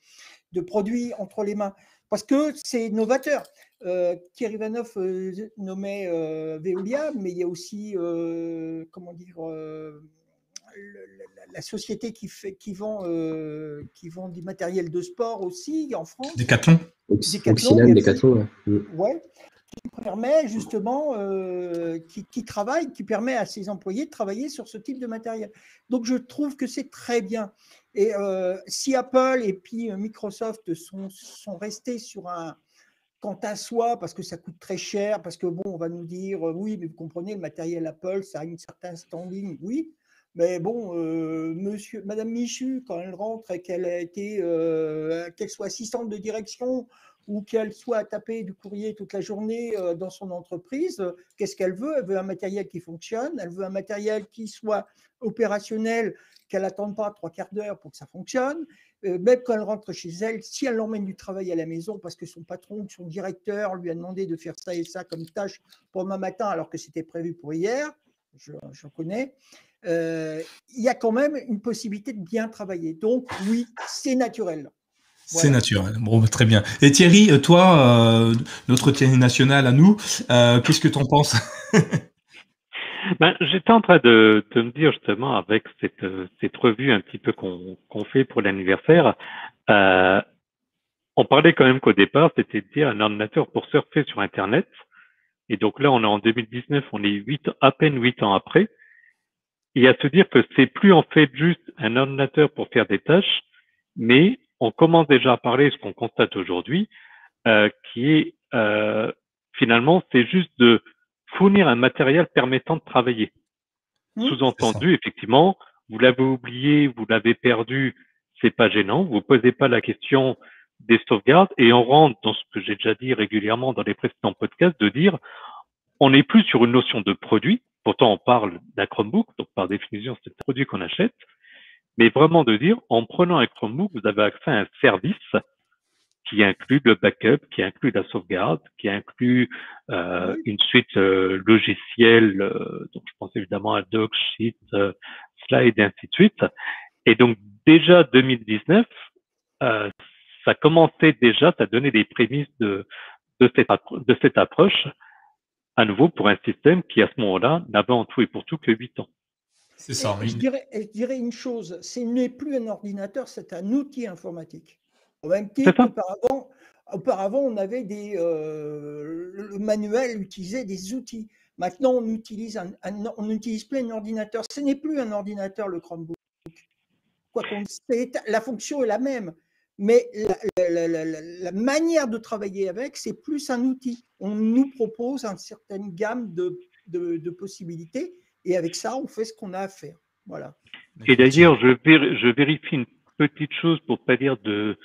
de produits entre les mains parce que c'est novateur. Euh, Thierry Vanoff euh, nommait euh, Veolia, mais il y a aussi, euh, comment dire, la, société qui, fait, qui, vend, qui vend du matériel de sport aussi en France. Decathlon. Decathlon, Decathlon, ouais. Qui permet justement, qui, qui, travaille, qui permet à ses employés de travailler sur ce type de matériel. Donc je trouve que c'est très bien. Et euh, si Apple et puis euh, Microsoft sont, sont restés sur un quant à soi, parce que ça coûte très cher, parce que bon, on va nous dire, euh, oui, mais vous comprenez, le matériel Apple, ça a une certaine standing, oui, mais bon, monsieur, Madame Michu, quand elle rentre et qu'elle a été, qu'elle soit assistante de direction ou qu'elle soit à taper du courrier toute la journée dans son entreprise, qu'est-ce qu'elle veut? Elle veut un matériel qui fonctionne, elle veut un matériel qui soit opérationnel, qu'elle n'attende pas trois quarts d'heure pour que ça fonctionne. Euh, même quand elle rentre chez elle, si elle emmène du travail à la maison parce que son patron, son directeur lui a demandé de faire ça et ça comme tâche pour demain matin alors que c'était prévu pour hier, je, connais, euh, il y a quand même une possibilité de bien travailler. Donc oui, c'est naturel. C'est naturel. Bon, très bien. Et Thierry, euh, toi, notre Thierry national à nous, qu'est-ce que tu en penses Ben, J'étais en train de, de, me dire justement avec cette, cette revue un petit peu qu'on fait pour l'anniversaire, euh, on parlait quand même qu'au départ, c'était de dire un ordinateur pour surfer sur Internet. Et donc là, on est en 2019, on est huit, à peine huit ans après. Et à se dire que c'est plus en fait juste un ordinateur pour faire des tâches, mais on commence déjà à parler, ce qu'on constate aujourd'hui, euh, qui est euh, finalement, c'est juste de fournir un matériel permettant de travailler. Mmh. Sous-entendu, effectivement, vous l'avez oublié, vous l'avez perdu, c'est pas gênant. Vous posez pas la question des sauvegardes et on rentre dans ce que j'ai déjà dit régulièrement dans les précédents podcasts de dire on n'est plus sur une notion de produit. Pourtant, on parle d'un Chromebook, donc par définition, c'est un produit qu'on achète. Mais vraiment de dire, en prenant un Chromebook, vous avez accès à un service qui inclut le backup, qui inclut la sauvegarde, qui inclut euh, une suite euh, logicielle. Euh, donc, je pense évidemment à DocSheet, slide et ainsi de suite. Et donc déjà 2019, euh, ça commençait déjà, ça donnait des prémices de, de cette approche, à nouveau pour un système qui à ce moment-là n'avait en tout et pour tout que 8 ans. C'est ça. Je dirais, je dirais une chose, ce n'est plus un ordinateur, c'est un outil informatique. Au même titre qu'auparavant, auparavant, on avait des euh, le manuel utilisait des outils. Maintenant, on utilise un, on n'utilise plus un ordinateur. Ce n'est plus un ordinateur le Chromebook. Quoi qu'on la fonction est la même, mais la, manière de travailler avec, c'est plus un outil. On nous propose une certaine gamme de, de, possibilités, et avec ça, on fait ce qu'on a à faire. Voilà. Et d'ailleurs, je, je vérifie une petite chose pour pas dire de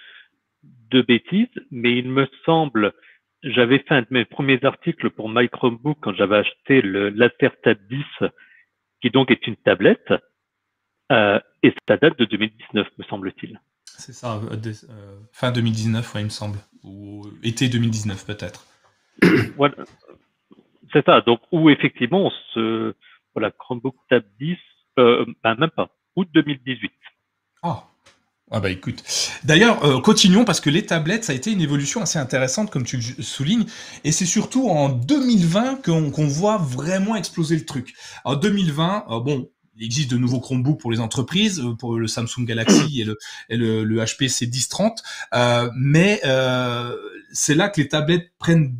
de bêtises, mais il me semble, j'avais fait un de mes premiers articles pour My Chromebook quand j'avais acheté le Tab 10, qui donc est une tablette, euh, et ça date de 2019, me semble-t-il. C'est ça, euh, euh, fin 2019, il me semble, ou été 2019 peut-être. voilà, c'est ça. Donc où effectivement, on se, voilà, Chromebook Tab 10, ben, même pas, août 2018. Ah, ah bah écoute. D'ailleurs, euh, continuons parce que les tablettes, ça a été une évolution assez intéressante, comme tu le soulignes, et c'est surtout en 2020 qu'on voit vraiment exploser le truc. En 2020, euh, bon, il existe de nouveaux Chromebooks pour les entreprises, euh, pour le Samsung Galaxy et le, et le, le HPC 1030, euh, mais euh, c'est là que les tablettes prennent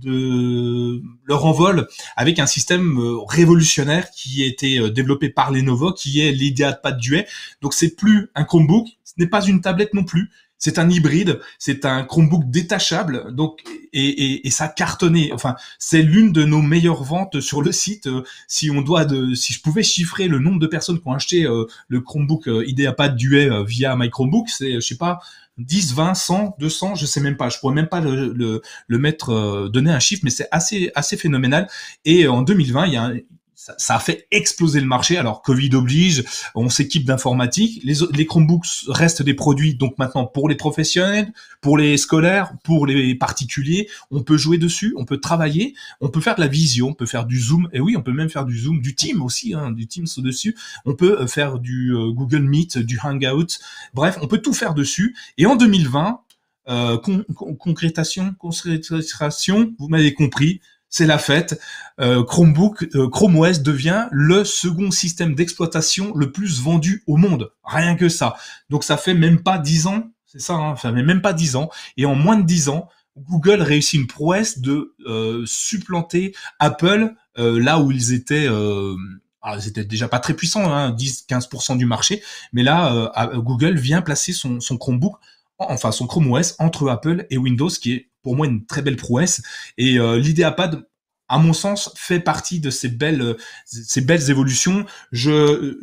leur envol avec un système euh, révolutionnaire qui a été développé par Lenovo, qui est l'IdeaPad Duet. Donc c'est plus un Chromebook, n'est pas une tablette non plus, c'est un hybride, c'est un Chromebook détachable, donc et, et, et ça a cartonné. Enfin, c'est l'une de nos meilleures ventes sur le site. Euh, si on doit de, si je pouvais chiffrer le nombre de personnes qui ont acheté euh, le Chromebook euh, IdeaPad Duet euh, via My Chromebook, c'est je sais pas 10, 20, 100, 200, je sais même pas. Je pourrais même pas le, le, le mettre, donner un chiffre, mais c'est assez assez phénoménal. Et en 2020, il y a un, ça, a fait exploser le marché. Alors Covid oblige, on s'équipe d'informatique. Les, les Chromebooks restent des produits donc maintenant pour les professionnels, pour les scolaires, pour les particuliers. On peut jouer dessus, on peut travailler, on peut faire de la vision, on peut faire du zoom. Et oui, on peut même faire du zoom, du team aussi, hein, du Teams au-dessus. On peut euh, faire du euh, Google Meet, du Hangout. Bref, on peut tout faire dessus. Et en 2020, euh, concrétation, concrétisation, vous m'avez compris, c'est la fête. Euh, Chromebook, euh, Chrome OS devient le second système d'exploitation le plus vendu au monde. Rien que ça. Donc ça fait même pas dix ans, c'est ça, hein, ça fait même pas dix ans. Et en moins de dix ans, Google réussit une prouesse de euh, supplanter Apple là où ils étaient. Alors, ils étaient déjà pas très puissants, hein, 10-15% du marché, mais là, Google vient placer son Chromebook, enfin son Chrome OS entre Apple et Windows, qui est pour moi une très belle prouesse. Et euh, l'idéapad, à mon sens, fait partie de ces belles, ces belles évolutions. Je,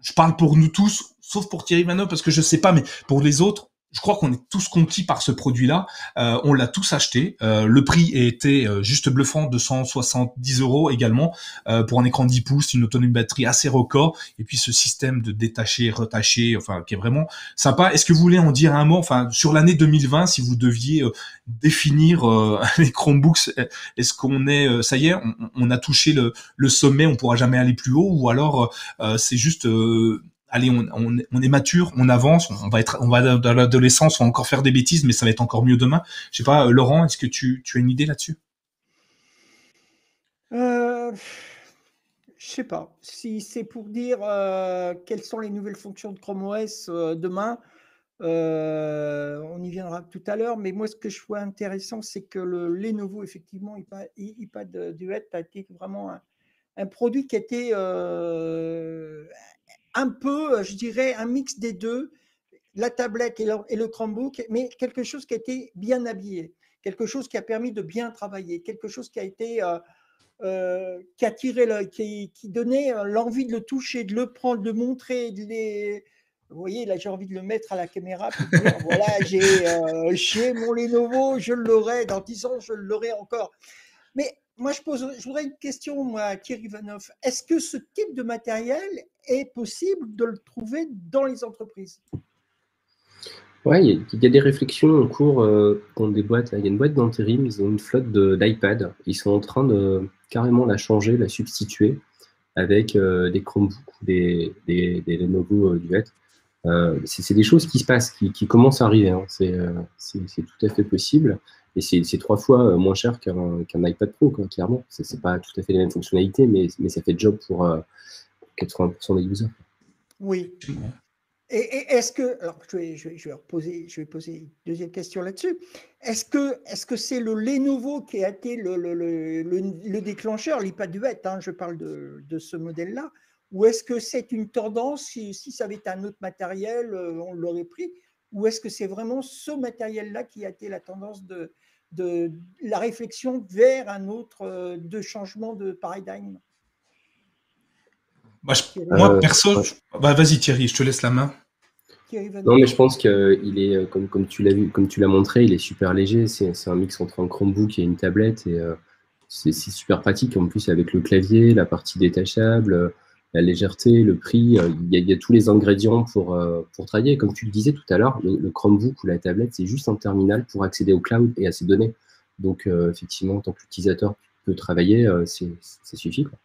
je parle pour nous tous, sauf pour Thierry Vanot, parce que je sais pas, mais pour les autres, je crois qu'on est tous conquis par ce produit-là. Euh, on l'a tous acheté. Euh, le prix était euh, juste bluffant, 270 euros également euh, pour un écran 10 pouces, une autonomie batterie assez record, et puis ce système de détacher, retacher, enfin qui est vraiment sympa. Est-ce que vous voulez en dire un mot, enfin sur l'année 2020, si vous deviez définir les Chromebooks, est-ce qu'on est, ça y est, on, on a touché le, le, sommet, on pourra jamais aller plus haut, ou alors c'est juste allez, on, est mature, on avance, on va être, dans l'adolescence, on va encore faire des bêtises, mais ça va être encore mieux demain. Je sais pas, euh, Laurent, est-ce que tu, as une idée là-dessus? Euh, Je sais pas. Si c'est pour dire euh, quelles sont les nouvelles fonctions de Chrome OS euh, demain, on y viendra tout à l'heure. Mais moi, ce que je vois intéressant, c'est que le Lenovo, effectivement, iPad, iPad Duet a été vraiment un, un produit qui a été un peu, euh, je dirais, un mix des deux, la tablette et le, Chromebook, mais quelque chose qui a été bien habillé, quelque chose qui a permis de bien travailler, quelque chose qui a été euh, euh, qui a tiré qui, qui donnait l'envie de le toucher, de le prendre, de montrer, de les. Vous voyez, là, j'ai envie de le mettre à la caméra. voilà, j'ai mon Lenovo, je l'aurai. Dans 10 ans, je l'aurai encore. Mais moi, je, pose, je voudrais une question, à Thierry Ivanov. Est-ce que ce type de matériel est possible de le trouver dans les entreprises? Oui, il y, a des réflexions en cours euh, des boîtes. Il y a une boîte d'intérim, ils ont une flotte d'iPad. Ils sont en train de carrément la changer, la substituer. avec des Chromebooks, des, des, des Lenovo Duet. c'est des choses qui se passent, qui, qui commencent à arriver. Hein. C'est tout à fait possible. Et c'est trois fois moins cher qu'un iPad Pro, quoi, clairement. C'est pas tout à fait les mêmes fonctionnalités, mais, mais ça fait job pour 80% des users. Oui. Et, est-ce que, alors je vais, je vais, je vais reposer, je vais poser une deuxième question là-dessus. Est-ce que, est-ce que c'est le Lenovo qui a été le, le, le, le déclencheur, l'iPad Duet, hein, je parle de, de ce modèle-là, ou est-ce que c'est une tendance, si, si, ça avait été un autre matériel, euh, on l'aurait pris, ou est-ce que c'est vraiment ce matériel-là qui a été la tendance de, de la réflexion vers un autre euh, de changement de paradigme? Bah, moi, euh, perso, bah, vas-y Thierry, je te laisse la main. Non, mais je pense qu'il est, euh, comme, comme tu l'as vu, comme tu l'as montré, il est super léger. C'est un mix entre un Chromebook et une tablette et euh, c'est super pratique. En plus, avec le clavier, la partie détachable, la légèreté, le prix, il y, a, tous les ingrédients pour, pour travailler. Comme tu le disais tout à l'heure, le, Chromebook ou la tablette, c'est juste un terminal pour accéder au cloud et à ses données. Donc, effectivement, en tant qu'utilisateur, tu peux travailler, ça suffit. Quoi.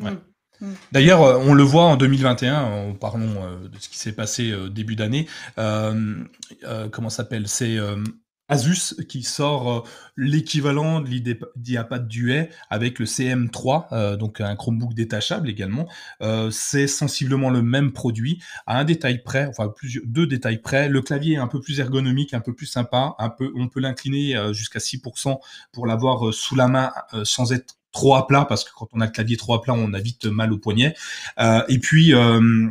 Ouais. Mm. D'ailleurs, euh, on le voit en 2021, en parlons euh, de ce qui s'est passé euh, début d'année. comment s'appelle? C'est Asus qui sort l'équivalent de l'IdeaPad Duet avec le CM3, donc un Chromebook détachable également. c'est sensiblement le même produit, à un détail près, enfin deux détails près. Le clavier est un peu plus ergonomique, un peu plus sympa, un peu, on peut l'incliner jusqu'à 6% pour l'avoir sous la main sans être trop à plat parce que quand on a le clavier trop à plat, on a vite mal au poignet. Euh, et puis euh,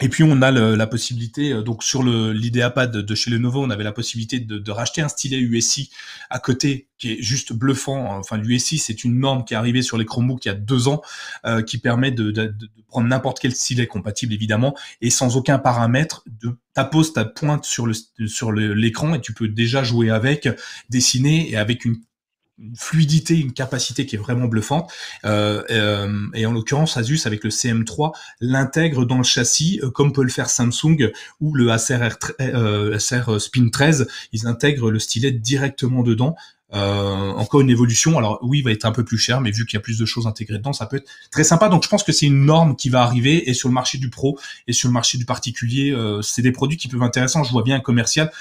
et puis on a la possibilité, euh, donc sur l'IdeaPad de chez Lenovo, on avait la possibilité de, racheter un stylet USI à côté qui est juste bluffant. Enfin, l'USI c'est une norme qui est arrivée sur les Chromebooks il y a deux ans, euh, qui permet de, prendre n'importe quel stylet compatible évidemment et sans aucun paramètre. De ta ta pointe sur le sur l'écran et tu peux déjà jouer avec, dessiner et avec une fluidité, une capacité qui est vraiment bluffante. Euh, euh, et en l'occurrence, Asus avec le CM3 l'intègre dans le châssis, euh, comme peut le faire Samsung ou le Acer, Acer Spin 13. Ils intègrent le stylet directement dedans. Euh, encore une évolution. Alors oui, il va être un peu plus cher, mais vu qu'il y a plus de choses intégrées dedans, ça peut être très sympa. Donc je pense que c'est une norme qui va arriver et sur le marché du pro et sur le marché du particulier, euh, c'est des produits qui peuvent être intéressants. Je vois bien un commercial.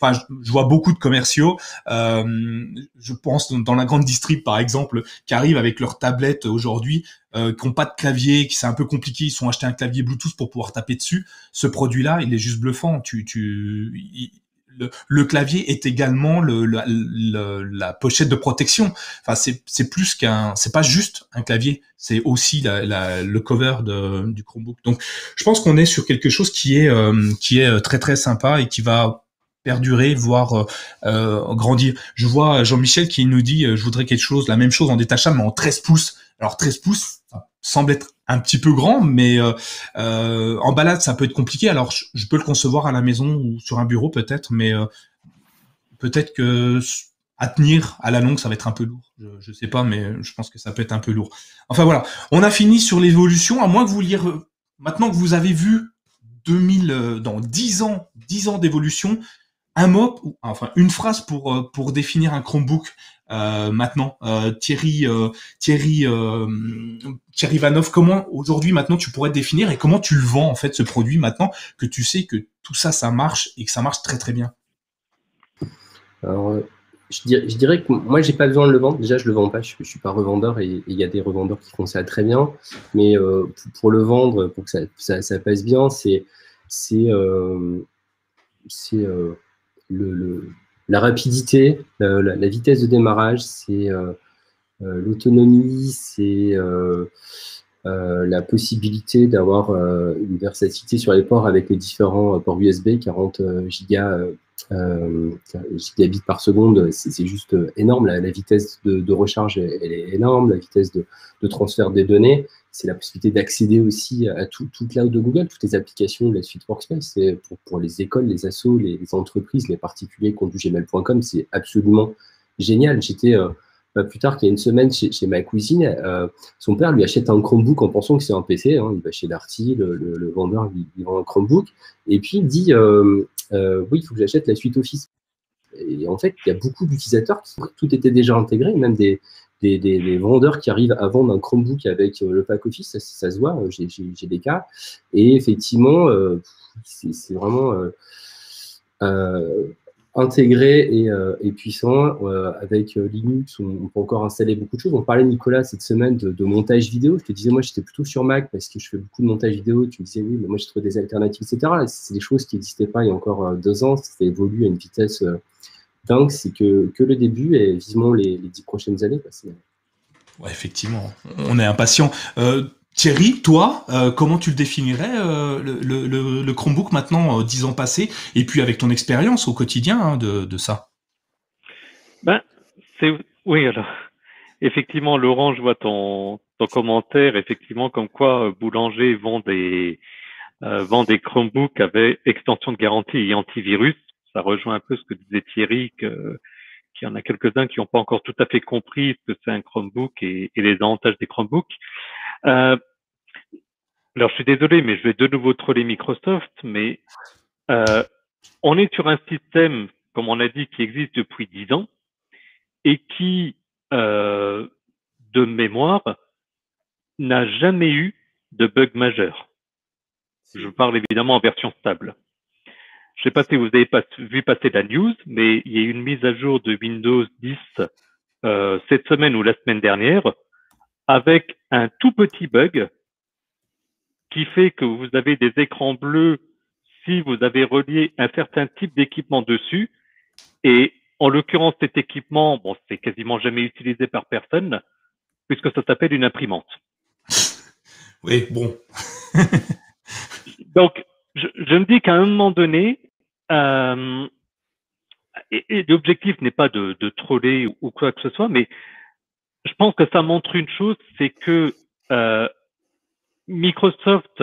Enfin, je, vois beaucoup de commerciaux. Euh, je pense dans la grande distrib par exemple, qui arrivent avec leur tablette aujourd'hui, euh, qui n'ont pas de clavier, qui c'est un peu compliqué. Ils sont achetés un clavier Bluetooth pour pouvoir taper dessus. Ce produit-là, il est juste bluffant. Tu, tu, le, clavier est également le, la pochette de protection. Enfin, c'est plus qu'un, c'est pas juste un clavier, c'est aussi la, le cover de, du Chromebook. Donc, je pense qu'on est sur quelque chose qui est euh, qui est très très sympa et qui va perdurer, voire euh, euh grandir. Je vois Jean-Michel qui nous dit, je voudrais quelque chose, la même chose en détachable, mais en 13 pouces. Alors 13 pouces semble être un petit peu grand, mais euh, euh, en balade, ça peut être compliqué. Alors, je, peux le concevoir à la maison ou sur un bureau peut-être, mais euh, peut-être que à tenir à la longue, ça va être un peu lourd. Je, ne sais pas, mais je pense que ça peut être un peu lourd. Enfin voilà, on a fini sur l'évolution. À moins que vous lire, maintenant que vous avez vu 2000 dans 10 ans, 10 ans d'évolution, un mot, enfin une phrase pour pour définir un Chromebook euh, maintenant. Euh, Thierry, euh, Thierry, Thierry Vanov, comment aujourd'hui maintenant tu pourrais définir et comment tu le vends en fait ce produit maintenant que tu sais que tout ça ça marche et que ça marche très très bien? Alors, je dirais, que moi j'ai pas besoin de le vendre. Déjà je le vends pas, je, je suis pas revendeur et il y a des revendeurs qui font ça très bien. Mais pour, le vendre, pour que ça passe bien, c'est c'est c'est le la rapidité, la, vitesse de démarrage, c'est euh, euh, l'autonomie, c'est euh, la possibilité d'avoir une versatilité sur les ports avec les différents ports USB, 40 gigas, gigabits par seconde, c'est juste énorme. La, vitesse de, recharge, est énorme, la vitesse de transfert des données c'est la possibilité d'accéder aussi à tout, cloud de Google, toutes les applications la suite Workspace. Pour, les écoles, les assos, les, entreprises, les particuliers qui ont du gmail.com, c'est absolument génial. J'étais euh, plus tard qu'il y a une semaine chez, chez ma cousine, euh, son père lui achète un Chromebook en pensant que c'est un PC. Hein. il va chez Darty, le, le, vendeur lui, vend un Chromebook, et puis il dit euh, oui, il faut que j'achète la suite Office. Et en fait, il y a beaucoup d'utilisateurs qui tout était déjà intégré, même des, des, vendeurs qui arrivent à vendre un Chromebook avec le pack Office, ça, se voit, j'ai des cas. Et effectivement, c'est vraiment intégré et, euh, puissant. Euh, avec euh, Linux, on, peut encore installer beaucoup de choses. On parlait, Nicolas, cette semaine de, montage vidéo. Je te disais, moi, j'étais plutôt sur Mac parce que je fais beaucoup de montage vidéo. Tu me disais, oui, mais moi, j'ai trouvé des alternatives, etc. C'est des choses qui n'existaient pas il y a encore deux ans. Ça évolue à une vitesse dingue. C'est que, que le début et vivement les, dix prochaines années. Ouais, effectivement, on est impatient. Thierry, toi, euh, comment tu le définirais, euh, le, Chromebook maintenant, euh, dix ans passés, et puis avec ton expérience au quotidien hein, de, ça? Ben, c'est Oui, alors, effectivement, Laurent, je vois ton, ton commentaire, effectivement, comme quoi Boulanger vend des, vend des Chromebooks avec extension de garantie et antivirus. Ça rejoint un peu ce que disait Thierry, que, qu'il y en a quelques-uns qui n'ont pas encore tout à fait compris ce que c'est un Chromebook et, et les avantages des Chromebooks. Euh, alors, je suis désolé, mais je vais de nouveau troller Microsoft, mais euh, on est sur un système, comme on a dit, qui existe depuis 10 ans et qui, euh, de mémoire, n'a jamais eu de bug majeur. Je parle évidemment en version stable. Je ne sais pas si vous avez pas, vu passer la news, mais il y a eu une mise à jour de Windows 10 euh, cette semaine ou la semaine dernière avec un tout petit bug qui fait que vous avez des écrans bleus si vous avez relié un certain type d'équipement dessus. Et en l'occurrence, cet équipement, bon, c'est quasiment jamais utilisé par personne puisque ça s'appelle une imprimante. Oui, bon. Donc, je, me dis qu'à un moment donné, euh, et, l'objectif n'est pas de, de, troller ou quoi que ce soit, mais je pense que ça montre une chose, c'est que euh, Microsoft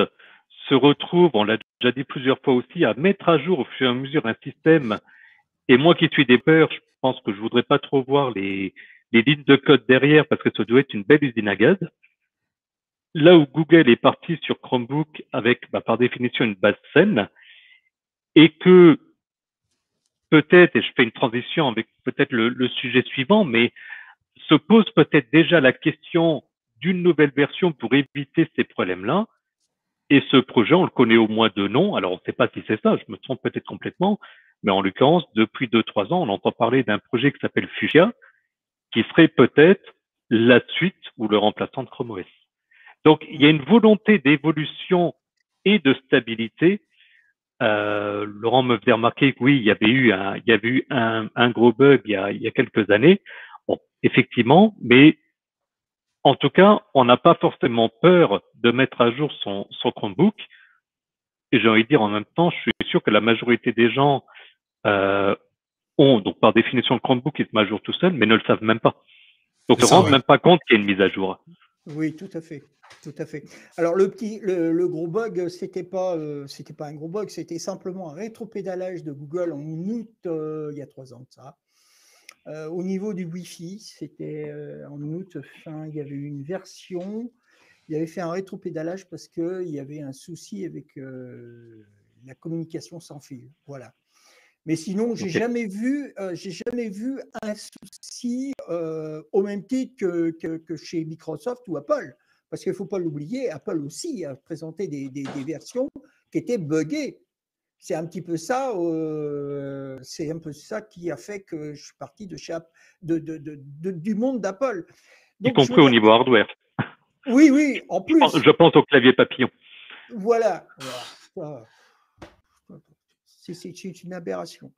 se retrouve, on l'a déjà dit plusieurs fois aussi, à mettre à jour au fur et à mesure un système. Et moi qui suis des peurs, je pense que je voudrais pas trop voir les, les lignes de code derrière parce que ça doit être une belle usine à gaz. Là où Google est parti sur Chromebook avec, bah, par définition, une base saine, et que peut-être, et je fais une transition avec peut-être le, sujet suivant, mais se pose peut-être déjà la question d'une nouvelle version pour éviter ces problèmes-là. Et ce projet, on le connaît au moins de nom. Alors, on ne sait pas si c'est ça, je me trompe peut-être complètement. Mais en l'occurrence, depuis deux, trois ans, on entend parler d'un projet qui s'appelle Fuchsia, qui serait peut-être la suite ou le remplaçant de Chrome OS. Donc, il y a une volonté d'évolution et de stabilité. Euh, Laurent me faisait remarquer que oui, il y avait eu un, il y avait eu un, un gros bug il y, a, il y a quelques années effectivement, mais en tout cas, on n'a pas forcément peur de mettre à jour son, son Chromebook. Et j'ai envie de dire en même temps, je suis sûr que la majorité des gens euh, ont, donc par définition, le Chromebook qui se met à jour tout seul, mais ne le savent même pas. Donc, ils ne se rendent même pas compte qu'il y a une mise à jour. Oui, tout à fait. Tout à fait. Alors le petit, le, gros bug, c'était pas, euh, pas un gros bug, c'était simplement un rétropédalage de Google en août euh, il y a trois ans de ça. Euh, au niveau du Wi-Fi, c'était en août fin, il y avait une version, il avait fait un rétropédalage parce qu'il y avait un souci avec la communication sans fil. Voilà. Mais sinon, j'ai jamais vu, j'ai jamais vu un souci au même titre que, que, chez Microsoft ou Apple. Parce qu'il ne faut pas l'oublier, Apple aussi a présenté des, des, des versions qui étaient buggées c'est un petit peu ça, euh, c'est un peu ça qui a fait que je suis parti de, de, de, du monde d'Apple. Y compris au niveau hardware. Oui, oui, en plus. Je pense, au clavier papillon. Voilà. C'est une aberration.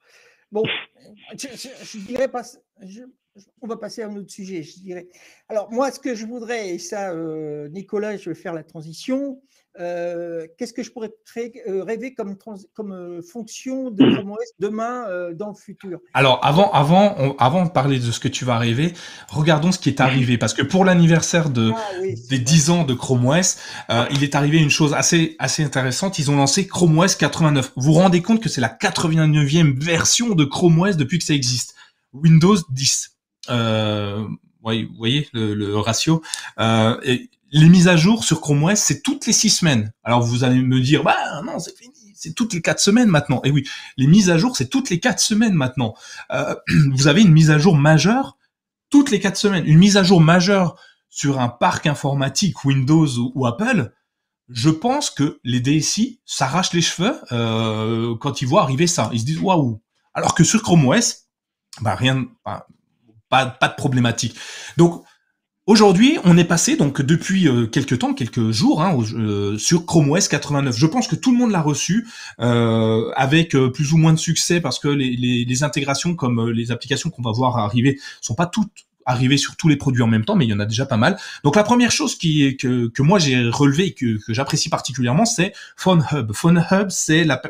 Bon, je, dirais pas. on va passer à un autre sujet, je dirais. Alors, moi, ce que je voudrais, et ça, euh, Nicolas, je vais faire la transition, euh, qu'est-ce que je pourrais euh, rêver comme, comme euh, fonction de Chrome OS demain dans le futur? Alors avant, avant, avant de parler de ce que tu vas rêver, regardons ce qui est arrivé parce que pour l'anniversaire de ah des 10 ans de Chrome OS, il est arrivé une chose assez assez intéressante. Ils ont lancé Chrome OS 89. Vous vous rendez compte que c'est la 89e version de Chrome OS depuis que ça existe. Windows 10. Euh, vous voyez le, le ratio. Euh, et les mises à jour sur Chrome OS, c'est toutes les six semaines. Alors vous allez me dire, bah non, c'est fini, c'est toutes les quatre semaines maintenant. Et oui, les mises à jour, c'est toutes les quatre semaines maintenant. Euh, vous avez une mise à jour majeure toutes les quatre semaines, une mise à jour majeure sur un parc informatique Windows ou, Apple, je pense que les DSI s'arrachent les cheveux euh, quand ils voient arriver ça. Ils se disent waouh. Alors que sur Chrome OS, bah rien, pas, pas de problématique. Donc Aujourd'hui, on est passé donc depuis euh, quelques temps, quelques jours, hein, euh, sur Chrome OS 89. Je pense que tout le monde l'a reçu euh, avec euh, plus ou moins de succès parce que les, les, les intégrations comme les applications qu'on va voir arriver sont pas toutes arrivées sur tous les produits en même temps, mais il y en a déjà pas mal. Donc la première chose qui que, que moi j'ai relevé et que, que j'apprécie particulièrement, c'est Phone Hub. Phone Hub, c'est la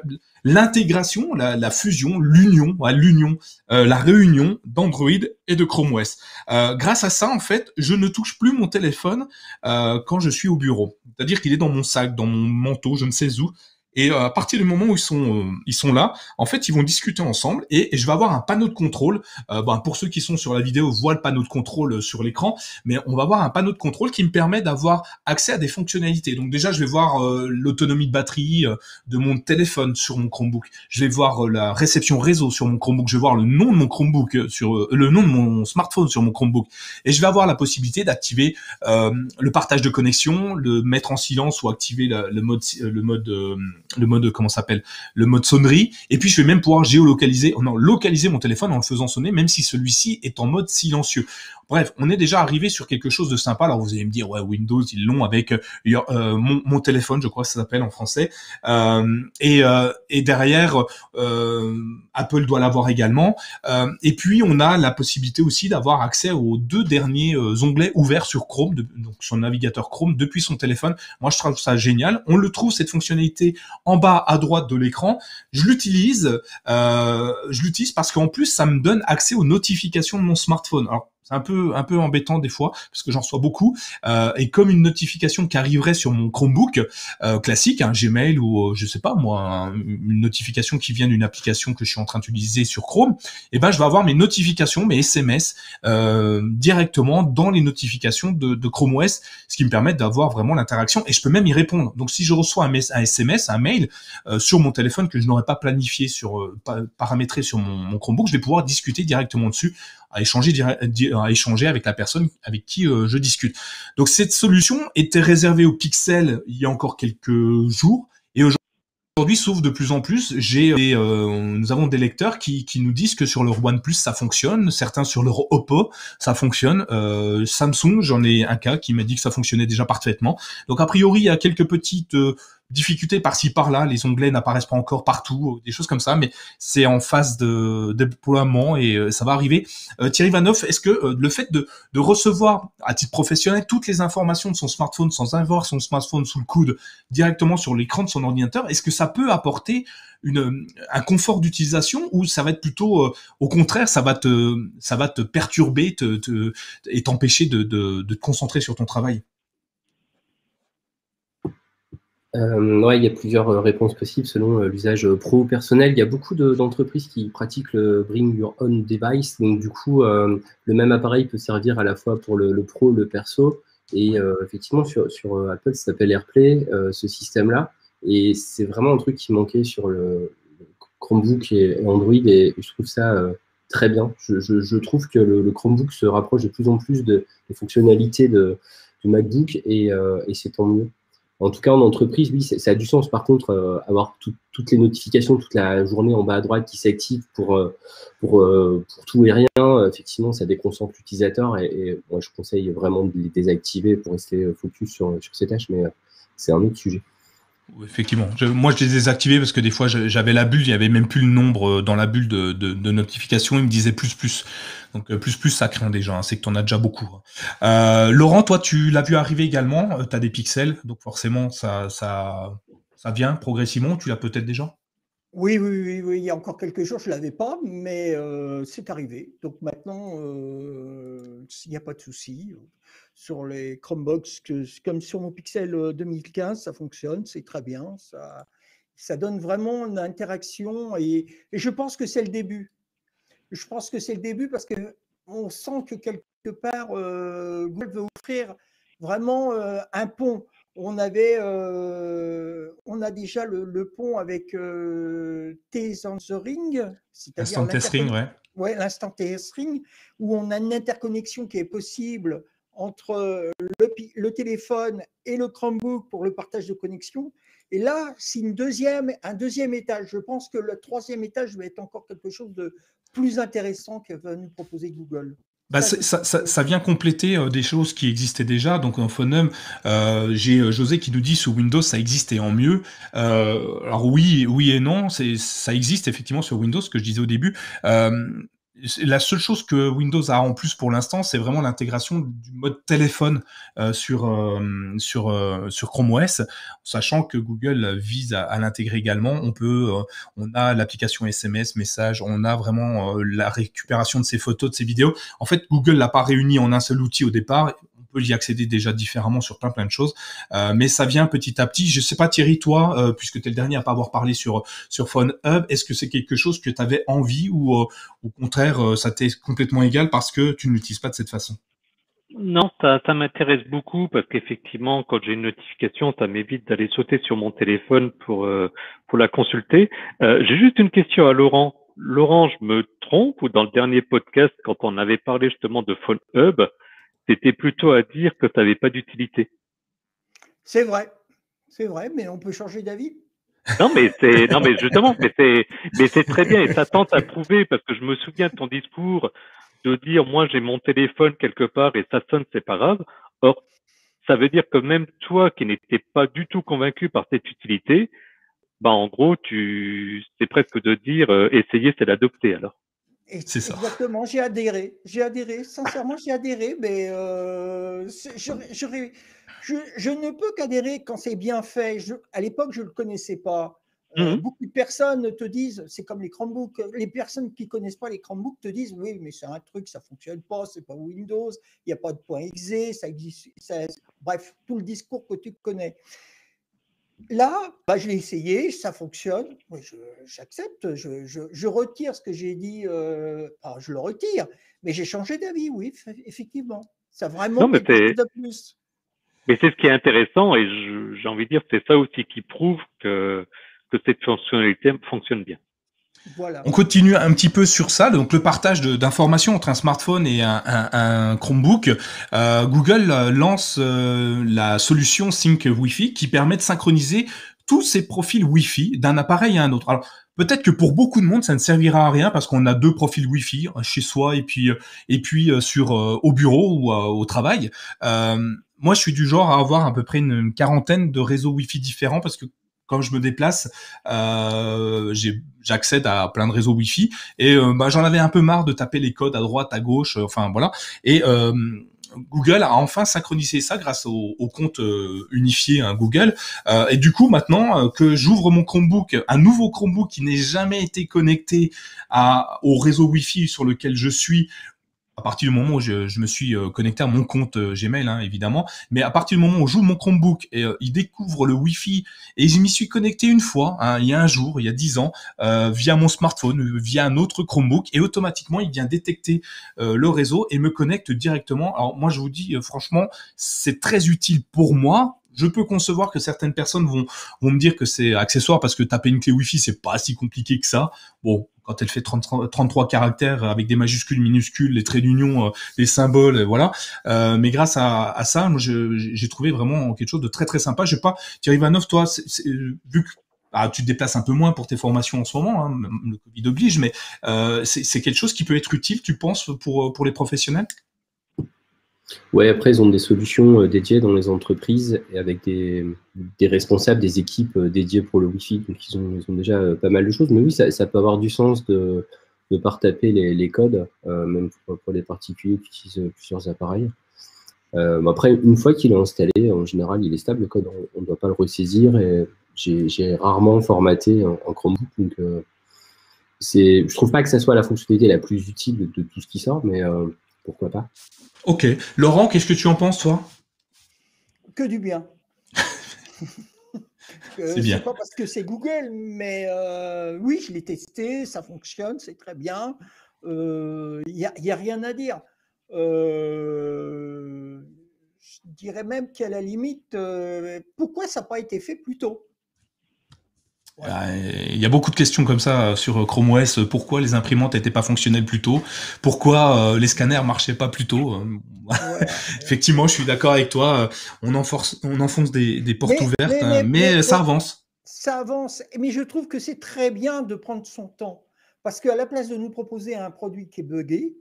l'intégration, la, fusion, l'union, l'union, euh, la réunion d'Android et de Chrome OS. Euh, grâce à ça, en fait, je ne touche plus mon téléphone euh, quand je suis au bureau. C'est-à-dire qu'il est dans mon sac, dans mon manteau, je ne sais où. Et euh, à partir du moment où ils sont, euh, ils sont là, en fait, ils vont discuter ensemble et, je vais avoir un panneau de contrôle. Euh, ben, pour ceux qui sont sur la vidéo, voient le panneau de contrôle sur l'écran, mais on va avoir un panneau de contrôle qui me permet d'avoir accès à des fonctionnalités. Donc déjà, je vais voir l'autonomie de batterie de mon téléphone sur mon Chromebook. Je vais voir la réception réseau sur mon Chromebook. Je vais voir le nom de mon Chromebook sur le nom de mon smartphone sur mon Chromebook. Et je vais avoir la possibilité d'activer le partage de connexion, le mettre en silence ou activer le mode, le mode le mode comment s'appelle le mode sonnerie. Et puis je vais même pouvoir géolocaliser non localiser mon téléphone en le faisant sonner même si celui-ci est en mode silencieux. Bref on est déjà arrivé sur quelque chose de sympa. Alors vous allez me dire ouais Windows ils l'ont avec euh, euh, mon, téléphone je crois que ça s'appelle en français. Euh, et, et derrière Apple doit l'avoir également. Et puis on a la possibilité aussi d'avoir accès aux deux derniers onglets ouverts sur Chrome donc son navigateur Chrome depuis son téléphone. Moi je trouve ça génial. On le trouve cette fonctionnalité en bas à droite de l'écran. Je l'utilise, euh, je l'utilise parce qu'en plus ça me donne accès aux notifications de mon smartphone. C'est un peu un peu embêtant des fois parce que j'en reçois beaucoup euh, et comme une notification qui arriverait sur mon Chromebook euh, classique, un Gmail ou euh, je sais pas moi, une notification qui vient d'une application que je suis en train d'utiliser sur Chrome, et eh ben je vais avoir mes notifications, mes SMS euh, directement dans les notifications de, de, Chrome OS, ce qui me permet d'avoir vraiment l'interaction et je peux même y répondre. Donc si je reçois un, SMS, un mail euh, sur mon téléphone que je n'aurais pas planifié sur paramétré sur mon Chromebook, je vais pouvoir discuter directement dessus à échanger, à échanger avec la personne avec qui euh, je discute. Donc cette solution était réservée au Pixel il y a encore quelques jours et aujourd'hui s'ouvre de plus en plus. J'ai, euh, nous avons des lecteurs qui, qui, nous disent que sur leur OnePlus ça fonctionne, certains sur leur Oppo ça fonctionne. Euh, Samsung, j'en ai un cas qui m'a dit que ça fonctionnait déjà parfaitement. Donc a priori il y a quelques petites difficultés par-ci par-là, les onglets n'apparaissent pas encore partout, des choses comme ça, mais c'est en phase de, déploiement et euh, ça va arriver. Euh, Thierry Vanoff, est-ce que euh, le fait de, recevoir à titre professionnel toutes les informations de son smartphone sans avoir son smartphone sous le coude directement sur l'écran de son ordinateur, est-ce que ça peut apporter un confort d'utilisation ou ça va être plutôt au contraire ça va te ça va te perturber et t'empêcher de, de, de te concentrer sur ton travail? Ouais, il y a plusieurs euh, réponses possibles selon euh, l'usage pro personnel. Il y a beaucoup d'entreprises qui pratiquent le Bring Your Own Device. Donc, du coup, le même appareil peut servir à la fois pour le, pro, le perso. Et effectivement, sur, Apple, ça s'appelle AirPlay, ce système-là. Et c'est vraiment un truc qui manquait sur le, Chromebook et, Android. Et, je trouve ça très bien. Je, trouve que le, Chromebook se rapproche de plus en plus de, des fonctionnalités de, MacBook et c'est tant mieux. En tout cas, en entreprise, oui, ça a du sens. Par contre, euh, avoir toutes les notifications toute la journée en bas à droite qui s'activent pour, euh, euh, pour, tout et rien, effectivement, ça déconcentre l'utilisateur. Et, moi, je conseille vraiment de les désactiver pour rester focus sur, sur ces tâches, mais c'est un autre sujet. Effectivement. moi, je les ai désactivés parce que des fois, j'avais la bulle, il y avait même plus le nombre dans la bulle de, de, de notifications, il me disait plus plus. Donc euh, plus plus ça craint déjà, hein, c'est que tu en as déjà beaucoup. Hein. Euh, Laurent, toi tu l'as vu arriver également, euh, tu as des pixels, donc forcément ça, ça, ça vient progressivement, tu l'as peut-être déjà oui, oui, oui, oui, il y a encore quelques jours, je ne l'avais pas, mais c'est arrivé. Donc maintenant, il n'y a pas de souci. Sur les Chromebox, que, comme sur mon Pixel 2015, ça fonctionne, c'est très bien. Ça, ça donne vraiment une interaction et je pense que c'est le début je pense que c'est le début parce qu'on sent que quelque part, euh, Google veut offrir vraiment euh, un pont. On avait, euh, on a déjà le, pont avec T Answering, c'est-à-dire ouais. ouais, l'instant où on a une interconnexion qui est possible entre le, téléphone et le Chromebook pour le partage de connexion. Et là, c'est une deuxième, un deuxième étage. Je pense que le troisième étage va être encore quelque chose de plus intéressant que va nous proposer Google. Bah, ça, vient compléter euh, des choses qui existaient déjà. Donc en Phonum, euh, j'ai euh, José qui nous dit sur Windows ça existait en mieux. alors oui, oui et non, ça existe effectivement sur Windows, ce que je disais au début la seule chose que Windows a en plus pour l'instant, c'est vraiment l'intégration du mode téléphone euh, sur euh, sur euh, sur Chrome OS, sachant que Google vise à, l'intégrer également. On peut, on a l'application SMS, message, on a vraiment la récupération de ces photos, de ces vidéos. En fait, Google l'a pas réuni en un seul outil au départ peut y accéder déjà différemment sur plein plein de choses. Euh, mais ça vient petit à petit. Je sais pas Thierry, toi, euh, puisque tu es le dernier à pas avoir parlé sur sur Phone Hub, est-ce que c'est quelque chose que tu avais envie ou euh, au contraire ça t'est complètement égal parce que tu ne l'utilises pas de cette façon? Non, ça, ça m'intéresse beaucoup parce qu'effectivement, quand j'ai une notification, ça m'évite d'aller sauter sur mon téléphone pour pour la consulter. j'ai juste une question à Laurent. Laurent, je me trompe ou dans le dernier podcast, quand on avait parlé justement de Phone Hub, c'était plutôt à dire que ça n'avait pas d'utilité. C'est vrai, c'est vrai, mais on peut changer d'avis. Non, mais c'est, non, mais justement, mais c'est, mais c'est très bien et ça tente à prouver parce que je me souviens de ton discours de dire, moi, j'ai mon téléphone quelque part et ça sonne, c'est pas grave. Or, ça veut dire que même toi qui n'étais pas du tout convaincu par cette utilité, bah, en gros, tu, c'est presque de dire, euh, essayer, c'est l'adopter alors. C'est ça. Exactement, j'ai adhéré. J'ai adhéré, sincèrement, j'ai adhéré, mais euh, je, je, ne peux qu'adhérer quand c'est bien fait. à l'époque, je ne le connaissais pas. Euh, mmh beaucoup de personnes te disent, c'est comme les Chromebooks, les personnes qui ne connaissent pas les Chromebooks te disent, oui, mais c'est un truc, ça ne fonctionne pas, c'est pas Windows, il n'y a pas de point .exe, ça existe, bref, tout le discours que tu connais. Là, bah, je l'ai essayé, ça fonctionne. J'accepte, je, je, retire ce que j'ai dit. Euh, je le retire, mais j'ai changé d'avis, oui, effectivement. Ça vraiment non, mais de plus. Mais c'est ce qui est intéressant et j'ai envie de dire, c'est ça aussi qui prouve que, que cette fonctionnalité fonctionne bien. On continue un petit peu sur ça, donc le partage d'informations entre un smartphone et un, Chromebook. Euh, Google euh, lance euh, la solution Sync Wi-Fi qui permet de synchroniser tous ces profils Wi-Fi d'un appareil à un autre. Alors peut-être que pour beaucoup de monde ça ne servira à rien parce qu'on a deux profils Wi-Fi chez soi et puis et puis sur au bureau ou au travail. moi, je suis du genre à avoir à peu près une quarantaine de réseaux Wi-Fi différents parce que quand je me déplace, euh, j'accède à plein de réseaux Wi-Fi et euh, bah, j'en avais un peu marre de taper les codes à droite, à gauche, euh, enfin voilà. Et Google a enfin synchronisé ça grâce au, compte unifié hein, Google. et du coup, maintenant que j'ouvre mon Chromebook, un nouveau Chromebook qui n'est jamais été connecté au réseau Wi-Fi sur lequel je suis partir du moment où je, me suis euh, connecté à mon compte euh, Gmail, hein, évidemment, mais à partir du moment où j'ouvre mon Chromebook et euh, il découvre le Wi-Fi et je m'y suis connecté une fois, hein, il y a un jour, il y a dix ans, via mon smartphone, via un autre Chromebook, et automatiquement il vient détecter le réseau et me connecte directement. Alors moi je vous dis franchement, c'est très utile pour moi je peux concevoir que certaines personnes vont, me dire que c'est accessoire parce que taper une clé Wi-Fi, c'est pas si compliqué que ça. Bon, quand elle fait 30, 33 caractères avec des majuscules, minuscules, les traits d'union, euh, les symboles, voilà. Euh, mais grâce à, à ça, moi, j'ai trouvé vraiment quelque chose de très très sympa. Je sais pas, Thierry Vanov, toi, vu que ah, tu te déplaces un peu moins pour tes formations en ce moment, hein, le Covid oblige, mais euh, c'est quelque chose qui peut être utile, tu penses, pour les professionnels? Ouais, après, ils ont des solutions euh, dédiées dans les entreprises et avec des, responsables, des équipes euh, dédiées pour le Wi-Fi. Donc, ils ont, déjà euh, pas mal de choses. Mais oui, ça, peut avoir du sens de ne pas retaper les, codes, même pour, les particuliers qui utilisent plusieurs appareils. après, une fois qu'il est installé, en général, il est stable, le code, on ne doit pas le ressaisir. J'ai rarement formaté en, Chromebook. Donc, c'est, je trouve pas que ça soit la fonctionnalité la plus utile de, tout ce qui sort, mais pourquoi pas. Ok. Laurent, qu'est-ce que tu en penses, toi? Que du bien. c'est bien. pas parce que c'est Google, mais euh, oui, je l'ai testé, ça fonctionne, c'est très bien. Il euh, n'y a, rien à dire. Euh, je dirais même qu'à la limite, pourquoi ça n'a pas été fait plus tôt? Il y a beaucoup de questions comme ça sur Chrome OS. Pourquoi les imprimantes n'étaient pas fonctionnelles plus tôt? Pourquoi les scanners marchaient pas plus tôt? Effectivement, je suis d'accord avec toi. On, enfonce, on enfonce des, portes ouvertes, mais, ça avance. Ça avance, mais je trouve que c'est très bien de prendre son temps. Parce qu'à la place de nous proposer un produit qui est buggé,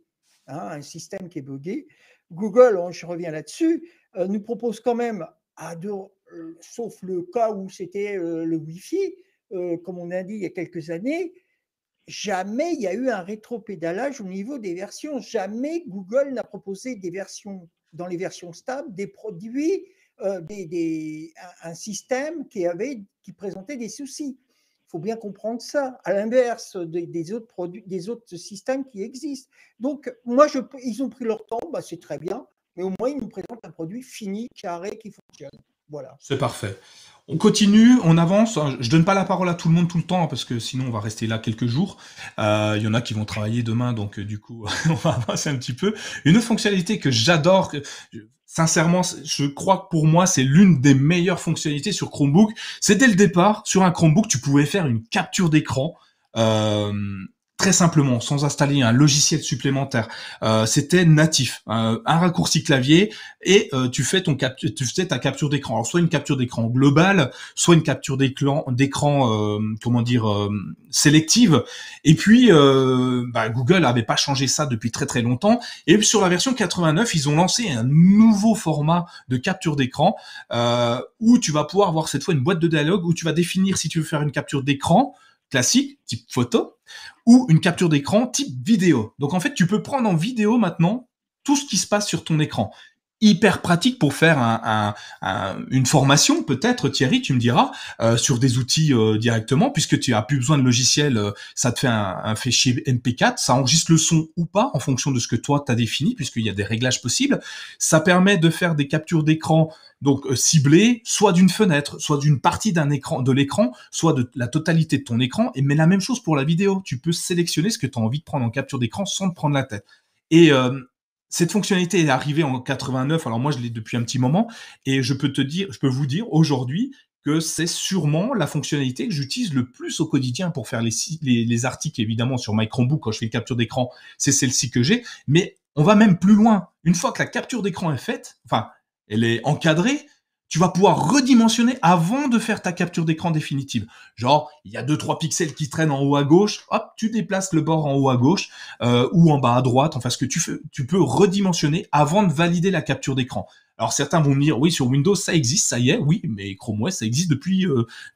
hein, un système qui est buggé, Google, je reviens là-dessus, nous propose quand même, à deux, sauf le cas où c'était le Wi-Fi, euh, comme on a dit il y a quelques années, jamais il y a eu un rétropédalage au niveau des versions. Jamais Google n'a proposé des versions, dans les versions stables, des produits, euh, des, un système qui, avait, qui présentait des soucis. Il faut bien comprendre ça, à l'inverse des, autres produits, des autres systèmes qui existent. Donc, moi, ils ont pris leur temps, bah, c'est très bien, mais au moins, ils nous présentent un produit fini, carré, qui fonctionne. Voilà. C'est parfait. On continue, on avance. Je donne pas la parole à tout le monde tout le temps parce que sinon on va rester là quelques jours. Euh, il y en a qui vont travailler demain, donc euh, du coup on va avancer un petit peu. Une fonctionnalité que j'adore, sincèrement, je crois que pour moi c'est l'une des meilleures fonctionnalités sur Chromebook. C'est dès le départ sur un Chromebook, tu pouvais faire une capture d'écran. Euh, très simplement, sans installer un logiciel supplémentaire. Euh, c'était natif, un raccourci clavier et euh, tu fais ta capture d'écran. Alors soit une capture d'écran globale, soit une capture d'écran euh, comment dire sélective. Et puis bah, Google avait pas changé ça depuis très très longtemps. Et sur la version 89, ils ont lancé un nouveau format de capture d'écran où tu vas pouvoir voir cette fois une boîte de dialogue où tu vas définir si tu veux faire une capture d'écran classique, type photo, ou une capture d'écran type vidéo. Donc en fait, tu peux prendre en vidéo maintenant tout ce qui se passe sur ton écran. Hyper pratique pour faire un, une formation, peut-être Thierry, tu me diras, euh, sur des outils euh, directement, puisque tu as plus besoin de logiciel, euh, ça te fait un, un fichier MP4, ça enregistre le son ou pas en fonction de ce que toi tu as défini, puisqu'il y a des réglages possibles. Ça permet de faire des captures d'écran donc euh, ciblé soit d'une fenêtre, soit d'une partie d'un écran, de l'écran, soit de la totalité de ton écran. Et mais la même chose pour la vidéo. Tu peux sélectionner ce que tu as envie de prendre en capture d'écran sans te prendre la tête. Et euh, cette fonctionnalité est arrivée en 89. Alors moi, je l'ai depuis un petit moment, et je peux te dire, je peux vous dire aujourd'hui que c'est sûrement la fonctionnalité que j'utilise le plus au quotidien pour faire les, les, les, articles, évidemment, sur my Chromebook quand je fais capture d'écran. C'est celle-ci que j'ai. Mais on va même plus loin. Une fois que la capture d'écran est faite, enfin, elle est encadrée, tu vas pouvoir redimensionner avant de faire ta capture d'écran définitive. Genre, il y a deux trois pixels qui traînent en haut à gauche, hop, tu déplaces le bord en haut à gauche euh, ou en bas à droite. Enfin, ce que tu fais, tu peux redimensionner avant de valider la capture d'écran. Alors certains vont me dire, oui, sur Windows ça existe, ça y est, oui, mais Chrome OS ça existe depuis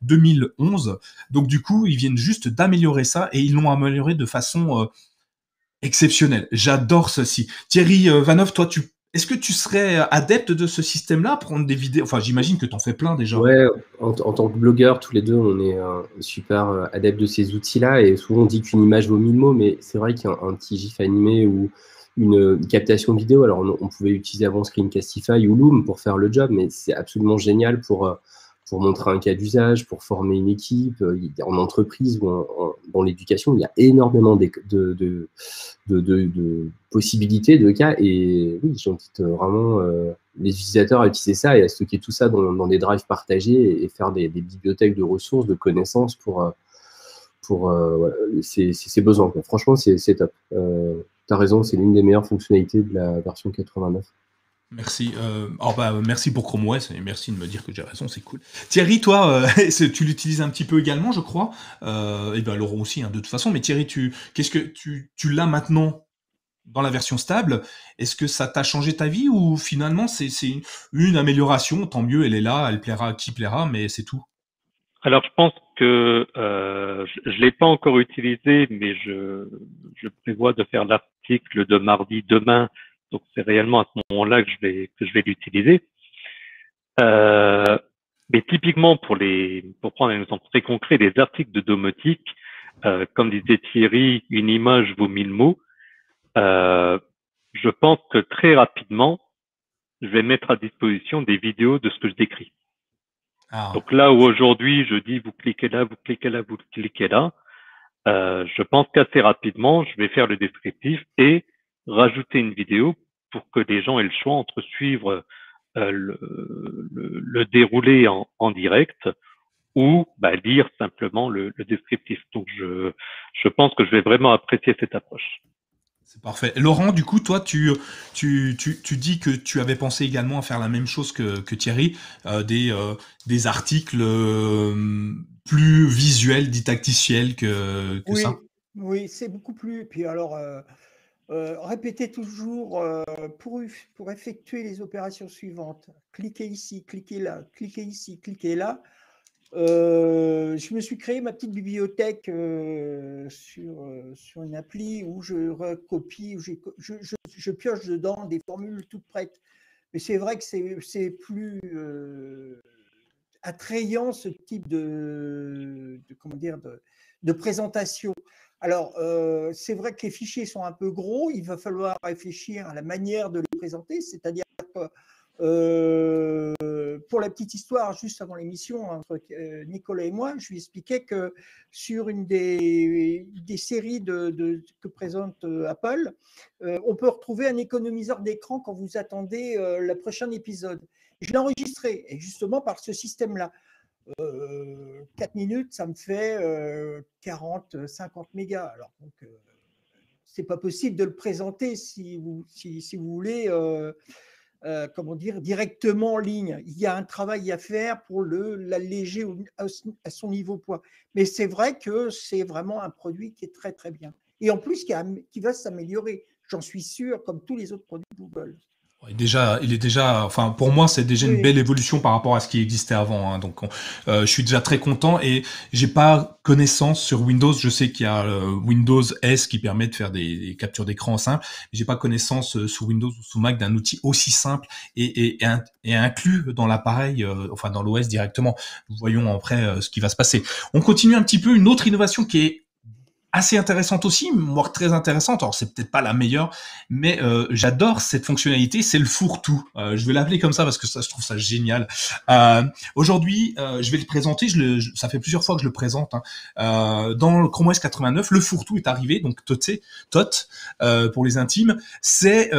2011. Euh, Donc du coup, ils viennent juste d'améliorer ça et ils l'ont amélioré de façon euh, exceptionnelle. J'adore ceci. Thierry Vanov, toi tu est-ce que tu serais adepte de ce système-là, prendre des vidéos? Enfin, j'imagine que tu en fais plein déjà. Ouais, en, tant que blogueur, tous les deux, on est euh, super euh, adepte de ces outils-là. Et souvent, on dit qu'une image vaut mille mots, mais c'est vrai qu'un petit GIF animé ou une, captation vidéo, alors on, pouvait utiliser avant Screencastify ou Loom pour faire le job, mais c'est absolument génial pour, euh, pour montrer un cas d'usage, pour former une équipe. En entreprise ou dans l'éducation, il y a énormément de, possibilités, de cas. Et oui, j'invite vraiment euh, les utilisateurs à utiliser ça et à stocker tout ça dans, des drives partagés et, faire des, bibliothèques de ressources, de connaissances pour, euh, pour euh, ces, besoins. Franchement, c'est top. tu as raison, c'est l'une des meilleures fonctionnalités de la version 89. Merci. Euh, oh bah, merci pour Chrome OS et merci de me dire que j'ai raison, c'est cool. Thierry, toi, euh, tu l'utilises un petit peu également, je crois. Euh, et ben Laurent aussi, hein, de toute façon. Mais Thierry, tu, qu'est-ce que tu, tu l'as maintenant dans la version stable? Est-ce que ça t'a changé ta vie ou finalement c'est, c'est une, amélioration? Tant mieux, elle est là, elle plaira à qui plaira, mais c'est tout. Alors je pense que euh, je, ne l'ai pas encore utilisé, mais je, je prévois de faire l'article de mardi demain donc c'est réellement à ce moment-là que je vais que je vais l'utiliser. Euh, mais typiquement pour les pour prendre un exemple très concret, les articles de domotique, euh, comme disait Thierry, une image vaut mille mots. Euh, je pense que très rapidement, je vais mettre à disposition des vidéos de ce que je décris. Ah. Donc là où aujourd'hui je dis vous cliquez là, vous cliquez là, vous cliquez là, euh, je pense qu'assez rapidement je vais faire le descriptif et rajouter une vidéo pour que les gens aient le choix entre suivre euh, le, le, déroulé en, en, direct ou bah, lire simplement le, descriptif. Donc je, je pense que je vais vraiment apprécier cette approche. C'est parfait. Laurent, du coup, toi, tu, tu, tu, tu, dis que tu avais pensé également à faire la même chose que, que Thierry, euh, des, euh, des articles euh, plus visuels, didacticiels que, que oui, ça? Oui, c'est beaucoup plus. Puis alors, répétez toujours pour, pour effectuer les opérations suivantes. Cliquez ici, cliquez là, cliquez ici, cliquez là. Euh, je me suis créé ma petite bibliothèque euh, sur, euh, sur une appli où je recopie, où je, je, pioche dedans des formules toutes prêtes. Mais c'est vrai que c'est plus attrayant ce type de, comment dire, de, présentation. Alors, c'est vrai que les fichiers sont un peu gros, il va falloir réfléchir à la manière de les présenter, c'est-à-dire euh, pour la petite histoire, juste avant l'émission, entre euh, Nicolas et moi, je lui expliquais que sur une des, des séries de, que présente euh, Apple, on peut retrouver un économiseur d'écran quand vous attendez le prochain épisode. Je l'ai enregistré, et justement par ce système-là. 4 minutes, ça me fait 40, 50 mégas. Alors, donc, c'est pas possible de le présenter si vous, voulez euh, comment dire, directement en ligne. Il y a un travail à faire pour l'alléger à son niveau poids. Mais c'est vrai que c'est vraiment un produit qui est très très bien. Et en plus, qui, qui va s'améliorer, j'en suis sûr, comme tous les autres produits Google. Déjà, il est déjà, enfin pour moi c'est déjà une belle évolution par rapport à ce qui existait avant. Hein. donc euh, je suis déjà très content et j'ai pas connaissance sur Windows. Je sais qu'il y a euh, Windows S qui permet de faire des, captures d'écran simples, mais j'ai pas connaissance euh, sous Windows ou sous Mac d'un outil aussi simple et, et, et, inclus dans l'appareil, enfin dans l'OS directement. Voyons après ce qui va se passer. On continue un petit peu une autre innovation qui est assez intéressante aussi, voire très intéressante. Alors c'est peut-être pas la meilleure, mais euh, j'adore cette fonctionnalité. C'est le fourre-tout. Euh, je vais l'appeler comme ça parce que ça, je trouve ça génial. Euh, Aujourd'hui, euh, je vais le présenter. Je le, ça fait plusieurs fois que je le présente. Hein. Euh, dans le Chrome OS 89, le fourre-tout est arrivé. Donc TOT, TOT pour les intimes, c'est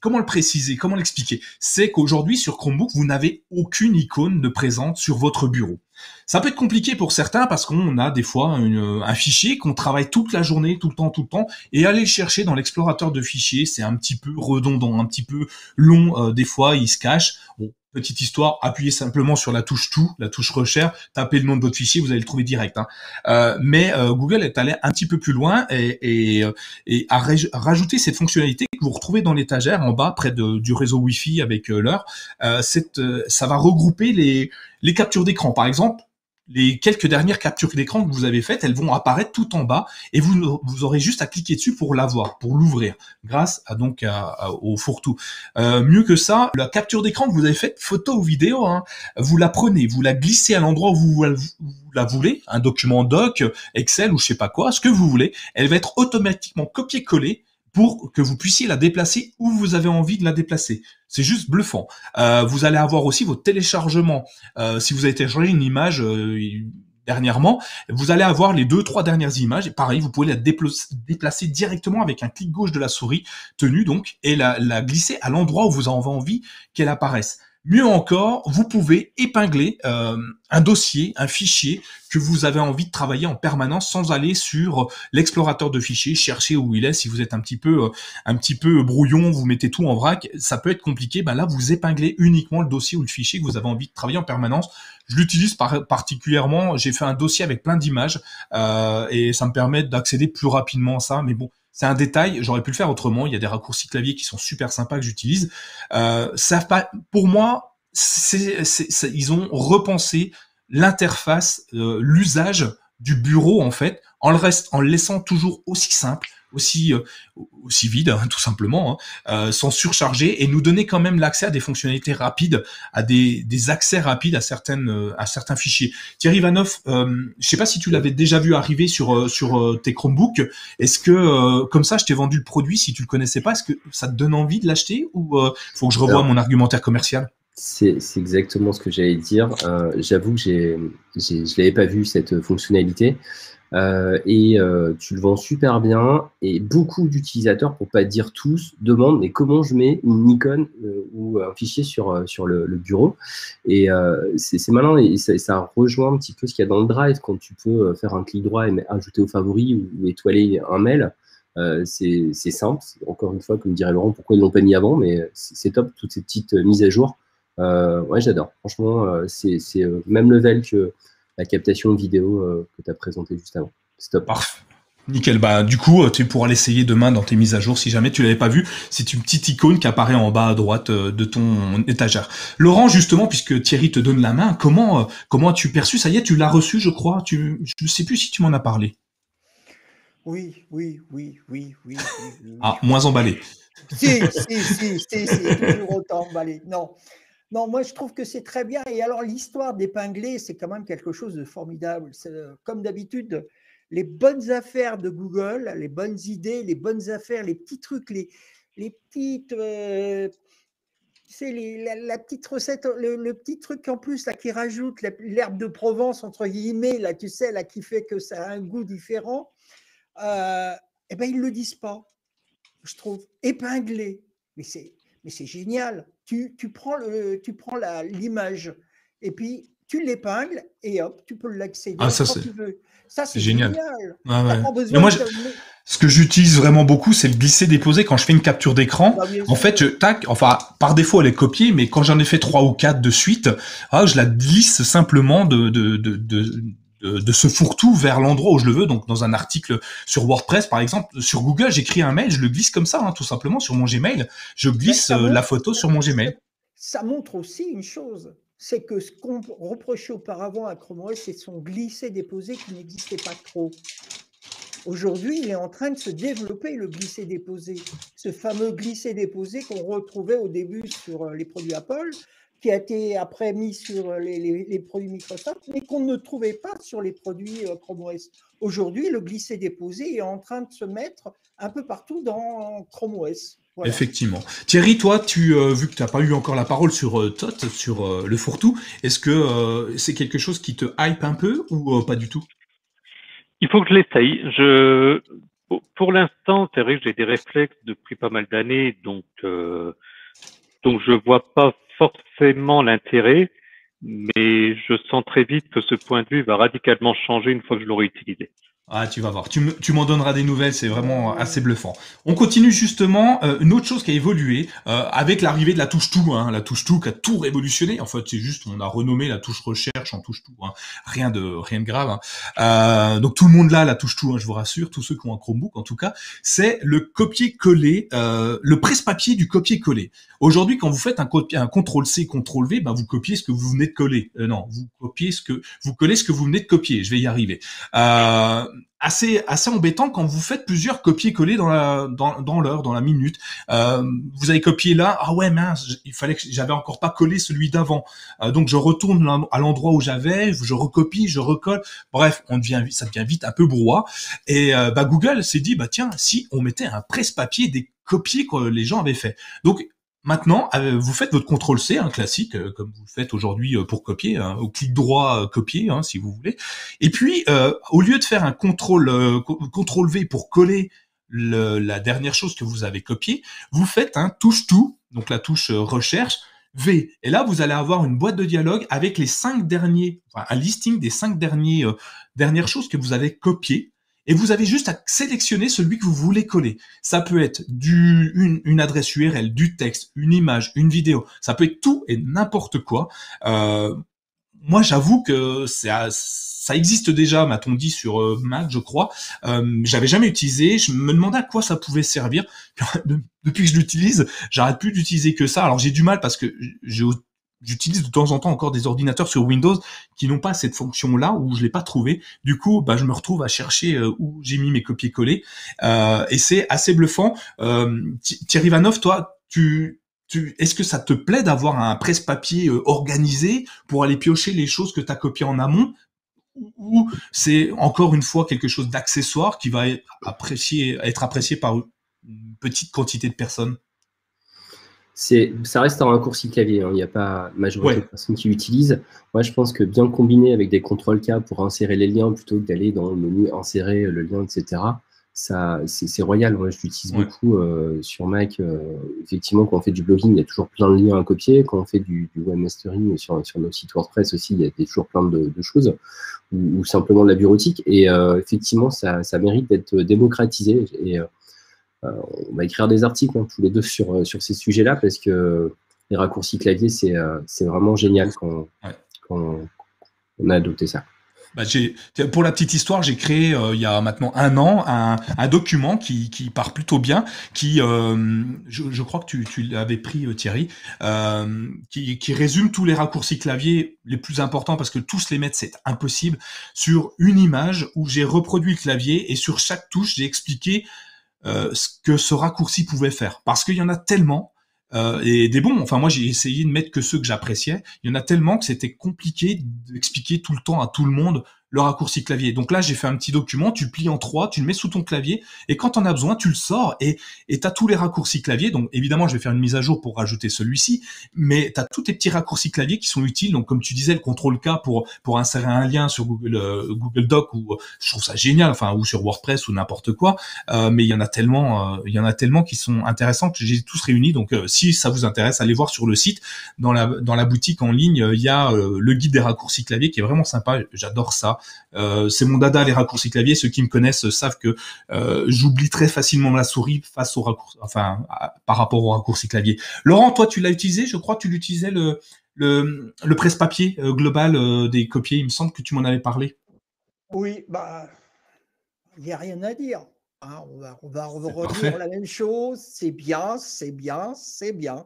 comment le préciser, comment l'expliquer? C'est qu'aujourd'hui sur Chromebook, vous n'avez aucune icône de présente sur votre bureau. Ça peut être compliqué pour certains parce qu'on a des fois un fichier qu'on travaille toute la journée, tout le temps, tout le temps, et aller le chercher dans l'explorateur de fichiers, c'est un petit peu redondant, un petit peu long. Euh, des fois, il se cache. Petite histoire, appuyez simplement sur la touche tout, la touche recherche, tapez le nom de votre fichier, vous allez le trouver direct. Hein. Euh, mais euh, Google est allé un petit peu plus loin et, et, a rajouté cette fonctionnalité que vous retrouvez dans l'étagère en bas, près du réseau Wi-Fi avec l'heure. ça va regrouper les, les captures d'écran. Par exemple, les quelques dernières captures d'écran que vous avez faites, elles vont apparaître tout en bas et vous, vous aurez juste à cliquer dessus pour l'avoir, pour l'ouvrir, grâce à donc au fourre-tout. Euh, mieux que ça, la capture d'écran que vous avez faite, photo ou vidéo, hein, vous la prenez, vous la glissez à l'endroit où vous, vous, la voulez, un document doc, Excel ou je sais pas quoi, ce que vous voulez, elle va être automatiquement copiée-collée pour que vous puissiez la déplacer où vous avez envie de la déplacer. C'est juste bluffant. Euh, vous allez avoir aussi vos téléchargements. Euh, si vous avez téléchargé une image euh, dernièrement, vous allez avoir les deux, trois dernières images. Et pareil, vous pouvez la déplacer directement avec un clic gauche de la souris tenue donc et la, la glisser à l'endroit où vous avez envie qu'elle apparaisse. Mieux encore, vous pouvez épingler euh, un dossier, un fichier que vous avez envie de travailler en permanence sans aller sur l'explorateur de fichiers, chercher où il est. Si vous êtes un petit peu, euh, un petit peu brouillon, vous mettez tout en vrac, ça peut être compliqué. Ben là, vous épinglez uniquement le dossier ou le fichier que vous avez envie de travailler en permanence. Je l'utilise particulièrement. J'ai fait un dossier avec plein d'images euh, et ça me permet d'accéder plus rapidement à ça. Mais bon, c'est un détail, j'aurais pu le faire autrement. Il y a des raccourcis clavier qui sont super sympas que j'utilise. Euh, ça pour moi, ils ont repensé l'interface, euh, l'usage du bureau en fait, en le reste, en le laissant toujours aussi simple, aussi euh, aussi vide, hein, tout simplement, hein, euh, sans surcharger et nous donner quand même l'accès à des fonctionnalités rapides, à des, des accès rapides à certaines euh, à certains fichiers. Thierry Vanoff, euh, je sais pas si tu l'avais déjà vu arriver sur euh, sur tes Chromebooks. Est-ce que comme ça, je t'ai vendu le produit si tu le connaissais pas, est-ce que ça te donne envie de l'acheter ou faut que je revoie mon argumentaire commercial? C'est exactement ce que j'allais dire. J'avoue que j'ai, je l'avais pas vu cette fonctionnalité. Euh, et euh, tu le vends super bien. Et beaucoup d'utilisateurs, pour pas dire tous, demandent mais comment je mets une icône euh, ou un fichier sur, sur le, bureau? Et c'est malin et ça, rejoint un petit peu ce qu'il y a dans le Drive quand tu peux faire un clic droit et ajouter aux favoris ou, étoiler un mail. c'est simple. Encore une fois, comme dirait Laurent, pourquoi ils l'ont pas mis avant, mais c'est top toutes ces petites mises à jour. ouais, j'adore. Franchement, c'est même level que la captation vidéo euh, que tu as présenté juste avant. Stop. Parfait. Nickel. Bah, du coup, euh, tu pourras l'essayer demain dans tes mises à jour si jamais tu l'avais pas vu. C'est une petite icône qui apparaît en bas à droite euh, de ton étagère. Laurent, justement, puisque Thierry te donne la main, comment, comment as-tu perçu? Ça y est, tu l'as reçu, je crois. Tu, je ne sais plus si tu m'en as parlé. Oui, oui, oui, oui, oui. ah, moins emballé. Si, si, si, si, c'est toujours autant emballé. Non. Non, moi je trouve que c'est très bien. Et alors l'histoire d'épingler, c'est quand même quelque chose de formidable. Euh, comme d'habitude, les bonnes affaires de Google, les bonnes idées, les bonnes affaires, les petits trucs, les, les petites... Euh, les, la, petite recette, le, petit truc en plus là, qui rajoute l'herbe de Provence, entre guillemets, là, tu sais, là, qui fait que ça a un goût différent, euh, eh ben, ils ne le disent pas, je trouve. Épingler. Mais c'est mais c'est génial. Tu, tu, prends le, tu prends l'image et puis tu l'épingles et hop, tu peux l'accéder ah, ça, quand tu veux. Ça, c'est génial. moi, ce que j'utilise vraiment beaucoup, c'est le glisser-déposer. Quand je fais une capture d'écran, bah, en fait, je, tac, enfin, par défaut, elle est copiée, mais quand j'en ai fait trois ou quatre de suite, ah, je la glisse simplement de, de, de, de de, ce fourre-tout vers l'endroit où je le veux. Donc, dans un article sur WordPress, par exemple, sur Google, j'écris un mail, je le glisse comme ça, hein, tout simplement, sur mon Gmail. Je glisse euh, la photo sur mon Gmail. Ça montre aussi une chose, c'est que ce qu'on reprochait auparavant à Chrome OS, c'est son glisser-déposer qui n'existait pas trop. Aujourd'hui, il est en train de se développer le glisser-déposer. Ce fameux glisser-déposer qu'on retrouvait au début sur euh, les produits Apple, qui a été après mis sur les, produits Microsoft, mais qu'on ne trouvait pas sur les produits euh, Chrome OS. Aujourd'hui, le glisser-déposer est en train de se mettre un peu partout dans Chrome OS. Effectivement. Thierry, toi, tu euh, vu que tu n'as pas eu encore la parole sur euh, TOT, sur le fourre-tout, est-ce que c'est quelque chose qui te hype un peu ou pas du tout? Il faut que je l'essaye. Je... Pour l'instant, c'est vrai que j'ai des réflexes depuis pas mal d'années, donc donc je vois pas forcément l'intérêt, mais je sens très vite que ce point de vue va radicalement changer une fois que je l'aurai utilisé. Ah, tu vas voir. Tu, m'en donneras des nouvelles, c'est vraiment assez bluffant. On continue justement. Euh, une autre chose qui a évolué euh, avec l'arrivée de la touche tout, hein, la touche tout qui a tout révolutionné. En fait, c'est juste on a renommé la touche recherche en touche tout. Hein. Rien de rien de grave. Hein. Euh, donc tout le monde là, la touche tout, hein, je vous rassure, tous ceux qui ont un Chromebook en tout cas, c'est le copier-coller, euh, le presse-papier du copier-coller. Aujourd'hui, quand vous faites un, un contrôle C, contrôle V, ben vous copiez ce que vous venez de coller. Non, vous copiez ce que vous collez ce que vous venez de copier. Je vais y arriver. Assez assez embêtant quand vous faites plusieurs copier-coller dans la dans, dans l'heure, dans la minute. Euh, vous avez copié là, ah ouais mince, il fallait que j'avais encore pas collé celui d'avant. Euh, donc je retourne à l'endroit où j'avais, je recopie, je recolle. Bref, on devient ça devient vite un peu brouhaha. Et euh, bah Google s'est dit bah tiens, si on mettait un presse-papier des copiers que les gens avaient fait. Donc Maintenant, euh, vous faites votre contrôle C, un hein, classique, euh, comme vous le faites aujourd'hui euh, pour copier, hein, au clic droit copier, hein, si vous voulez. Et puis, au lieu de faire un contrôle V pour coller la dernière chose que vous avez copiée, vous faites un touche tout, donc la touche recherche V. Et là, vous allez avoir une boîte de dialogue avec les cinq derniers, un listing des cinq derniers dernières choses que vous avez copiées et vous avez juste à sélectionner celui que vous voulez coller. Ça peut être du, une, adresse URL, du texte, une image, une vidéo. Ça peut être tout et n'importe quoi. Euh, moi, j'avoue que ça, ça existe déjà, m'a-t-on dit sur euh, Mac, je crois. Euh, J'avais jamais utilisé. Je me demandais à quoi ça pouvait servir. Depuis que je l'utilise, j'arrête plus d'utiliser que ça. Alors j'ai du mal parce que j'ai j'utilise de temps en temps encore des ordinateurs sur Windows qui n'ont pas cette fonction-là ou je l'ai pas trouvé. Du coup, bah, je me retrouve à chercher euh, où j'ai mis mes copier-coller euh, et c'est assez bluffant. Euh, Thierry Vanoff, toi, tu, tu, est-ce que ça te plaît d'avoir un presse-papier organisé pour aller piocher les choses que tu as copiées en amont ou c'est encore une fois quelque chose d'accessoire qui va être apprécié, être apprécié par une petite quantité de personnes? Ça reste un raccourci clavier. Hein. Il n'y a pas majorité de personnes qui l'utilisent. Moi, je pense que bien combiné avec des contrôles K pour insérer les liens plutôt que d'aller dans le menu insérer le lien, etc. Ça, c'est, royal. Moi, je l'utilise beaucoup euh, sur Mac. Euh, effectivement, quand on fait du blogging, il y a toujours plein de liens à copier. Quand on fait du, webmastering sur, sur nos sites WordPress aussi, il y a toujours plein de, choses ou, simplement de la bureautique. Et euh, effectivement, ça, ça mérite d'être démocratisé. Et euh, on va écrire des articles hein, tous les deux sur, euh, sur ces sujets-là parce que les raccourcis clavier, c'est euh, vraiment génial quand, quand, on a adopté ça. Bah, pour la petite histoire, j'ai créé il y a maintenant un an un, un document qui, qui, part plutôt bien, qui, euh, je, je, crois que tu, tu l'avais pris Thierry, euh, qui, qui, résume tous les raccourcis clavier les plus importants parce que tous les mettre c'est impossible sur une image où j'ai reproduit le clavier et sur chaque touche j'ai expliqué euh, ce que ce raccourci pouvait faire. Parce qu'il y en a tellement, euh, et des bons. Enfin, moi, j'ai essayé de mettre que ceux que j'appréciais. Il y en a tellement que c'était compliqué d'expliquer tout le temps à tout le monde le raccourci clavier. Donc là, j'ai fait un petit document, tu plies en trois, tu le mets sous ton clavier, et quand on a besoin, tu le sors, et tu as tous les raccourcis clavier. Donc évidemment, je vais faire une mise à jour pour rajouter celui-ci, mais tu as tous tes petits raccourcis clavier qui sont utiles. Donc comme tu disais, le contrôle K pour pour insérer un lien sur Google euh, Google Doc, ou je trouve ça génial, enfin ou sur WordPress ou n'importe quoi. Euh, mais il y en a tellement, euh, il y en a tellement qui sont intéressants que j'ai tous réunis. Donc si ça vous intéresse, allez voir sur le site, dans la dans la boutique en ligne, il y a le guide des raccourcis clavier qui est vraiment sympa. J'adore ça. Euh, c'est mon dada les raccourcis clavier. Ceux qui me connaissent savent que euh, j'oublie très facilement la souris face au raccourci, enfin par rapport au raccourci clavier. Laurent, toi tu l'as utilisé, je crois que tu l'utilisais le le, le presse-papier euh, global des copiers. Il me semble que tu m'en avais parlé. Oui, bah il n'y a rien à dire. Hein. on va, on va redire la même chose. C'est bien, c'est bien, c'est bien.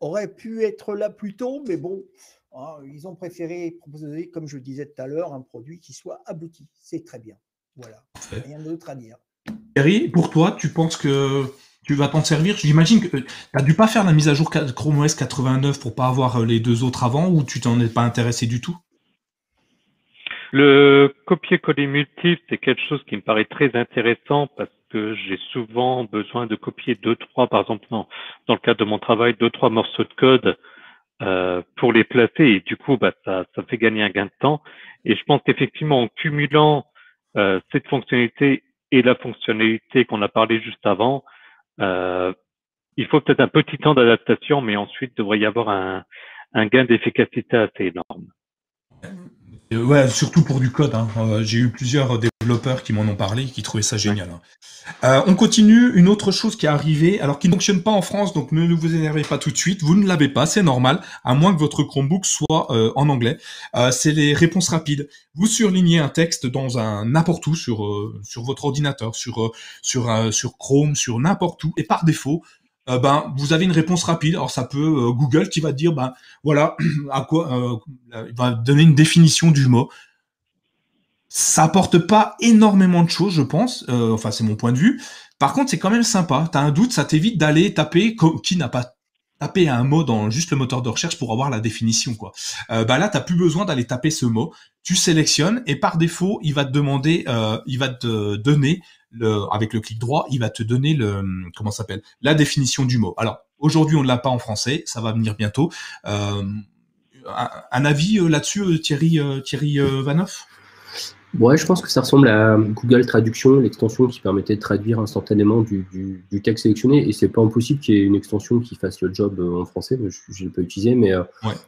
aurait pu être là plus tôt, mais bon, ils ont préféré proposer, comme je le disais tout à l'heure, un produit qui soit abouti. C'est très bien. Voilà. Rien d'autre à dire. Thierry, pour toi, tu penses que tu vas t'en servir? J'imagine que tu n'as dû pas faire la mise à jour Chrome OS 89 pour pas avoir euh, les deux autres avant ou tu t'en es pas intéressé du tout? Le copier-coller multiple, c'est quelque chose qui me paraît très intéressant parce que j'ai souvent besoin de copier deux, trois, par exemple, dans, dans le cadre de mon travail, deux, trois morceaux de code euh, pour les placer et du coup bah, ça, ça fait gagner un gain de temps. Et je pense qu'effectivement en cumulant euh, cette fonctionnalité et la fonctionnalité qu'on a parlé juste avant euh, il faut peut-être un petit temps d'adaptation mais ensuite il devrait y avoir un, un gain d'efficacité assez énorme ouais surtout pour du code hein. j'ai eu plusieurs développeurs qui m'en ont parlé qui trouvaient ça génial hein. Euh, on continue. Une autre chose qui est arrivée, alors qui ne fonctionne pas en France, donc ne vous énervez pas tout de suite. Vous ne l'avez pas, c'est normal, à moins que votre Chromebook soit euh, en anglais. Euh, c'est les réponses rapides. Vous surlignez un texte dans un n'importe où sur sur votre ordinateur, sur sur sur Chrome, sur n'importe où, et par défaut, ben vous avez une réponse rapide. Alors ça peut Google qui va dire ben voilà à quoi il va donner une définition du mot. Ça apporte pas énormément de choses, je pense. Euh, enfin, c'est mon point de vue. Par contre, c'est quand même sympa. T'as un doute, ça t'évite d'aller taper qui n'a pas tapé un mot dans juste le moteur de recherche pour avoir la définition quoi. Euh, bah là t'as plus besoin d'aller taper ce mot. Tu sélectionnes et par défaut il va te demander, euh, il va te donner le avec le clic droit, il va te donner le comment s'appelle la définition du mot. Alors aujourd'hui on ne l'a pas en français, ça va venir bientôt. Euh, un, un, avis euh, là-dessus Thierry Thierry Vanoff? Ouais, je pense que ça ressemble à Google Traduction, l'extension qui permettait de traduire instantanément du, du, texte sélectionné. Et c'est pas impossible qu'il y ait une extension qui fasse le job euh, en français. Je ne l'ai pas utilisé, mais euh,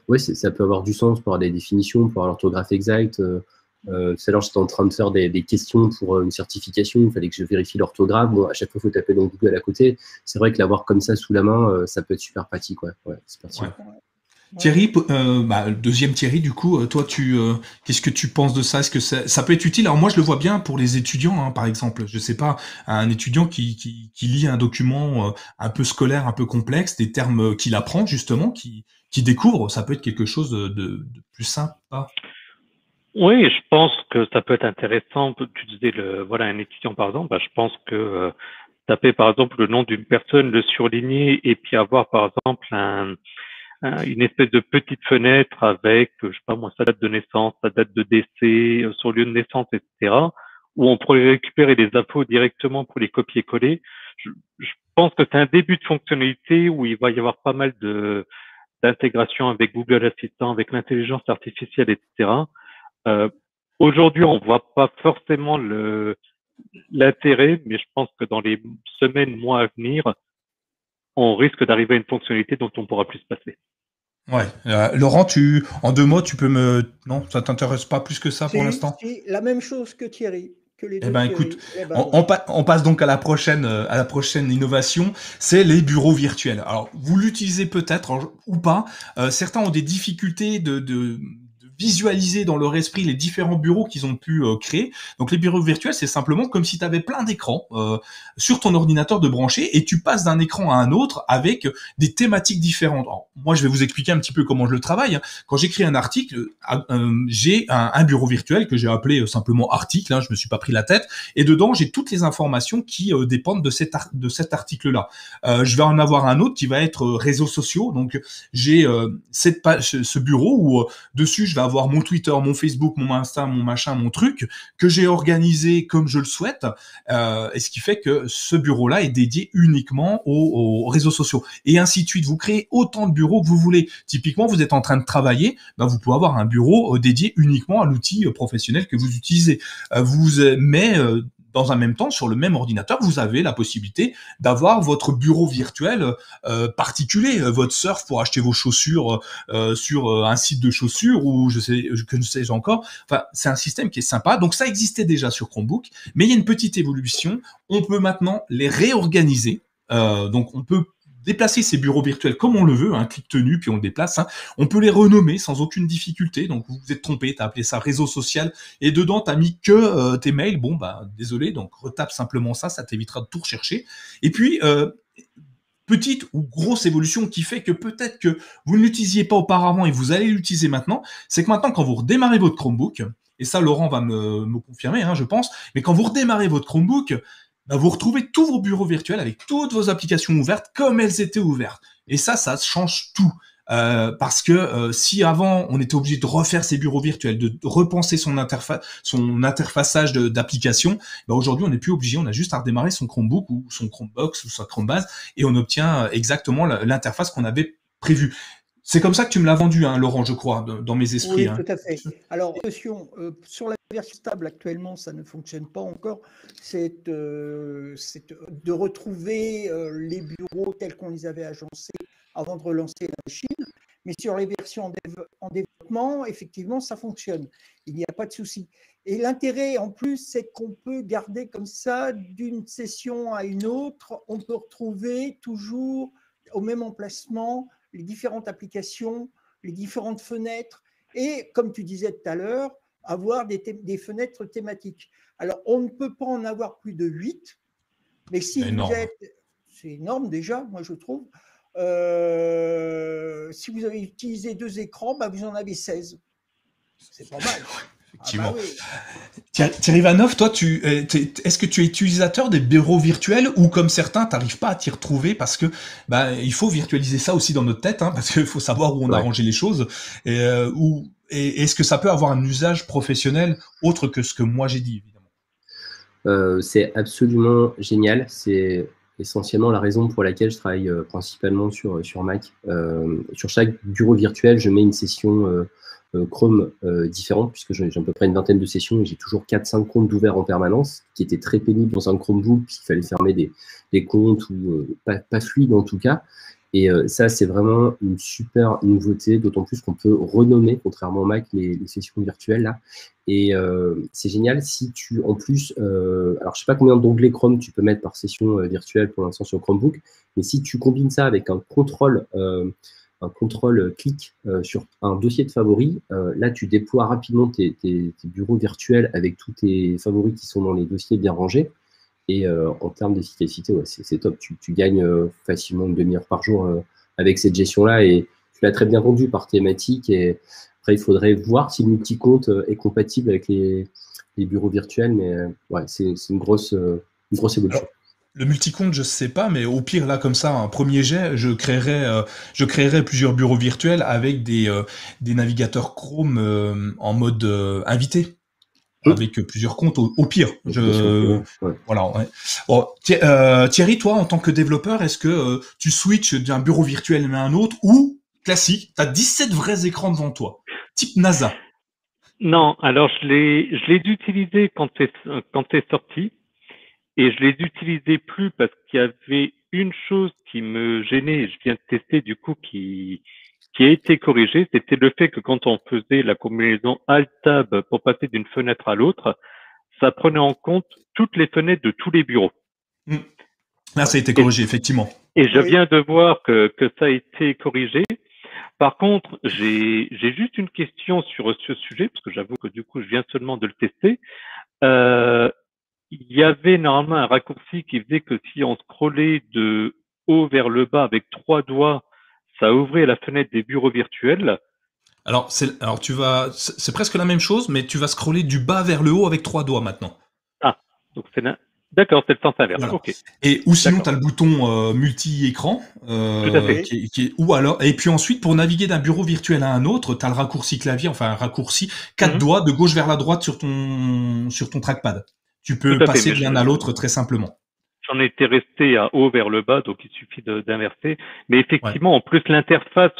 ouais, ça peut avoir du sens pour avoir des définitions, pour avoir l'orthographe exacte. Euh, euh, tout à l'heure, j'étais en train de faire des, des, questions pour une certification. Il fallait que je vérifie l'orthographe. Bon, à chaque fois, il faut taper dans Google à côté. C'est vrai que l'avoir comme ça sous la main, ça peut être super pratique. Ouais, ouais c'est Thierry, euh, bah, deuxième Thierry, du coup, euh, toi, tu, euh, qu'est-ce que tu penses de ça? Est-ce que ça, ça, peut être utile? Alors moi, je le vois bien pour les étudiants, hein, par exemple. Je sais pas, un étudiant qui, qui, qui lit un document euh, un peu scolaire, un peu complexe, des termes qu'il apprend justement, qui, qui découvre, ça peut être quelque chose de, de, plus simple. Oui, je pense que ça peut être intéressant. Tu disais le, voilà, un étudiant par exemple. Bah, je pense que taper par exemple le nom d'une personne, le surligner et puis avoir par exemple un une espèce de petite fenêtre avec, je sais pas moi, sa date de naissance, sa date de décès, euh, son lieu de naissance, etc., où on pourrait récupérer les infos directement pour les copier-coller. Je, pense que c'est un début de fonctionnalité où il va y avoir pas mal de d'intégration avec Google Assistant, avec l'intelligence artificielle, etc. Euh, Aujourd'hui, on voit pas forcément le l'intérêt, mais je pense que dans les semaines, mois à venir, on risque d'arriver à une fonctionnalité dont on pourra plus se passer. Ouais, euh, Laurent, tu, en deux mots, tu peux me, non, ça t'intéresse pas plus que ça pour l'instant? C'est la même chose que Thierry. Que les eh ben, écoute, eh ben, on, on, passe donc à la prochaine, euh, à la prochaine innovation, c'est les bureaux virtuels. Alors, vous l'utilisez peut-être ou pas. Euh, certains ont des difficultés de, de visualiser dans leur esprit les différents bureaux qu'ils ont pu euh, créer. Donc les bureaux virtuels, c'est simplement comme si tu avais plein d'écrans euh, sur ton ordinateur de brancher et tu passes d'un écran à un autre avec des thématiques différentes. moi, je vais vous expliquer un petit peu comment je le travaille. Hein. Quand j'écris un article, euh, j'ai un, bureau virtuel que j'ai appelé simplement article. Hein, je me suis pas pris la tête. Et dedans, j'ai toutes les informations qui dépendent de cet, article-là. je vais en avoir un autre qui va être réseaux sociaux. Donc j'ai cette page, ce bureau où dessus je vais avoir mon Twitter, mon Facebook, mon Insta, mon machin, mon truc, que j'ai organisé comme je le souhaite. Euh, et ce qui fait que ce bureau-là est dédié uniquement aux, réseaux sociaux. Et ainsi de suite. Vous créez autant de bureaux que vous voulez. Typiquement, vous êtes en train de travailler, ben vous pouvez avoir un bureau euh, dédié uniquement à l'outil euh, professionnel que vous utilisez. vous mais dans un même temps, sur le même ordinateur, vous avez la possibilité d'avoir votre bureau virtuel euh, particulier, euh, votre surf pour acheter vos chaussures euh, sur un site de chaussures ou je sais que ne sais-je encore. C'est un système qui est sympa. Donc ça existait déjà sur Chromebook, mais il y a une petite évolution. On peut maintenant les réorganiser. donc on peut déplacer ces bureaux virtuels comme on le veut, un hein, clic tenu, puis on le déplace. Hein. On peut les renommer sans aucune difficulté. Donc vous vous êtes trompé, tu as appelé ça réseau social, et dedans tu as mis que euh, tes mails. Bon, bah désolé, donc retape simplement ça, ça t'évitera de tout rechercher. Et puis, euh, petite ou grosse évolution qui fait que peut-être que vous ne l'utilisiez pas auparavant et vous allez l'utiliser maintenant, c'est que maintenant quand vous redémarrez votre Chromebook, et ça Laurent va me, me confirmer, hein, je pense, mais quand vous redémarrez votre Chromebook, bah, vous retrouvez tous vos bureaux virtuels avec toutes vos applications ouvertes comme elles étaient ouvertes. Et ça, ça change tout. Euh, parce que euh, si avant on était obligé de refaire ses bureaux virtuels, de repenser son interface, son interfaçage d'applications, bah aujourd'hui on n'est plus obligé, on a juste à redémarrer son Chromebook ou son Chromebox ou sa Chromebase et on obtient exactement l'interface qu'on avait prévue. C'est comme ça que tu me l'as vendu, hein, Laurent, je crois, dans mes esprits. Oui, hein. tout à fait. Alors, attention, euh, sur la version stable actuellement, ça ne fonctionne pas encore. C'est euh, de retrouver euh, les bureaux tels qu'on les avait agencés avant de relancer la machine. Mais sur les versions en, développement, effectivement, ça fonctionne. Il n'y a pas de souci. Et l'intérêt, en plus, c'est qu'on peut garder comme ça, d'une session à une autre, on peut retrouver toujours au même emplacement les différentes applications, les différentes fenêtres, et comme tu disais tout à l'heure, avoir des, fenêtres thématiques. Alors, on ne peut pas en avoir plus de 8, mais si vous êtes... C'est énorme déjà, moi je trouve. Euh, si vous avez utilisé deux écrans, bah, vous en avez 16. C'est pas mal. Effectivement. Ah bah Thierry Vanoff, toi, tu, euh, est-ce que tu es utilisateur des bureaux virtuels ou comme certains, tu n'arrives pas à t'y retrouver parce que bah, il faut virtualiser ça aussi dans notre tête, hein, parce qu'il faut savoir où on a rangé les choses. Et, euh, et est-ce que ça peut avoir un usage professionnel autre que ce que moi j'ai dit, évidemment? Euh, C'est absolument génial. C'est essentiellement la raison pour laquelle je travaille principalement sur, sur Mac. sur chaque bureau virtuel, je mets une session Chrome euh, différentes, puisque j'ai à peu près une vingtaine de sessions et j'ai toujours 4-5 comptes ouverts en permanence, qui était très pénible dans un Chromebook, puisqu'il fallait fermer des, comptes ou euh, pas, fluide en tout cas. Et ça, c'est vraiment une super nouveauté, d'autant plus qu'on peut renommer, contrairement au Mac, les, les sessions virtuelles là. Et c'est génial si tu, en plus, alors je sais pas combien d'onglets Chrome tu peux mettre par session virtuelle pour l'instant sur Chromebook, mais si tu combines ça avec un contrôle un contrôle clic euh, sur un dossier de favoris. Euh, là, tu déploies rapidement tes, bureaux virtuels avec tous tes favoris qui sont dans les dossiers bien rangés. Et euh, en termes d'efficacité, c'est top. Tu, gagnes facilement une demi-heure par jour avec cette gestion-là. Et tu l'as très bien rendu par thématique. Et après, il faudrait voir si le multi-compte est compatible avec les, bureaux virtuels. Mais ouais, c'est une grosse, une grosse évolution. Le multicompte, je sais pas, mais au pire, là, comme ça, un premier jet, je créerai, euh, je créerai plusieurs bureaux virtuels avec des, euh, des navigateurs Chrome euh, en mode invité. avec plusieurs comptes au, pire. Je, Voilà. Euh, Thierry, toi, en tant que développeur, est-ce que tu switches d'un bureau virtuel à un autre ou classique, tu as 17 vrais écrans devant toi, type NASA? Non, alors je l'ai, je l'ai utilisé quand c'est quand c'est sorti et je l'ai utilisé plus parce qu'il y avait une chose qui me gênait, je viens de tester du coup, qui, qui a été corrigée, c'était le fait que quand on faisait la combinaison Alt-Tab pour passer d'une fenêtre à l'autre, ça prenait en compte toutes les fenêtres de tous les bureaux. Là, hmm. ça a été corrigé, effectivement. Et je viens de voir que, que ça a été corrigé. Par contre, j'ai juste une question sur ce sujet, parce que j'avoue que du coup, je viens seulement de le tester. Euh, il y avait normalement un raccourci qui faisait que si on scrollait de haut vers le bas avec trois doigts, ça ouvrait la fenêtre des bureaux virtuels. Alors, alors tu vas, c'est presque la même chose, mais tu vas scroller du bas vers le haut avec trois doigts maintenant. Ah, donc c'est D'accord, c'est le sens inverse. Et ou sinon, tu as le bouton euh, multi-écran. Euh, qui, ou alors, et puis ensuite, pour naviguer d'un bureau virtuel à un autre, tu as le raccourci clavier, enfin un raccourci quatre mhm. doigts de gauche vers la droite sur ton sur ton trackpad. Tu peux passer de l'un à l'autre très simplement. J'en étais resté à haut vers le bas, donc il suffit d'inverser. Mais effectivement, en plus l'interface,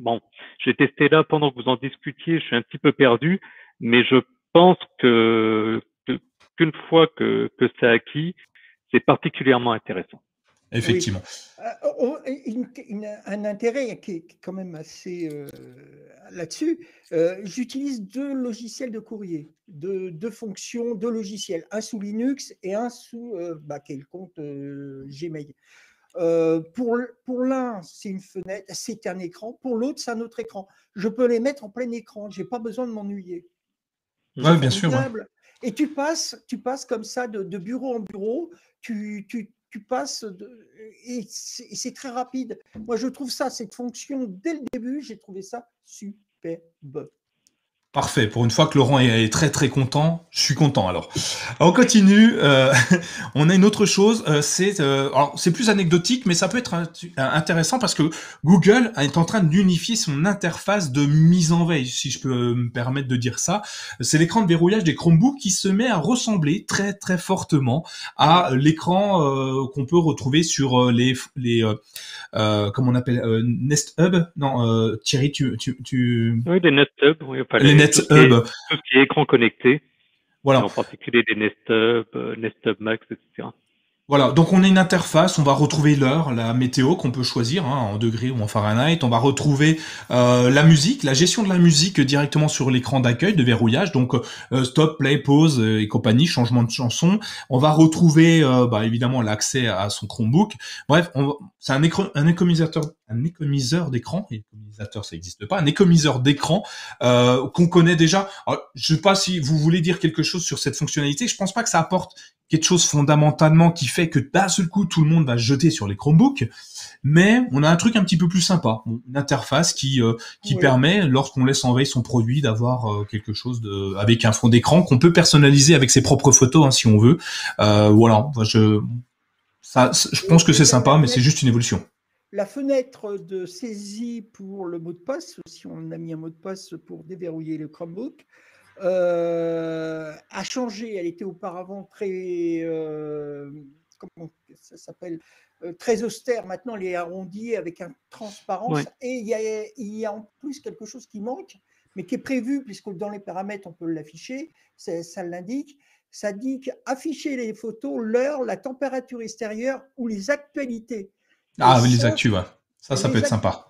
bon, j'ai testé là pendant que vous en discutiez, je suis un petit peu perdu, mais je pense que qu'une fois que, que c'est acquis, c'est particulièrement intéressant. Effectivement. Euh, un intérêt qui est quand même assez euh, là-dessus, euh, j'utilise deux logiciels de courrier, deux, deux, fonctions, deux logiciels, un sous Linux et un sous bah, le compte Gmail. pour pour l'un, c'est une fenêtre, c'est un écran. Pour l'autre, c'est un autre écran. Je peux les mettre en plein écran. J'ai pas besoin de m'ennuyer. Oui, bien sûr. Et tu passes, tu passes comme ça de, de bureau en bureau. Tu, tu, tu passes et c'est très rapide. Moi, je trouve ça, cette fonction, dès le début, j'ai trouvé ça superbe. Parfait. Pour une fois que Laurent est très très content, je suis content alors. On continue. Euh, on a une autre chose. Euh, c'est euh, alors c'est plus anecdotique, mais ça peut être intéressant parce que Google est en train d'unifier son interface de mise en veille, si je peux me permettre de dire ça. C'est l'écran de verrouillage des Chromebooks qui se met à ressembler très très fortement à l'écran qu'on peut retrouver sur les les comment on appelle Nest Hub? Non, Thierry, tu tu, tu... oui les Nest Hub. Oui, NetHub. Tout ce qui est écran connecté. Voilà. En particulier des Nest Hub, euh, Nest Hub Max, etc. Voilà, donc on a une interface, on va retrouver l'heure, la météo qu'on peut choisir hein, en degrés ou en Fahrenheit, on va retrouver euh, la musique, la gestion de la musique directement sur l'écran d'accueil de verrouillage, donc euh, stop, play, pause et compagnie, changement de chanson. On va retrouver bah, évidemment l'accès à son Chromebook. Bref, c'est un, écran, un économiseur un économiseur d'écran, économisateur ça n'existe pas, un économiseur d'écran euh, qu'on connaît déjà. je ne sais pas si vous voulez dire quelque chose sur cette fonctionnalité. Je pense pas que ça apporte quelque chose fondamentalement qui fait que d'un seul coup tout le monde va se jeter sur les Chromebooks, mais on a un truc un petit peu plus sympa, une interface qui euh, qui permet lorsqu'on laisse envoyer son produit d'avoir euh, quelque chose de avec un fond d'écran qu'on peut personnaliser avec ses propres photos hein, si on veut. voilà, je ça, je pense que c'est sympa, mais c'est juste une évolution. La fenêtre de saisie pour le mot de passe, si on a mis un mot de passe pour déverrouiller le Chromebook, euh, a changé. Elle était auparavant très, euh, comment ça s'appelle, euh, très austère. Maintenant, elle est arrondie avec un transparence. Et il y, a, il y, a, en plus quelque chose qui manque, mais qui est prévu, puisque dans les paramètres, on peut l'afficher, ça l'indique. Ça indique afficher les photos, l'heure, la température extérieure ou les actualités. Ah oui, les actus, Ça, ça peut être sympa.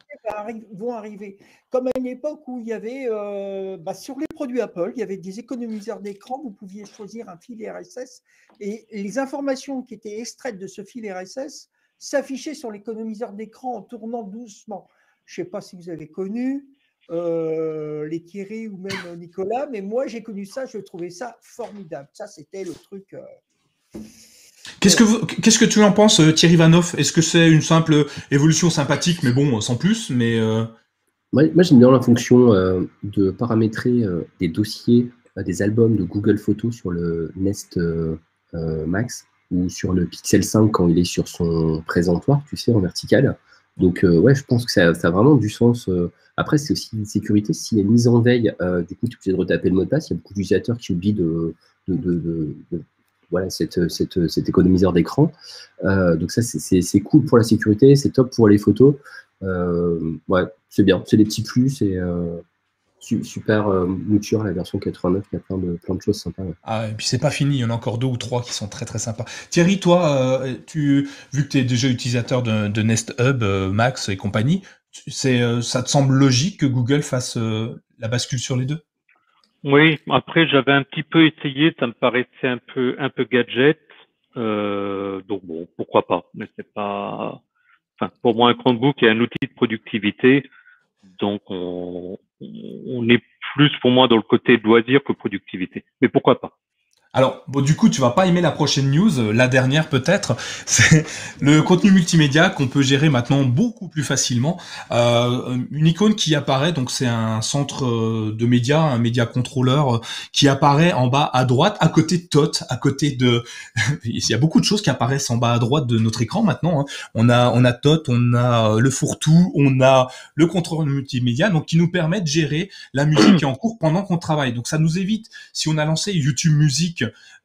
Vont arriver. Comme à une époque où il y avait, euh, bah, sur les produits Apple, il y avait des économiseurs d'écran, vous pouviez choisir un fil RSS et les informations qui étaient extraites de ce fil RSS s'affichaient sur l'économiseur d'écran en tournant doucement. Je ne sais pas si vous avez connu euh, les Thierry ou même Nicolas, mais moi j'ai connu ça, je trouvais ça formidable. Ça, c'était le truc. Euh, Qu'est-ce que, tu en penses, euh, Thierry Vanoff? Est-ce que c'est une simple évolution sympathique, mais bon, sans plus mais euh Moi, j'aime bien la fonction euh, de paramétrer des dossiers, des albums de Google Photos sur le Nest Max ou sur le Pixel 5 quand il est sur son présentoir, tu sais, en vertical. Donc, ouais, je pense que ça, a vraiment du sens. Après, c'est aussi une sécurité. S'il y a mise en veille, du coup, tu es obligé de retaper le mot de passe. Il y a beaucoup d'utilisateurs qui oublient de, voilà, cette, cet économiseur d'écran. donc ça, c'est cool pour la sécurité, c'est top pour les photos. ouais, c'est bien, c'est des petits plus et super euh, mouture, la version 89, il y a plein de, plein de choses sympas. Ah, et puis c'est pas fini, il y en a encore deux ou trois qui sont très très sympas. Thierry, toi, euh, tu, vu que tu es déjà utilisateur de, Nest Hub, euh, Max et compagnie, c'est, ça te semble logique que Google fasse la bascule sur les deux? Oui, après j'avais un petit peu essayé, ça me paraissait un peu, un peu gadget, donc bon, pourquoi pas, mais c'est pas. Enfin, pour moi, un Chromebook est un outil de productivité, donc on, on est plus pour moi dans le côté loisir que productivité. Mais pourquoi pas alors, bon, du coup, tu vas pas aimer la prochaine news, euh, la dernière peut-être. C'est le contenu multimédia qu'on peut gérer maintenant beaucoup plus facilement. Euh, une icône qui apparaît, donc c'est un centre euh, de médias, un média contrôleur qui apparaît en bas à droite, à côté de TOT, à côté de. Il y a beaucoup de choses qui apparaissent en bas à droite de notre écran maintenant. Hein. On a, on a TOT, on a le fourre-tout, on a le contrôleur multimédia, donc qui nous permet de gérer la musique qui est en cours pendant qu'on travaille. Donc ça nous évite, si on a lancé YouTube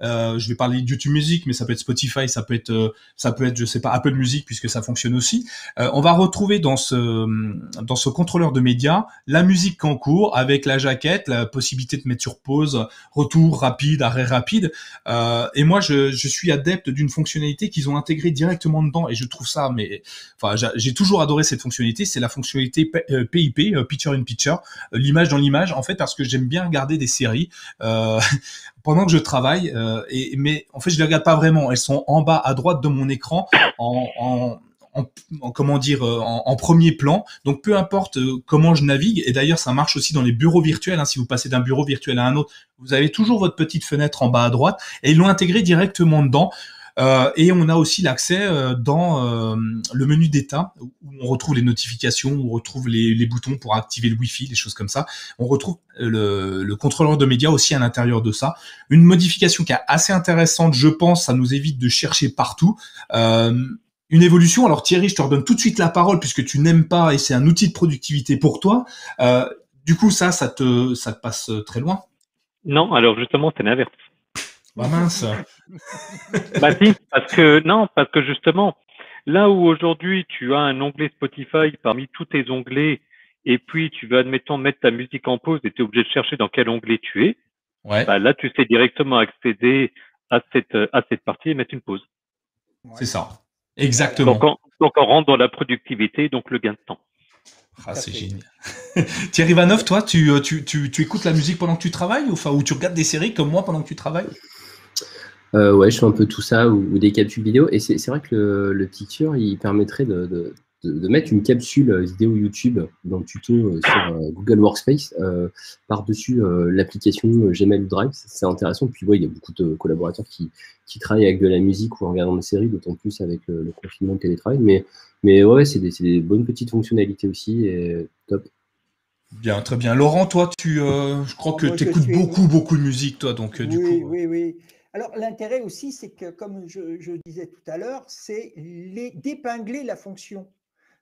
Euh, je vais parler YouTube Music, mais ça peut être Spotify, ça peut être, euh, ça peut être, je sais pas, Apple Music puisque ça fonctionne aussi. Euh, on va retrouver dans ce dans ce contrôleur de médias la musique en cours avec la jaquette, la possibilité de mettre sur pause, retour rapide, arrêt rapide. et moi, je, je suis adepte d'une fonctionnalité qu'ils ont intégrée directement dedans et je trouve ça, mais enfin, j'ai toujours adoré cette fonctionnalité. C'est la fonctionnalité PIP, Picture in Picture, l'image dans l'image, en fait, parce que j'aime bien regarder des séries. pendant que je travaille. Euh, mais en fait, je les regarde pas vraiment. Elles sont en bas à droite de mon écran, en, comment dire euh, en, premier plan. Donc peu importe euh, comment je navigue. Et d'ailleurs, ça marche aussi dans les bureaux virtuels. Hein, si vous passez d'un bureau virtuel à un autre, vous avez toujours votre petite fenêtre en bas à droite. Et ils l'ont intégré directement dedans. Euh, et on a aussi l'accès euh, dans euh, le menu d'état où on retrouve les notifications, où on retrouve les, les, boutons pour activer le Wi-Fi, des choses comme ça. On retrouve le, le, contrôleur de médias aussi à l'intérieur de ça. Une modification qui est assez intéressante, je pense, ça nous évite de chercher partout. une évolution. Alors Thierry, je te redonne tout de suite la parole puisque tu n'aimes pas et c'est un outil de productivité pour toi. du coup, ça, ça te, ça te passe très loin? Non, alors justement, c'est l'inverse. Bah mince. bah si, parce que non, parce que justement, là où aujourd'hui tu as un onglet Spotify parmi tous tes onglets, et puis tu veux admettons mettre ta musique en pause et tu es obligé de chercher dans quel onglet tu es, ouais. bah là tu sais directement accéder à cette à cette partie et mettre une pause. C'est ça. Exactement. Donc on, donc on rentre dans la productivité, donc le gain de temps. Ah, c'est génial. Thierry Vanov, toi, tu, euh, tu, tu, tu, écoutes la musique pendant que tu travailles ou, enfin, ou tu regardes des séries comme moi pendant que tu travailles? Euh, ouais, je fais un peu tout ça ou, des capsules vidéo. Et c'est vrai que le, le, picture, il permettrait de, de, de, mettre une capsule vidéo YouTube dans le tuto euh, sur euh, Google Workspace par-dessus l'application Gmail Drive. C'est intéressant. Puis, ouais, il y a beaucoup de collaborateurs qui, qui travaillent avec de la musique ou en regardant des séries, d'autant plus avec le, confinement de télétravail. Mais, mais ouais, c'est des, des, bonnes petites fonctionnalités aussi. Et top. Bien, très bien. Laurent, toi, tu, je crois que tu écoutes beaucoup, beaucoup de musique, toi. Donc, oui, du coup, oui, oui. Alors l'intérêt aussi, c'est que, comme je, disais tout à l'heure, c'est d'épingler la fonction.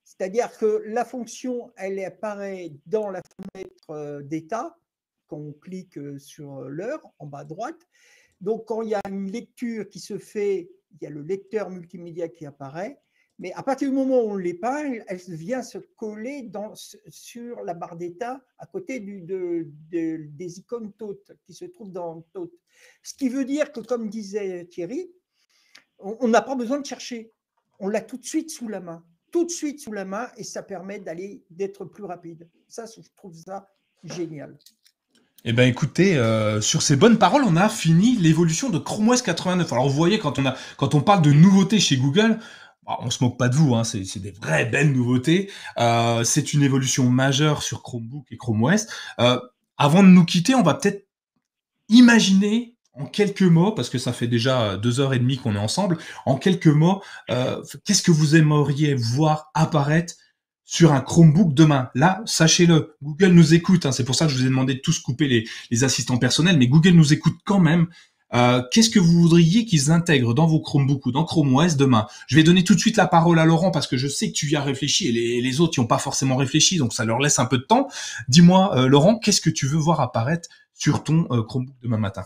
C'est-à-dire que la fonction, elle apparaît dans la fenêtre euh, d'état, quand on clique euh, sur l'heure en bas à droite. Donc quand il y a une lecture qui se fait, il y a le lecteur multimédia qui apparaît. Mais à partir du moment où on l'épingle, elle vient se coller sur la barre d'état à côté des icônes TOT qui se trouvent dans TOT. Ce qui veut dire que, comme disait Thierry, on n'a pas besoin de chercher. On l'a tout de suite sous la main. Tout de suite sous la main et ça permet d'aller d'être plus rapide. Ça, je trouve ça génial. Eh ben écoutez, euh, sur ces bonnes paroles, on a fini l'évolution de Chrome OS 89. Alors vous voyez, quand on parle de nouveautés chez Google, on se moque pas de vous, hein, c'est des vraies belles nouveautés. Euh, c'est une évolution majeure sur Chromebook et Chrome OS. Euh, avant de nous quitter, on va peut-être imaginer en quelques mots, parce que ça fait déjà deux heures et demie qu'on est ensemble, en quelques mots, euh, qu'est-ce que vous aimeriez voir apparaître sur un Chromebook demain? Là, sachez-le, Google nous écoute. Hein, c'est pour ça que je vous ai demandé de tous couper les assistants personnels, mais Google nous écoute quand même. Euh, qu'est-ce que vous voudriez qu'ils intègrent dans vos Chromebooks ou dans Chrome OS demain? Je vais donner tout de suite la parole à Laurent parce que je sais que tu y as réfléchi et les, autres n'y ont pas forcément réfléchi, donc ça leur laisse un peu de temps. Dis-moi, euh, Laurent, qu'est-ce que tu veux voir apparaître sur ton euh, Chromebook demain matin?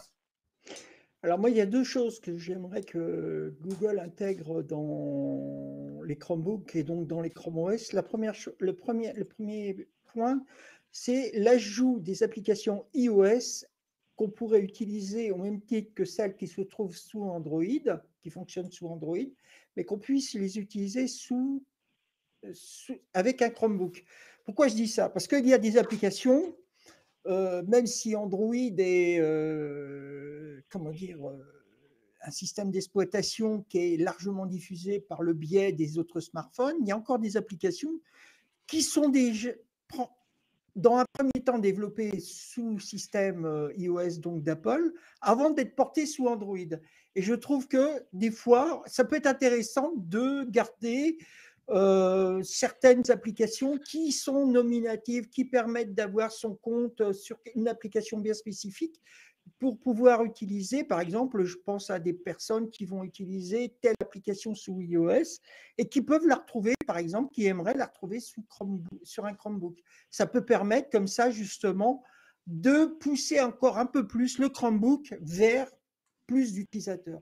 Alors moi, il y a deux choses que j'aimerais que Google intègre dans les Chromebooks et donc dans les Chrome OS. La première, le, premier, le premier point, c'est l'ajout des applications iOS qu'on pourrait utiliser au même titre que celles qui se trouvent sous Android, qui fonctionnent sous Android, mais qu'on puisse les utiliser sous, avec un Chromebook. Pourquoi je dis ça? Parce qu'il y a des applications, euh, même si Android est, euh, comment dire, euh, un système d'exploitation qui est largement diffusé par le biais des autres smartphones, il y a encore des applications qui sont déjà, dans un premier temps développé sous système euh, iOS, donc d'Apple, avant d'être porté sous Android. Et je trouve que des fois, ça peut être intéressant de garder euh, certaines applications qui sont nominatives, qui permettent d'avoir son compte sur une application bien spécifique, pour pouvoir utiliser, par exemple, je pense à des personnes qui vont utiliser telle application sous iOS et qui peuvent la retrouver, par exemple, qui aimeraient la retrouver sur un Chromebook. Ça peut permettre comme ça, justement, de pousser encore un peu plus le Chromebook vers plus d'utilisateurs.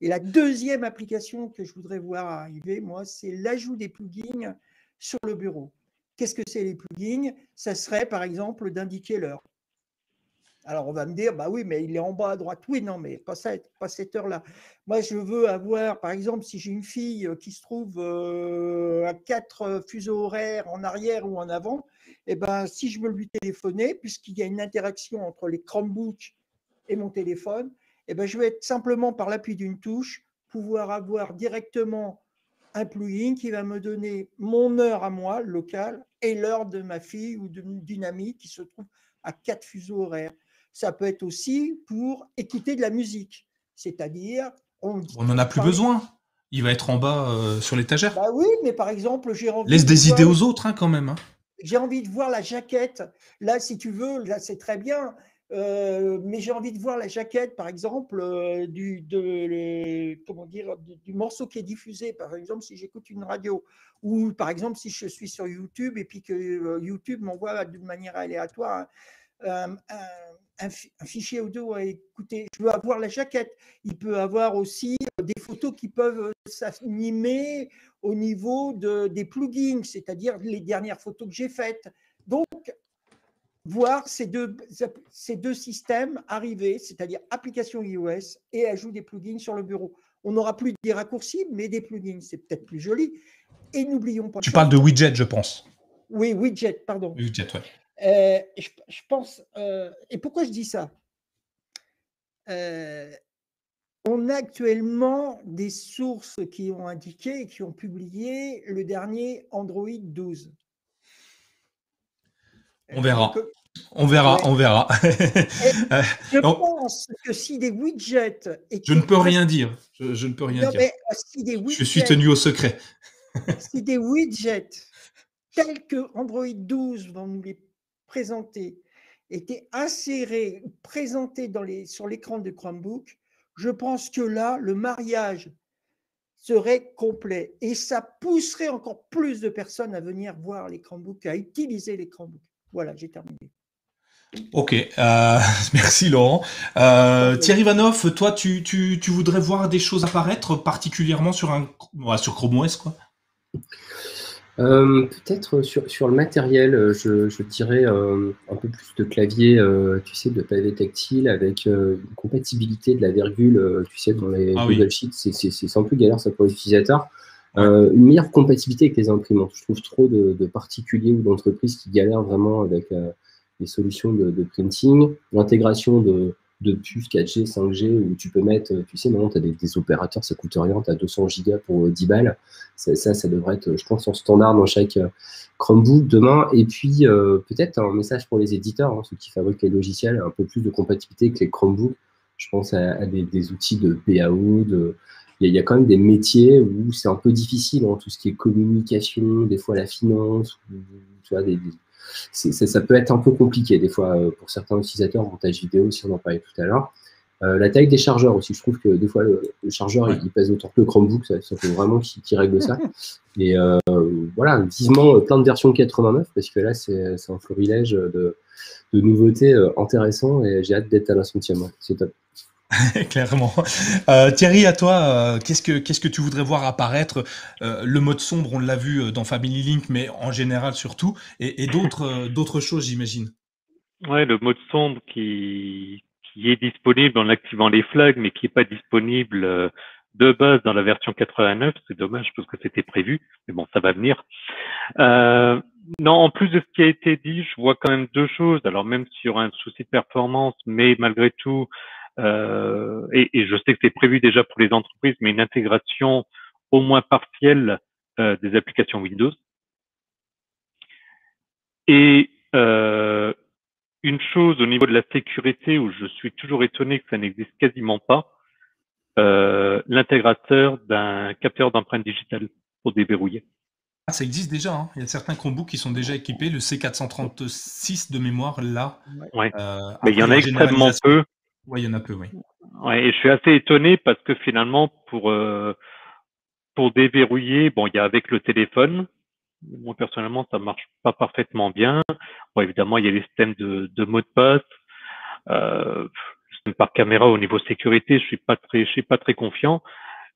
Et la deuxième application que je voudrais voir arriver, moi, c'est l'ajout des plugins sur le bureau. Qu'est-ce que c'est les plugins? Ça serait, par exemple, d'indiquer l'heure. Alors on va me dire, bah oui, mais il est en bas à droite. Oui, non, mais pas, cette, pas cette heure-là. Moi, je veux avoir, par exemple, si j'ai une fille qui se trouve euh, à quatre fuseaux horaires en arrière ou en avant, eh ben, si je veux lui téléphoner, puisqu'il y a une interaction entre les Chromebooks et mon téléphone, eh ben, je vais simplement par l'appui d'une touche pouvoir avoir directement un plugin qui va me donner mon heure à moi, locale, et l'heure de ma fille ou d'une amie qui se trouve à quatre fuseaux horaires ça peut être aussi pour écouter de la musique. C'est-à-dire, on n'en a plus besoin. Il va être en bas euh, sur l'étagère. Bah oui, mais par exemple, j'ai envie. Laisse des idées aux autres, hein, quand même. Hein. J'ai envie de voir la jaquette. Là, si tu veux, là, c'est très bien. Euh, mais j'ai envie de voir la jaquette, par exemple, euh, du, de, comment dire, du, morceau qui est diffusé. Par exemple, si j'écoute une radio, ou par exemple, si je suis sur YouTube et puis que YouTube m'envoie d'une manière aléatoire un, un, fichier audio à écouter. Je veux avoir la jaquette. Il peut avoir aussi euh, des photos qui peuvent euh, s'animer au niveau de, des plugins, c'est-à-dire les dernières photos que j'ai faites. Donc, voir ces deux, ces deux systèmes arriver, c'est-à-dire application iOS et ajout des plugins sur le bureau. On n'aura plus des raccourcis, mais des plugins. C'est peut-être plus joli. Et n'oublions pas. Tu parles de widget, je pense. Oui, widget, pardon. Widget, ouais. Euh, je, pense, euh, et pourquoi je dis ça? Euh, On a actuellement des sources qui ont indiqué et qui ont publié le dernier Android 12. On verra. on verra, on verra. je pense que si des widgets. Je ne peux rien dire. Je, ne peux rien dire. je suis tenu au secret. si des widgets tels que Android 12 vont nous les présenté, était inséré, présenté dans les, sur l'écran de Chromebook, je pense que là, le mariage serait complet et ça pousserait encore plus de personnes à venir voir les Chromebooks, à utiliser les Chromebooks. Voilà, j'ai terminé. Ok, euh, merci Laurent. Euh, Thierry Vanoff, toi, tu, tu, tu, voudrais voir des choses apparaître particulièrement sur, un, sur Chrome OS quoi? Euh, peut-être sur, sur, le matériel, euh, je, je dirais euh, un peu plus de clavier, tu sais, de pavé tactile avec une compatibilité de la virgule, tu sais, dans les ah Google Sheets, c'est un peu galère ça pour les utilisateurs. une meilleure compatibilité avec les imprimantes. Je trouve trop de, de particuliers ou d'entreprises qui galèrent vraiment avec les solutions de, de printing, l'intégration de, de puces 4G, 5G, où tu peux mettre, tu sais, maintenant, tu as des, opérateurs, ça coûte rien, tu as 200 gigas pour 10 euh, balles. Ça, ça, devrait être, je pense, en standard dans chaque euh, Chromebook demain. Et puis, euh, peut-être un message pour les éditeurs, hein, ceux qui fabriquent les logiciels, un peu plus de compatibilité avec les Chromebooks. Je pense à, des, outils de PAO, de, il y, a, quand même des métiers où c'est un peu difficile, hein, tout ce qui est communication, des fois la finance, tu vois, des, ça peut être un peu compliqué des fois euh, pour certains utilisateurs, montage vidéo, si on en parlait tout à l'heure. la taille des chargeurs aussi. Je trouve que des fois, le, chargeur, il, pèse autant que le Chromebook. Ça, ça faut vraiment qu'il règle ça. Et voilà, vivement plein de versions 89 parce que là, c'est un florilège de, de nouveautés intéressants et j'ai hâte d'être à la centième. C'est top. Clairement. Euh, Thierry, à toi, euh, qu'est-ce que qu'est-ce que tu voudrais voir apparaître? Euh, Le mode sombre, on l'a vu dans Family Link, mais en général surtout, et, d'autres d'autres choses, j'imagine. Ouais, le mode sombre qui qui est disponible en activant les flags, mais qui n'est pas disponible de base dans la version 89. C'est dommage parce que c'était prévu, mais bon, ça va venir. non, en plus de ce qui a été dit, je vois quand même deux choses. Alors même sur un souci de performance, mais malgré tout, et, et, je sais que c'est prévu déjà pour les entreprises, mais une intégration au moins partielle euh, des applications Windows. Et euh, une chose au niveau de la sécurité où je suis toujours étonné que ça n'existe quasiment pas, euh, l'intégrateur d'un capteur d'empreinte digitale pour déverrouiller. Ah, ça existe déjà. Hein. Il y a certains Chromebooks qui sont déjà équipés. Le C436 de mémoire, là. Ouais. Euh, mais il y en a extrêmement peu. Oui, il y en a peu, oui. Ouais, et je suis assez étonné parce que finalement, pour euh, pour déverrouiller, bon, il y a avec le téléphone. Moi personnellement, ça marche pas parfaitement bien. Bon, évidemment, il y a les systèmes de, de mots de passe. Euh, par caméra au niveau sécurité, je suis pas très, je suis pas très confiant.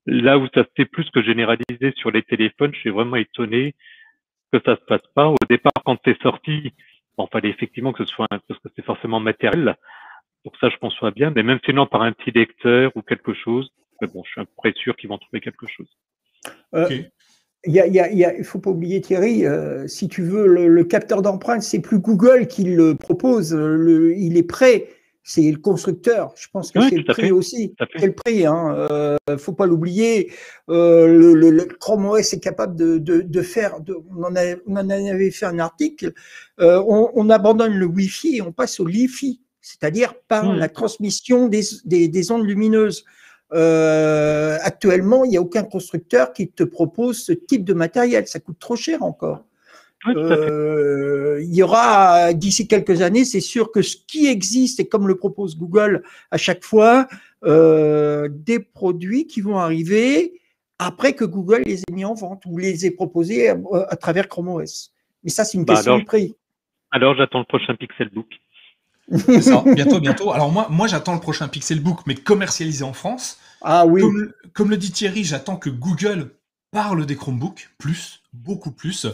Là où ça s'est plus que généralisé sur les téléphones, je suis vraiment étonné que ça se passe pas. Au départ, quand c'est sorti, bon, fallait effectivement que ce soit, parce que c'est forcément matériel. Donc ça, je conçois bien, mais même sinon par un petit lecteur ou quelque chose, mais bon, je suis à peu près sûr qu'ils vont trouver quelque chose. Euh, il ne faut pas oublier Thierry, euh, si tu veux, le, capteur d'empreinte, c'est plus Google qui le propose, le, il est prêt, c'est le constructeur. Je pense que c'est le prix aussi. C'est le prix, hein. Euh, faut pas l'oublier. Euh, le, Chrome OS est capable de, de, faire, on, en on, en avait fait un article, on, on, abandonne le Wi-Fi et on passe au Li-Fi c'est-à-dire par hmm. la transmission des, ondes lumineuses. Euh, actuellement, il n'y a aucun constructeur qui te propose ce type de matériel. Ça coûte trop cher encore. Euh, il y aura d'ici quelques années, c'est sûr que ce qui existe et comme le propose Google à chaque fois, euh, des produits qui vont arriver après que Google les ait mis en vente ou les ait proposés à, travers Chrome OS. Mais ça, c'est une bah question de prix. Alors, j'attends le prochain Pixelbook. C'est ça, bientôt, bientôt. Alors moi, moi j'attends le prochain Pixelbook, mais commercialisé en France. Ah oui. comme le dit Thierry, j'attends que Google parle des Chromebooks plus beaucoup plus,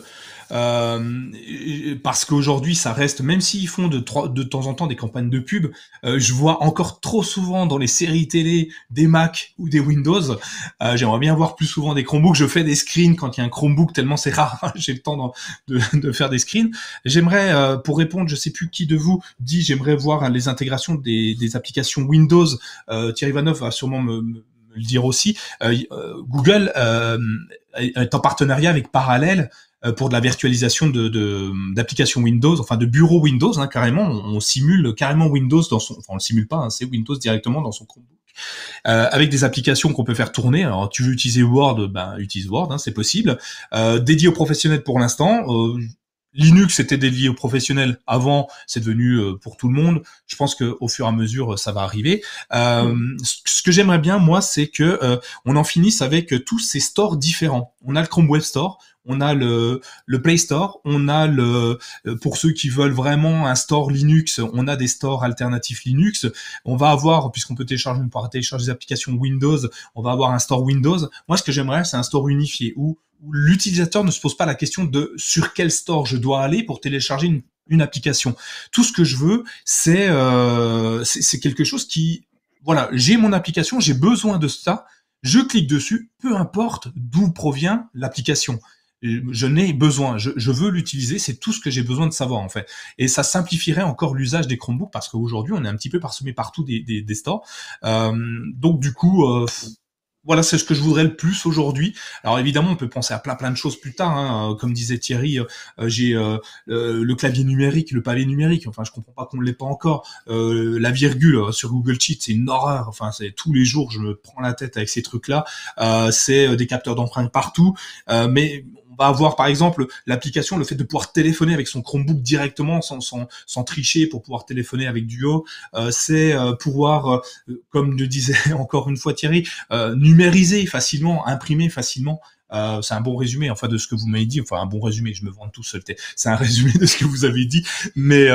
euh, parce qu'aujourd'hui ça reste, même s'ils font de, temps en temps des campagnes de pub, euh, je vois encore trop souvent dans les séries télé des Mac ou des Windows. Euh, J'aimerais bien voir plus souvent des Chromebooks. Je fais des screens quand il y a un Chromebook, tellement c'est rare, j'ai le temps de, faire des screens. J'aimerais, pour répondre, je sais plus qui de vous dit, j'aimerais voir les intégrations des, applications Windows. Thierry Vanov va sûrement me, me le dire aussi, euh, euh, Google euh, est en partenariat avec Parallel pour de la virtualisation de d'applications Windows, enfin de bureaux Windows, hein, carrément. On, simule carrément Windows dans son, enfin on le simule pas, hein, c'est Windows directement dans son Chromebook. Euh, avec des applications qu'on peut faire tourner. Alors, tu veux utiliser Word, ben utilise Word, hein, c'est possible. Euh, dédié aux professionnels pour l'instant. Euh, Linux était dédié aux professionnels avant, c'est devenu euh, pour tout le monde. Je pense que au fur et à mesure, ça va arriver. Euh, ce que j'aimerais bien, moi, c'est que euh, on en finisse avec tous ces stores différents. On a le Chrome Web Store, on a le, le Play Store, on a le pour ceux qui veulent vraiment un store Linux, on a des stores alternatifs Linux. On va avoir, puisqu'on peut télécharger, on télécharger des applications Windows, on va avoir un store Windows. Moi, ce que j'aimerais, c'est un store unifié où l'utilisateur ne se pose pas la question de sur quel store je dois aller pour télécharger une, application. Tout ce que je veux, euh, c'est c'est quelque chose qui, voilà, j'ai mon application, j'ai besoin de ça, je clique dessus, peu importe d'où provient l'application. Je n'ai besoin, je, veux l'utiliser, c'est tout ce que j'ai besoin de savoir en fait. Et ça simplifierait encore l'usage des Chromebooks parce qu'aujourd'hui on est un petit peu parsemé partout des, des, stores. Euh, donc du coup, euh, voilà, c'est ce que je voudrais le plus aujourd'hui. Alors évidemment, on peut penser à plein plein de choses plus tard. Hein. Euh, comme disait Thierry, euh, euh, j'ai le clavier numérique, le pavé numérique. Enfin, je comprends pas qu'on ne l'ait pas encore. la virgule sur Google Sheet, c'est une horreur. Enfin, c'est tous les jours, je me prends la tête avec ces trucs-là. c'est des capteurs d'empreintes partout. mais va avoir par exemple l'application, le fait de pouvoir téléphoner avec son Chromebook directement sans, sans, sans tricher pour pouvoir téléphoner avec Duo. Euh, c'est euh, pouvoir, euh, comme le disait encore une fois Thierry, numériser facilement, imprimer facilement. c'est un bon résumé, enfin de ce que vous m'avez dit. Enfin un bon résumé, je me vante tout seul. C'est un résumé de ce que vous avez dit, mais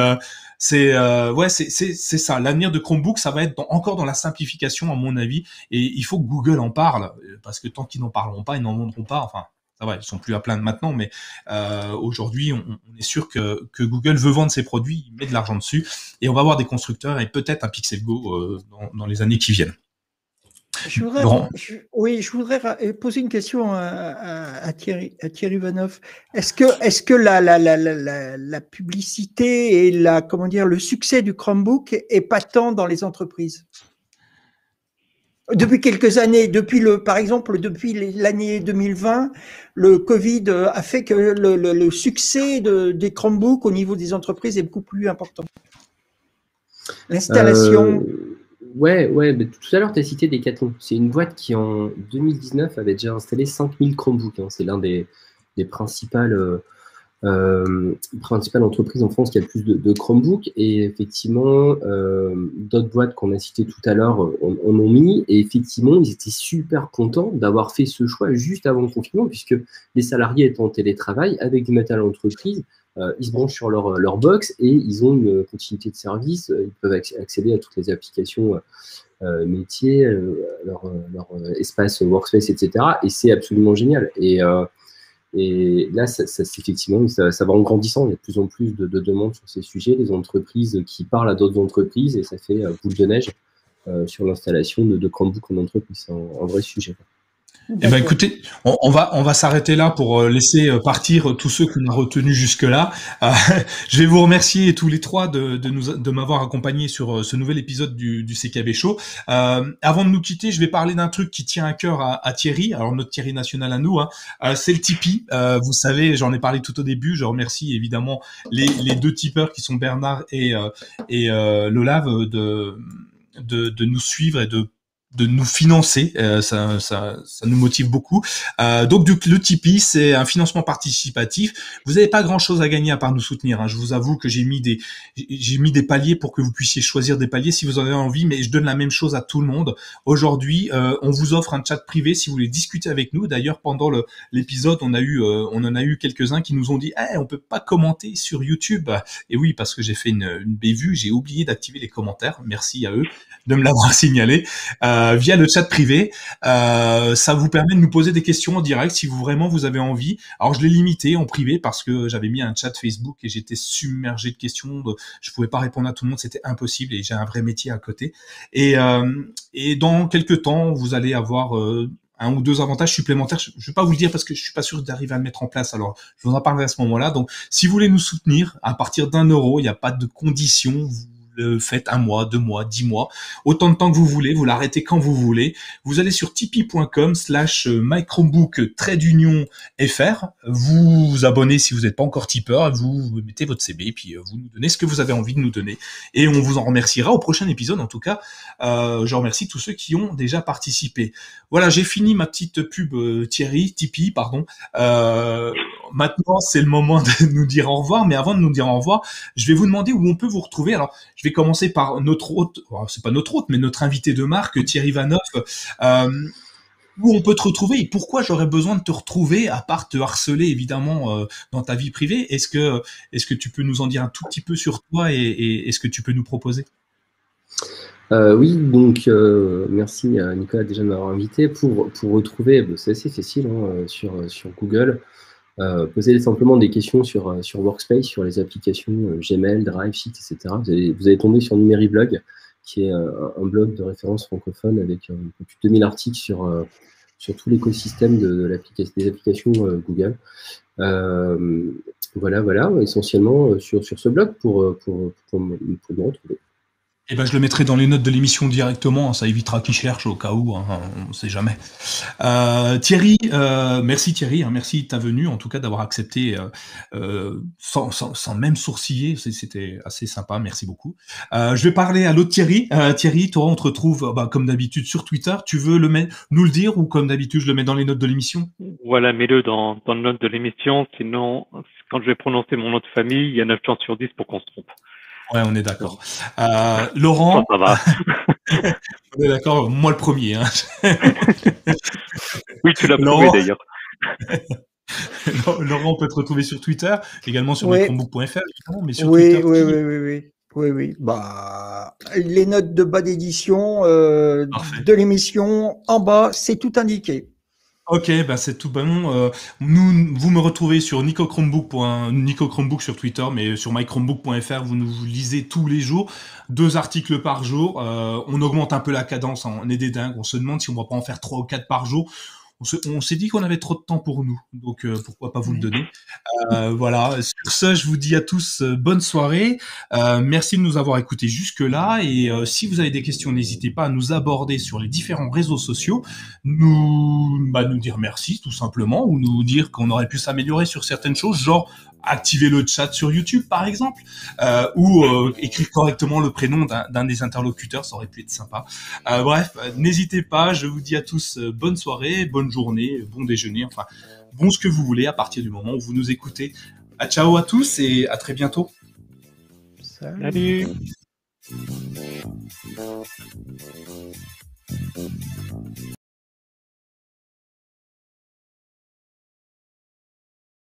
c'est ouais, c'est c'est ça. L'avenir de Chromebook, ça va être encore dans la simplification à mon avis, et il faut que Google en parle parce que tant qu'ils n'en parleront pas, ils n'en vendront pas. Enfin, ça va, ils sont plus à plaindre maintenant, mais euh, aujourd'hui, on, est sûr que, que, Google veut vendre ses produits, il met de l'argent dessus, et on va avoir des constructeurs et peut-être un Pixel Go euh, dans, dans, les années qui viennent. Je voudrais, oui, je voudrais euh, poser une question à, à, Thierry, à Thierry Vanoff. Est-ce que, est-ce que la, la, la, la, la publicité et la, comment dire, le succès du Chromebook est patent dans les entreprises? Depuis quelques années, depuis le, par exemple, depuis l'année 2020, le Covid a fait que le, succès de, des Chromebooks au niveau des entreprises est beaucoup plus important. L'installation. Euh, ouais, ouais, tout à l'heure, tu as cité Decathlon. C'est une boîte qui, en 2019, avait déjà installé 5000 Chromebooks. Hein. C'est l'un des, des principales. Euh, euh, principale entreprise en France qui a le plus de, Chromebook. Et effectivement, euh, d'autres boîtes qu'on a citées tout à l'heure en ont mis. Et effectivement, ils étaient super contents d'avoir fait ce choix juste avant le confinement, puisque les salariés étant en télétravail avec du matériel d'entreprise, euh, ils se branchent sur leur, leur box et ils ont une continuité de service. Ils peuvent accéder à toutes les applications euh, métiers, euh, leur, leur, espace workspace, etc. Et c'est absolument génial. Et et là, ça, ça effectivement, ça, va en grandissant. Il y a de plus en plus de, de, demandes sur ces sujets, les entreprises qui parlent à d'autres entreprises, et ça fait euh, boule de neige euh, sur l'installation de, de en entreprise. C'est un, vrai sujet. Eh ben écoutez, on, on va on va s'arrêter là pour euh, laisser euh, partir tous ceux qu'on a retenus jusque là. Euh, je vais vous remercier tous les trois de, de nous de m'avoir accompagné sur ce nouvel épisode du, du CKB Show. Euh, avant de nous quitter, je vais parler d'un truc qui tient à cœur à, à, Thierry. Alors notre Thierry national à nous, hein, c'est le Tipeee. vous savez, j'en ai parlé tout au début. Je remercie évidemment les, les deux tipeurs qui sont Bernard et et Lolave de de, de, nous suivre et de de nous financer, euh, ça, ça, ça, nous motive beaucoup. Euh, donc du, le Tipeee, c'est un financement participatif. Vous n'avez pas grand-chose à gagner à part nous soutenir. Hein. Je vous avoue que j'ai mis des j'ai mis des paliers pour que vous puissiez choisir des paliers si vous en avez envie, mais je donne la même chose à tout le monde. Aujourd'hui, euh, on vous offre un chat privé si vous voulez discuter avec nous. D'ailleurs, pendant l'épisode, on a eu euh, on en a eu quelques-uns qui nous ont dit hey, on peut pas commenter sur YouTube." Et oui, parce que j'ai fait une, une bévue, j'ai oublié d'activer les commentaires. Merci à eux de me l'avoir signalé. Euh, euh, via le chat privé. Euh, ça vous permet de nous poser des questions en direct si vous vraiment vous avez envie. Alors je l'ai limité en privé parce que j'avais mis un chat Facebook et j'étais submergé de questions. De, je pouvais pas répondre à tout le monde, c'était impossible et j'ai un vrai métier à côté. Et, euh, et dans quelques temps, vous allez avoir un ou deux avantages supplémentaires. Je ne vais pas vous le dire parce que je suis pas sûr d'arriver à le mettre en place. Alors, je vous en parlerai à ce moment-là. Donc, si vous voulez nous soutenir à partir d'un euro, il n'y a pas de conditions. Vous le faites un mois, deux mois, dix mois, autant de temps que vous voulez, vous l'arrêtez quand vous voulez. Vous allez sur tipeee.com slash microbook trade d'union FR, vous vous abonnez si vous n'êtes pas encore tipeur, vous mettez votre CB, puis euh, vous nous donnez ce que vous avez envie de nous donner. Et on vous en remerciera au prochain épisode. En tout cas, euh, je remercie tous ceux qui ont déjà participé. Voilà, j'ai fini ma petite pub euh, Thierry, Tipeee, pardon. Euh, maintenant, c'est le moment de nous dire au revoir. Mais avant de nous dire au revoir, je vais vous demander où on peut vous retrouver. Alors, je vais commencer par notre hôte, c'est pas notre hôte, mais notre invité de marque, Thierry Vanoff. Euh, où on peut te retrouver et pourquoi j'aurais besoin de te retrouver à part te harceler évidemment euh, dans ta vie privée? Est-ce que est-ce que tu peux nous en dire un tout petit peu sur toi et, est-ce que tu peux nous proposer? Euh, oui, donc merci Nicolas déjà de m'avoir invité. Pour, pour retrouver, c'est assez facile hein, sur, sur Google. Euh, posez simplement des questions sur, euh, sur Workspace, sur les applications euh, Gmail, Drive, Sheet, etc. Vous allez, tomber sur Numériblog, qui est un, blog de référence francophone avec plus de 2000 articles sur, sur tout l'écosystème de, des applications Google. voilà, voilà, essentiellement sur, sur ce blog pour, pour, retrouver. Eh ben, je le mettrai dans les notes de l'émission directement, hein, ça évitera qu'il cherche au cas où, hein, on ne sait jamais. Euh, Thierry, euh, merci Thierry, hein, merci de ta venue, en tout cas d'avoir accepté euh, sans, sans, même sourciller, c'était assez sympa, merci beaucoup. je vais parler à l'autre Thierry. Thierry, toi, on te retrouve bah, comme d'habitude sur Twitter. Tu veux le nous le dire ou comme d'habitude, je le mets dans les notes de l'émission? Voilà, mets-le dans, dans les notes de l'émission, sinon, quand je vais prononcer mon nom de famille, il y a 9 chances sur 10 pour qu'on se trompe. Ouais, on est d'accord. Euh, Laurent. Ça va. on est d'accord, moi le premier. Hein. oui, tu l'as prouvé d'ailleurs. Laurent, on peut te retrouver sur Twitter, également sur oui. évidemment, mais sur oui, Twitter. Oui, oui, oui, oui. Oui, oui. Bah, les notes de bas d'édition euh, de l'émission, en bas, c'est tout indiqué. Ok, bah c'est tout bon. Euh, nous, vous me retrouvez sur Nico Chromebook, sur Twitter, mais sur mychromebook.fr, vous nous lisez tous les jours, deux articles par jour. Euh, on augmente un peu la cadence, on est des dingues. On se demande si on va pas en faire trois ou quatre par jour on s'est dit qu'on avait trop de temps pour nous, donc euh, pourquoi pas vous le donner. Euh, voilà, sur ce, je vous dis à tous euh, bonne soirée. merci de nous avoir écoutés jusque-là, et si vous avez des questions, n'hésitez pas à nous aborder sur les différents réseaux sociaux, nous, bah, nous dire merci tout simplement, ou nous dire qu'on aurait pu s'améliorer sur certaines choses, genre activer le chat sur YouTube par exemple, euh, ou euh, écrire correctement le prénom d'un des interlocuteurs, ça aurait pu être sympa. Euh, bref, n'hésitez pas, je vous dis à tous bonne soirée, bonne journée, bon déjeuner, enfin bon ce que vous voulez à partir du moment où vous nous écoutez. À ciao à tous et à très bientôt. Salut.